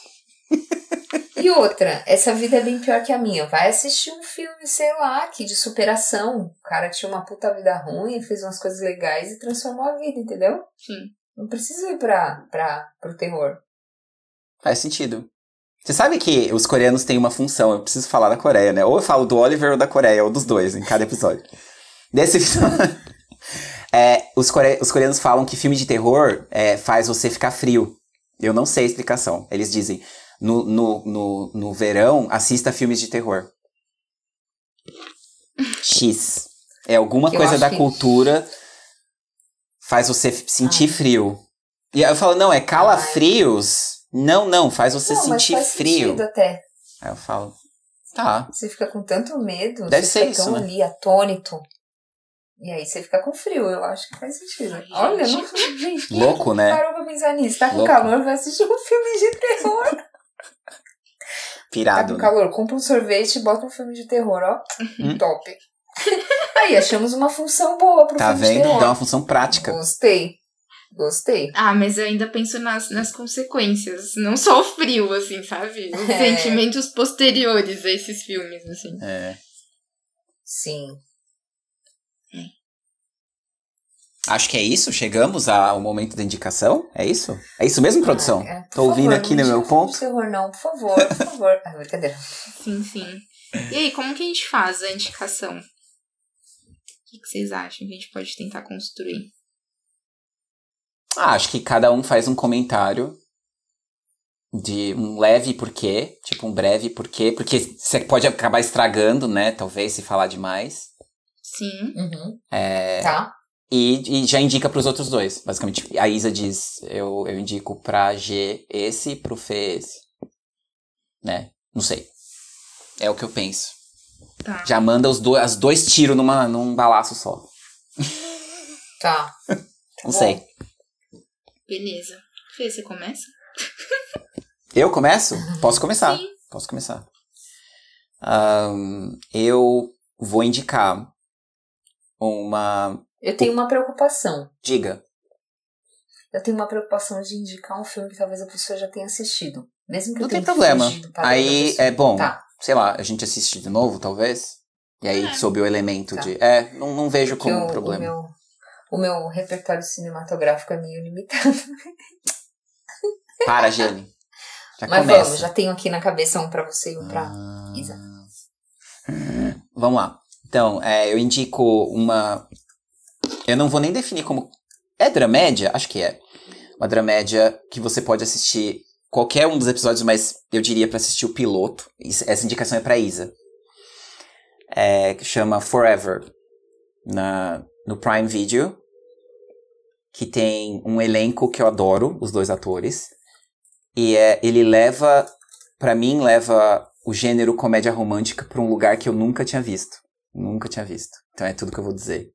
E outra, essa vida é bem pior que a minha. Vai assistir um filme, sei lá, que de superação. O cara tinha uma puta vida ruim, fez umas coisas legais e transformou a vida, entendeu? Sim. Não precisa ir pra, pra, pro terror. Faz sentido. Você sabe que os coreanos têm uma função, eu preciso falar da Coreia, né? Ou eu falo do Oliver ou da Coreia, ou dos dois, em cada episódio. Desse episódio. é, os, core... os coreanos falam que filme de terror é, faz você ficar frio. Eu não sei a explicação. Eles dizem, no, no, no, no verão, assista filmes de terror. X. É alguma Eu coisa da que- cultura faz você sentir frio. E aí eu falo, não, é calafrios. Não, não, faz você não, mas sentir faz frio. sentido até. Aí eu falo, Tá. Você fica com tanto medo, Deve você ser fica isso, tão né? ali, atônito. E aí você fica com frio, eu acho que faz sentido. Ai, Olha, gente. não, gente, Louco, né? parou pra pensar nisso? Tá com Louco. calor, vai assistir um filme de terror. Tá Pirado. com né? calor, compra um sorvete e bota um filme de terror, ó. Hum. Top. aí, achamos uma função boa pro Tá filme de vendo? terror. Dá uma função prática. Gostei. Gostei. Ah, mas eu ainda penso nas, nas consequências, não só o frio, assim, sabe? Os É. sentimentos posteriores a esses filmes, assim. É. Sim. Acho que é isso. Chegamos ao momento da indicação. É isso? É isso mesmo, produção? Ah, é, por Tô ouvindo favor, aqui não no meu ponto. de terror, não, por favor, por favor. Ah, brincadeira. Sim, sim. E aí, como que a gente faz a indicação? O que, que vocês acham que a gente pode tentar construir? Ah, acho que cada um faz um comentário de um leve porquê, tipo um breve porquê, porque você pode acabar estragando, né? Talvez se falar demais. Sim. Uhum. É, Tá. e, e já indica pros outros dois, basicamente. A Isa diz, eu, eu indico pra G esse, pro Fê esse. Né? Não sei. É o que eu penso. Tá. Já manda os dois, as dois tiros numa, num balaço só. Tá. Não bom. sei. Beleza. Fê, você começa? Eu começo? Posso começar. Sim. Posso começar. Ahn, eu vou indicar uma. Eu tenho uma preocupação. Diga. Eu tenho uma preocupação de indicar um filme que talvez a pessoa já tenha assistido. Mesmo que Não eu tem tenha problema. Aí é bom, Tá. sei lá, a gente assiste de novo, talvez. E aí, É. sob o elemento Tá. de. É, não, não vejo Porque como o, um o, problema. meu, o meu repertório cinematográfico é meio limitado. Para, Gene. Já Mas começa. vamos, já tenho aqui na cabeça um pra você e um pra Ah. Isa. Vamos lá. Então, é, eu indico uma. Eu não vou nem definir como. É dramédia? Acho que é. Uma dramédia que você pode assistir qualquer um dos episódios, mas eu diria pra assistir o piloto. Essa indicação é pra Isa. É, que chama Forever. Na, no Prime Video. Que tem um elenco que eu adoro, os dois atores. E é, ele leva. Pra mim, leva o gênero comédia romântica pra um lugar que eu nunca tinha visto. Nunca tinha visto. Então é tudo que eu vou dizer.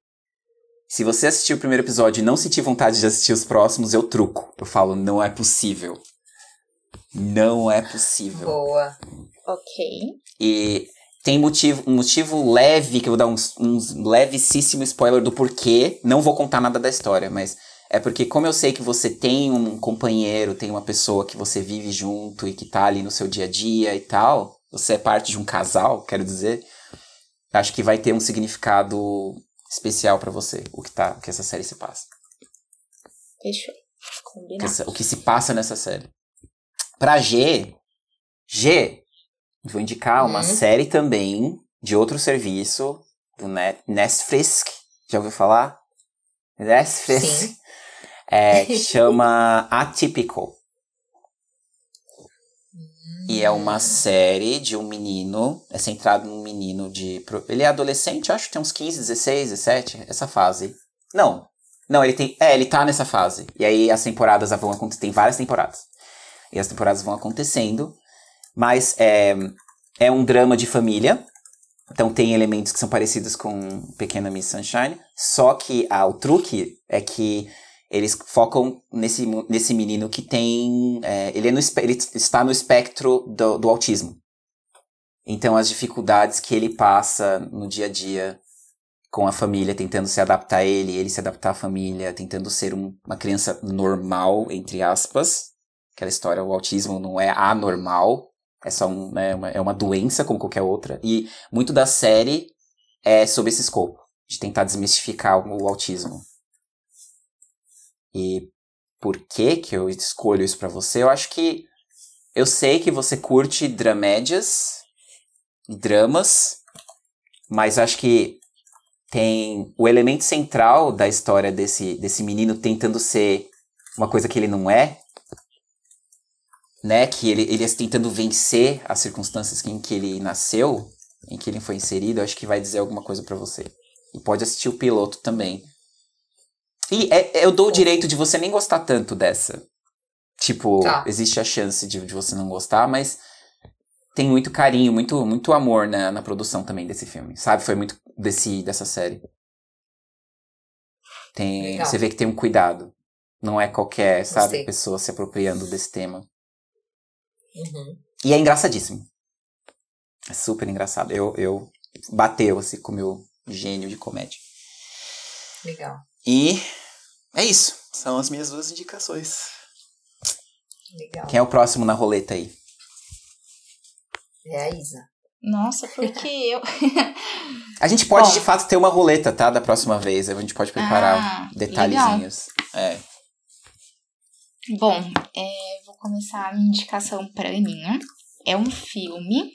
Se você assistiu o primeiro episódio e não sentir vontade de assistir os próximos, eu truco. Eu falo, não é possível. Não é possível. Boa. Ok. E tem motivo, um motivo leve, que eu vou dar uns, uns levesíssimo spoiler do porquê. Não vou contar nada da história, mas é porque como eu sei que você tem um companheiro, tem uma pessoa que você vive junto e que tá ali no seu dia a dia e tal, você é parte de um casal, quero dizer, acho que vai ter um significado especial pra você, o que tá, o que essa série se passa. Fechou. Combinado. essa- o que se passa nessa série. Pra G, G, vou indicar uma Hum. série também de outro serviço, do Net, Netflix. Já ouviu falar? Netflix. Sim. É, que chama Atypical. E é uma série de um menino, é centrado num menino de. Ele é adolescente, acho que tem uns 15, 16, 17, essa fase. Não. Não, ele tem. É, ele tá nessa fase. E aí as temporadas vão acontecer. Tem várias temporadas. E as temporadas vão acontecendo. Mas é, é um drama de família. Então tem elementos que são parecidos com Pequena Miss Sunshine. Só que ah, o truque é que eles focam nesse, nesse menino que tem. é, ele, é no, ele está no espectro do, do autismo. Então as dificuldades que ele passa no dia a dia com a família, tentando se adaptar a ele, ele se adaptar à família, tentando ser um- uma criança normal, entre aspas. Aquela história, o autismo não é anormal, é só um, né, uma, é uma doença como qualquer outra. E muito da série é sobre esse escopo, de tentar desmistificar o autismo. E por que que eu escolho isso pra você? Eu acho que eu sei que você curte dramédias e dramas, mas acho que tem o elemento central da história desse, desse menino tentando ser uma coisa que ele não é, né? Que ele, ele é tentando vencer as circunstâncias em que ele nasceu, em que ele foi inserido, acho que vai dizer alguma coisa pra você. E pode assistir o piloto também. E é- eu dou o direito de você nem gostar tanto dessa. Tipo, Tá. existe a chance de, de você não gostar, mas tem muito carinho, muito, muito amor na, na produção também desse filme, sabe? Foi muito desse, dessa série. Tem, Legal. você vê que tem um cuidado. Não é qualquer, sabe, Gostei. pessoa se apropriando desse tema. Uhum. E é engraçadíssimo. É super engraçado. Eu, eu bateu assim com o meu gênio de comédia. Legal. E é isso. São as minhas duas indicações. Legal. Quem é o próximo na roleta aí? É a Isa. Nossa, porque eu. A gente pode Bom. de fato ter uma roleta, tá? Da próxima vez. A gente pode preparar Ah, detalhezinhos. É. Bom, é, vou começar a minha indicação pra Aninha. É um filme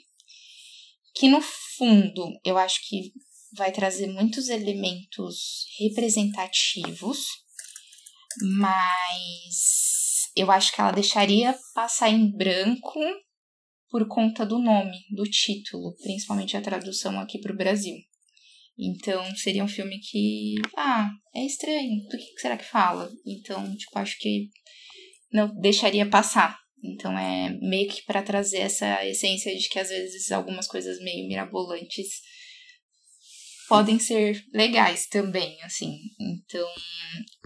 que, no fundo, eu acho que vai trazer muitos elementos representativos, mas eu acho que ela deixaria passar em branco por conta do nome, do título, principalmente a tradução aqui pro Brasil. Então, seria um filme que, ah, é estranho, do que será que fala? Então, tipo, acho que não deixaria passar. Então é meio que para trazer essa essência de que às vezes algumas coisas meio mirabolantes podem ser legais também, assim. Então,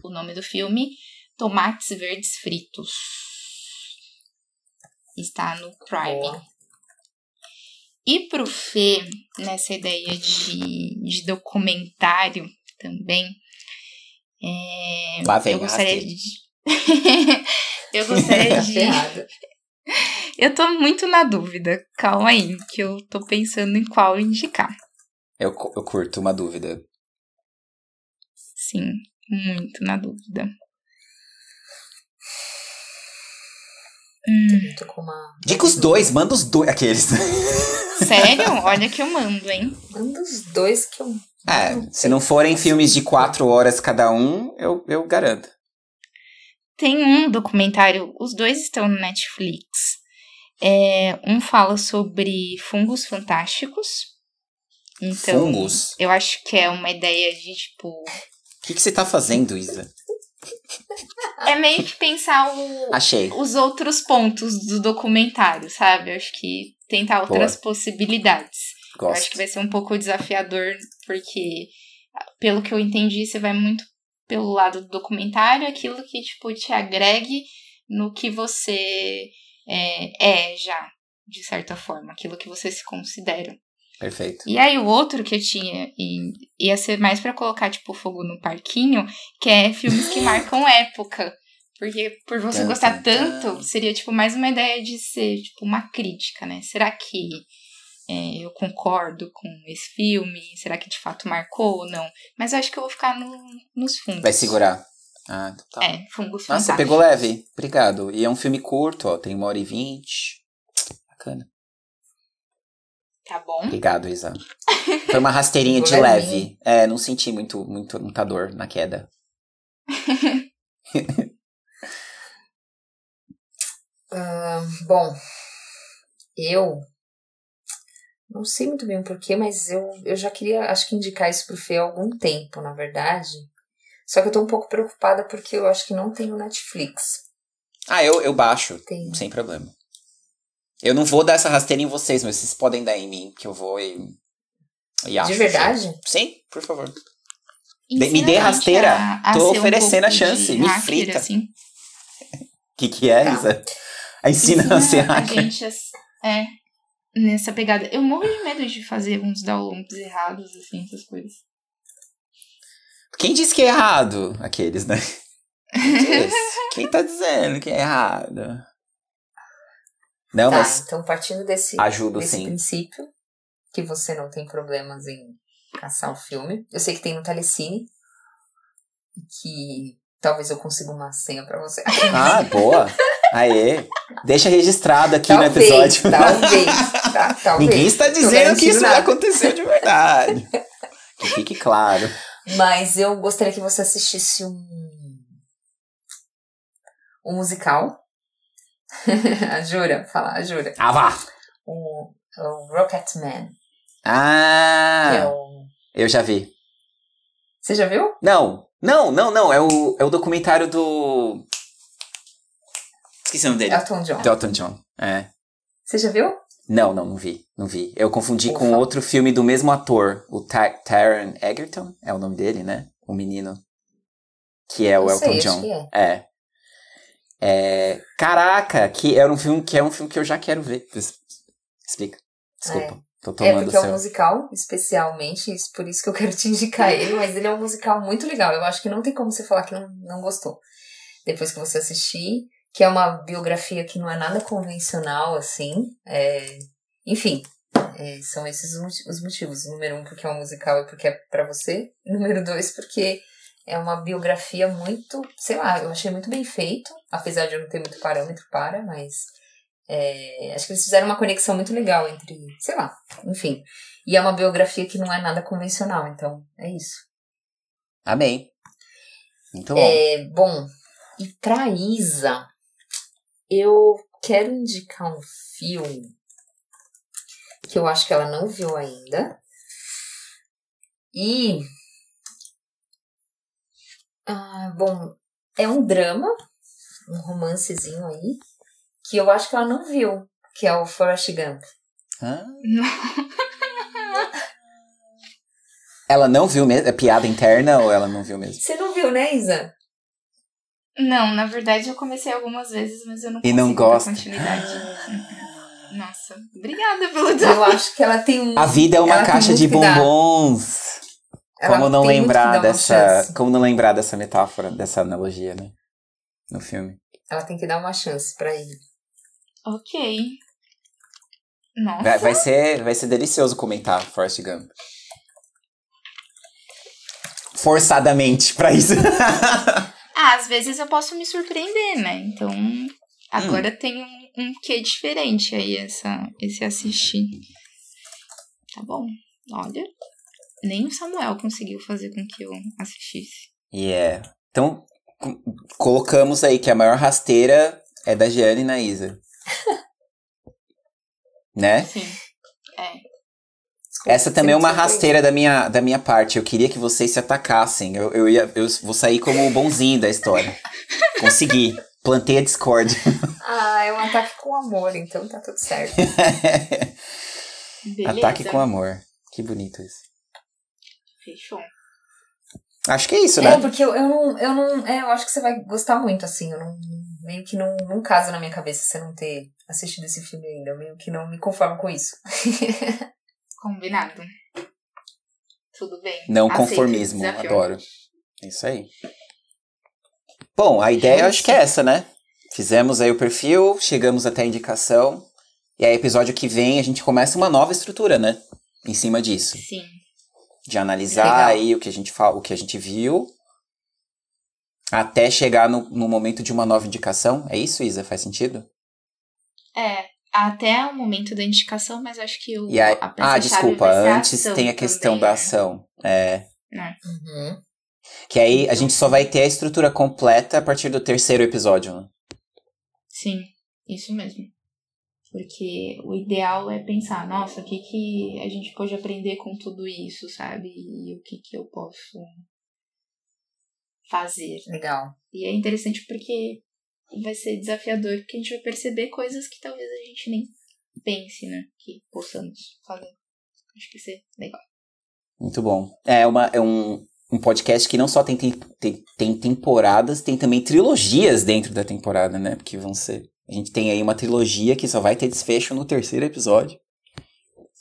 o nome do filme Tomates Verdes Fritos. Está no Prime. Boa. E pro Fê, nessa ideia de, de documentário também, é, Lá vem eu gostaria de. eu gostaria de. Eu tô muito na dúvida. Calma aí, que eu tô pensando em qual indicar. Eu, eu curto uma dúvida. Sim, muito na dúvida. Hum, tô com uma. Dica os dois, manda os dois. Aqueles. sério? Olha que eu mando, hein? Um dos dois que eu. É, se não forem filmes de quatro horas cada um, eu, eu garanto. Tem um documentário, os dois estão no Netflix. É, um fala sobre fungos fantásticos. Então, Fungos? eu acho que é uma ideia de, tipo, O que, que você tá fazendo, Isa? é meio que pensar o, Achei. os outros pontos do documentário, sabe? Eu acho que tentar outras possibilidades. Eu acho Gosto. que vai ser um pouco desafiador, porque, pelo que eu entendi, você vai muito pelo lado do documentário, aquilo que, tipo, te agregue no que você é, é já, de certa forma, aquilo que você se considera. Perfeito. E aí o outro que eu tinha e- ia ser mais pra colocar tipo fogo no parquinho, que é filmes que marcam época. Porque por você Tan, gostar tan, tan. tanto, seria tipo mais uma ideia de ser tipo uma crítica, né? Será que é, eu concordo com esse filme? Será que de fato marcou ou não? Mas eu acho que eu vou ficar no- nos fundos. Vai segurar. Ah, então tá. É, fungos Nossa, fantásticos. pegou leve. Obrigado. E é um filme curto, ó. Tem uma hora e vinte. Bacana. Tá bom. Obrigado, Isa. Foi uma rasteirinha de leve. É, não senti muito, muito, muita dor na queda. Ah, bom, eu não sei muito bem o porquê, mas eu, eu já queria, acho que indicar isso pro Fê há algum tempo, na verdade. Só que eu tô um pouco preocupada porque eu acho que não tem no Netflix. Ah, eu, eu baixo. Tem. Sem problema. Eu não vou dar essa rasteira em vocês, mas vocês podem dar em mim, que eu vou e. e acho, De verdade? Sim, por favor. Ensina me dê a gente rasteira. a- a Tô ser um oferecendo a chance. de Me hacker, frita. Assim. O que, que é, Tá. Isa? A ensina, a ser a hacker. gente as- é nessa pegada. Eu morro de medo de fazer uns downloads errados, assim, essas coisas. Quem disse que é errado? Aqueles, né? Quem? Quem tá dizendo que é errado? Não, tá, mas então partindo desse, ajudo desse sim. princípio, que você não tem problemas em caçar o filme. Eu sei que tem no Telecine, e que talvez eu consiga uma senha pra você. Ah, boa. Aê. Deixa registrado aqui no talvez, episódio. talvez, tá, talvez. Ninguém está dizendo que isso nada. aconteceu de verdade. Que fique claro. Mas eu gostaria que você assistisse um, um musical. A Jura, fala, a Jura. Ah, vá. O, o Rocketman, que é Ah, o... eu já vi. Você já viu? Não, não, não, não. É o, é o documentário do. Esqueci o nome dele. Elton John. Do Elton John. É. Você já viu? Não, não, não vi. Não vi. Eu confundi Ufa. com outro filme do mesmo ator, o Ta Taron Egerton, é o nome dele, né? O menino. Que é o Elton sei, John. é. É. É, Caraca, que era um filme que é um filme que eu já quero ver. Explica. Desculpa. Tô É tomando porque é um seu. musical, especialmente, isso- por isso que eu quero te indicar ele, mas ele é um musical muito legal. Eu acho que não tem como você falar que não, não gostou. Depois que você assistir, que é uma biografia que não é nada convencional, assim. é, Enfim, é, são esses os moti- os motivos. Número um, porque é um musical e porque é pra você. Número dois, porque é uma biografia muito, sei lá, eu achei muito bem feito, apesar de eu não ter muito parâmetro para, mas é, acho que eles fizeram uma conexão muito legal entre, sei lá, enfim. E é uma biografia que não é nada convencional, então é isso. Amém. Muito bom. É, bom, e pra Isa, eu quero indicar um filme que eu acho que ela não viu ainda. E. Ah, bom, é um drama, um romancezinho aí, que eu acho que ela não viu, que é o Forrest Gump. Hã? Ela não viu mesmo? É piada interna ou ela não viu mesmo? Você não viu, né, Isa? Não, na verdade eu comecei algumas vezes, mas eu não E não dar gosta. continuidade. Nossa, obrigada pelo Eu desafio. acho que ela tem um. A vida é uma caixa de bombons. Ela Como não lembrar dessa. chance. Como não lembrar dessa metáfora, dessa analogia, né? No filme. Ela tem que dar uma chance pra ele. Ok. Nossa. Vai, vai ser, vai ser delicioso comentar Forrest Gump. Forçadamente pra isso. Ah, às vezes eu posso me surpreender, né? Então, Hum. agora tem um, um quê diferente aí, essa, esse assistir. Tá bom. Olha, nem o Samuel conseguiu fazer com que eu assistisse. yeah. Então, co- colocamos aí que a maior rasteira é da Gianni e na Isa. né? Sim. É. Essa também é uma rasteira da minha, da minha parte. Eu queria que vocês se atacassem. Eu, eu, ia, eu vou sair como o bonzinho da história. Consegui. Plantei a discórdia. Ah, é um ataque com amor, então tá tudo certo. Beleza. Ataque com amor. Que bonito isso. Fechou. Acho que é isso, né? É, porque eu, eu não. Eu não. É, eu acho que você vai gostar muito, assim. Eu não. Meio que não, não casa na minha cabeça você não ter assistido esse filme ainda. Eu meio que não me conformo com isso. Combinado. Tudo bem. Não Aceito conformismo. Adoro. É isso aí. Bom, a ideia eu acho que é essa, né? Fizemos aí o perfil, chegamos até a indicação. E aí, episódio que vem, a gente começa uma nova estrutura, né? Em cima disso. Sim. De analisar Legal. aí o que a gente fala, o que a gente viu, até chegar no, no momento de uma nova indicação. É isso, Isa? Faz sentido? É, até o momento da indicação, mas acho que o, E aí, a ah, desculpa. Antes tem a questão também, da né? ação. É. Uhum. Que aí a gente só vai ter a estrutura completa a partir do terceiro episódio, né? Sim, isso mesmo. Porque o ideal é pensar, nossa, o que, que a gente pode aprender com tudo isso, sabe? E o que, que eu posso fazer. Legal. E é interessante porque vai ser desafiador, porque a gente vai perceber coisas que talvez a gente nem pense, né? Que possamos fazer. Acho que vai ser legal. Muito bom. É, uma, é um, um podcast que não só tem, tem, tem, tem temporadas, tem também trilogias dentro da temporada, né? Porque vão ser. A gente tem aí uma trilogia que só vai ter desfecho no terceiro episódio.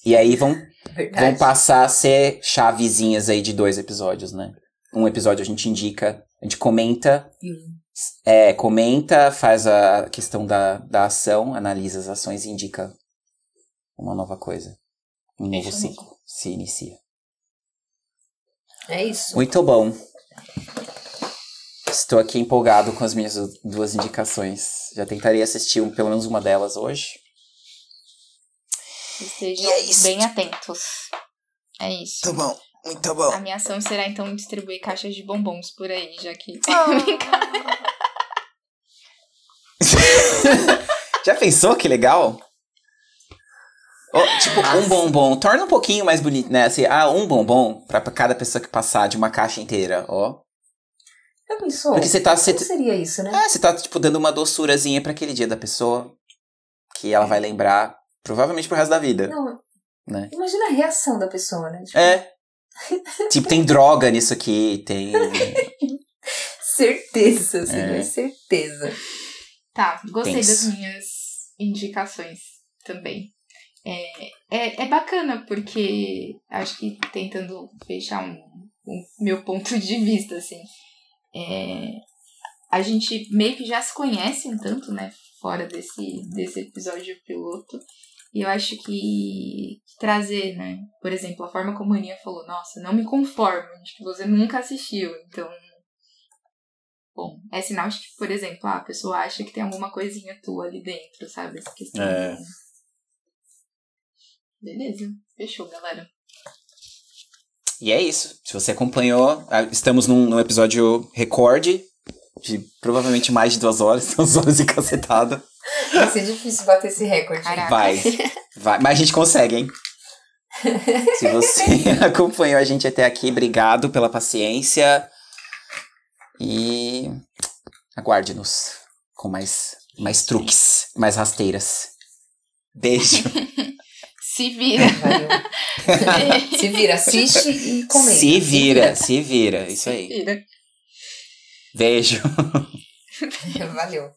E aí vão Verdade. vão passar a ser chavezinhas aí de dois episódios, né? Um episódio a gente indica, a gente comenta, Hum. é, comenta, faz a questão da, da ação, analisa as ações e indica uma nova coisa. Um novo ciclo se inicia. É isso. Muito bom. Estou aqui empolgado com as minhas duas indicações. Já tentarei assistir um- pelo menos uma delas hoje. Estejam E é isso. bem atentos. É isso. bom, muito bom. A minha ação será então distribuir caixas de bombons por aí, já que. Já pensou que legal? Ó, tipo, um Massa. bombom. Torna um pouquinho mais bonito, né? Assim, ah, um bombom pra pra cada pessoa que passar de uma caixa inteira, ó. Pensou? Porque você tá. Você, seria isso, né? é, você tá, tipo, dando uma doçurazinha pra aquele dia da pessoa. Que ela vai lembrar Provavelmente pro resto da vida. Não, Né? imagina a reação da pessoa, né? Tipo, É. tipo, tem droga nisso aqui, tem. Certeza, assim, É. certeza. Tá, gostei das minhas indicações também. É, é, é bacana, porque acho que tentando fechar um, um meu ponto de vista, assim, é, a gente meio que já se conhece um tanto, né, fora desse, desse episódio piloto, e eu acho que trazer, né, por exemplo, a forma como a Aninha falou, nossa, não me conformo, de que você nunca assistiu, então bom. É sinal de que, por exemplo, ah, a pessoa acha que tem alguma coisinha tua ali dentro, sabe? Essa questão. É. Beleza. Fechou, galera. E é isso. Se você acompanhou, ah, estamos num, num episódio recorde de provavelmente mais de duas horas, duas horas e cacetada. Vai ser difícil bater esse recorde. Caraca. Vai, vai. Mas a gente consegue, hein? Se você acompanhou a gente até aqui, obrigado pela paciência. E aguarde-nos com mais, mais truques, mais rasteiras. Beijo. Se vira. Valeu. Se vira, assiste e comenta. se vira, se vira. Isso aí. vira. Beijo. Valeu.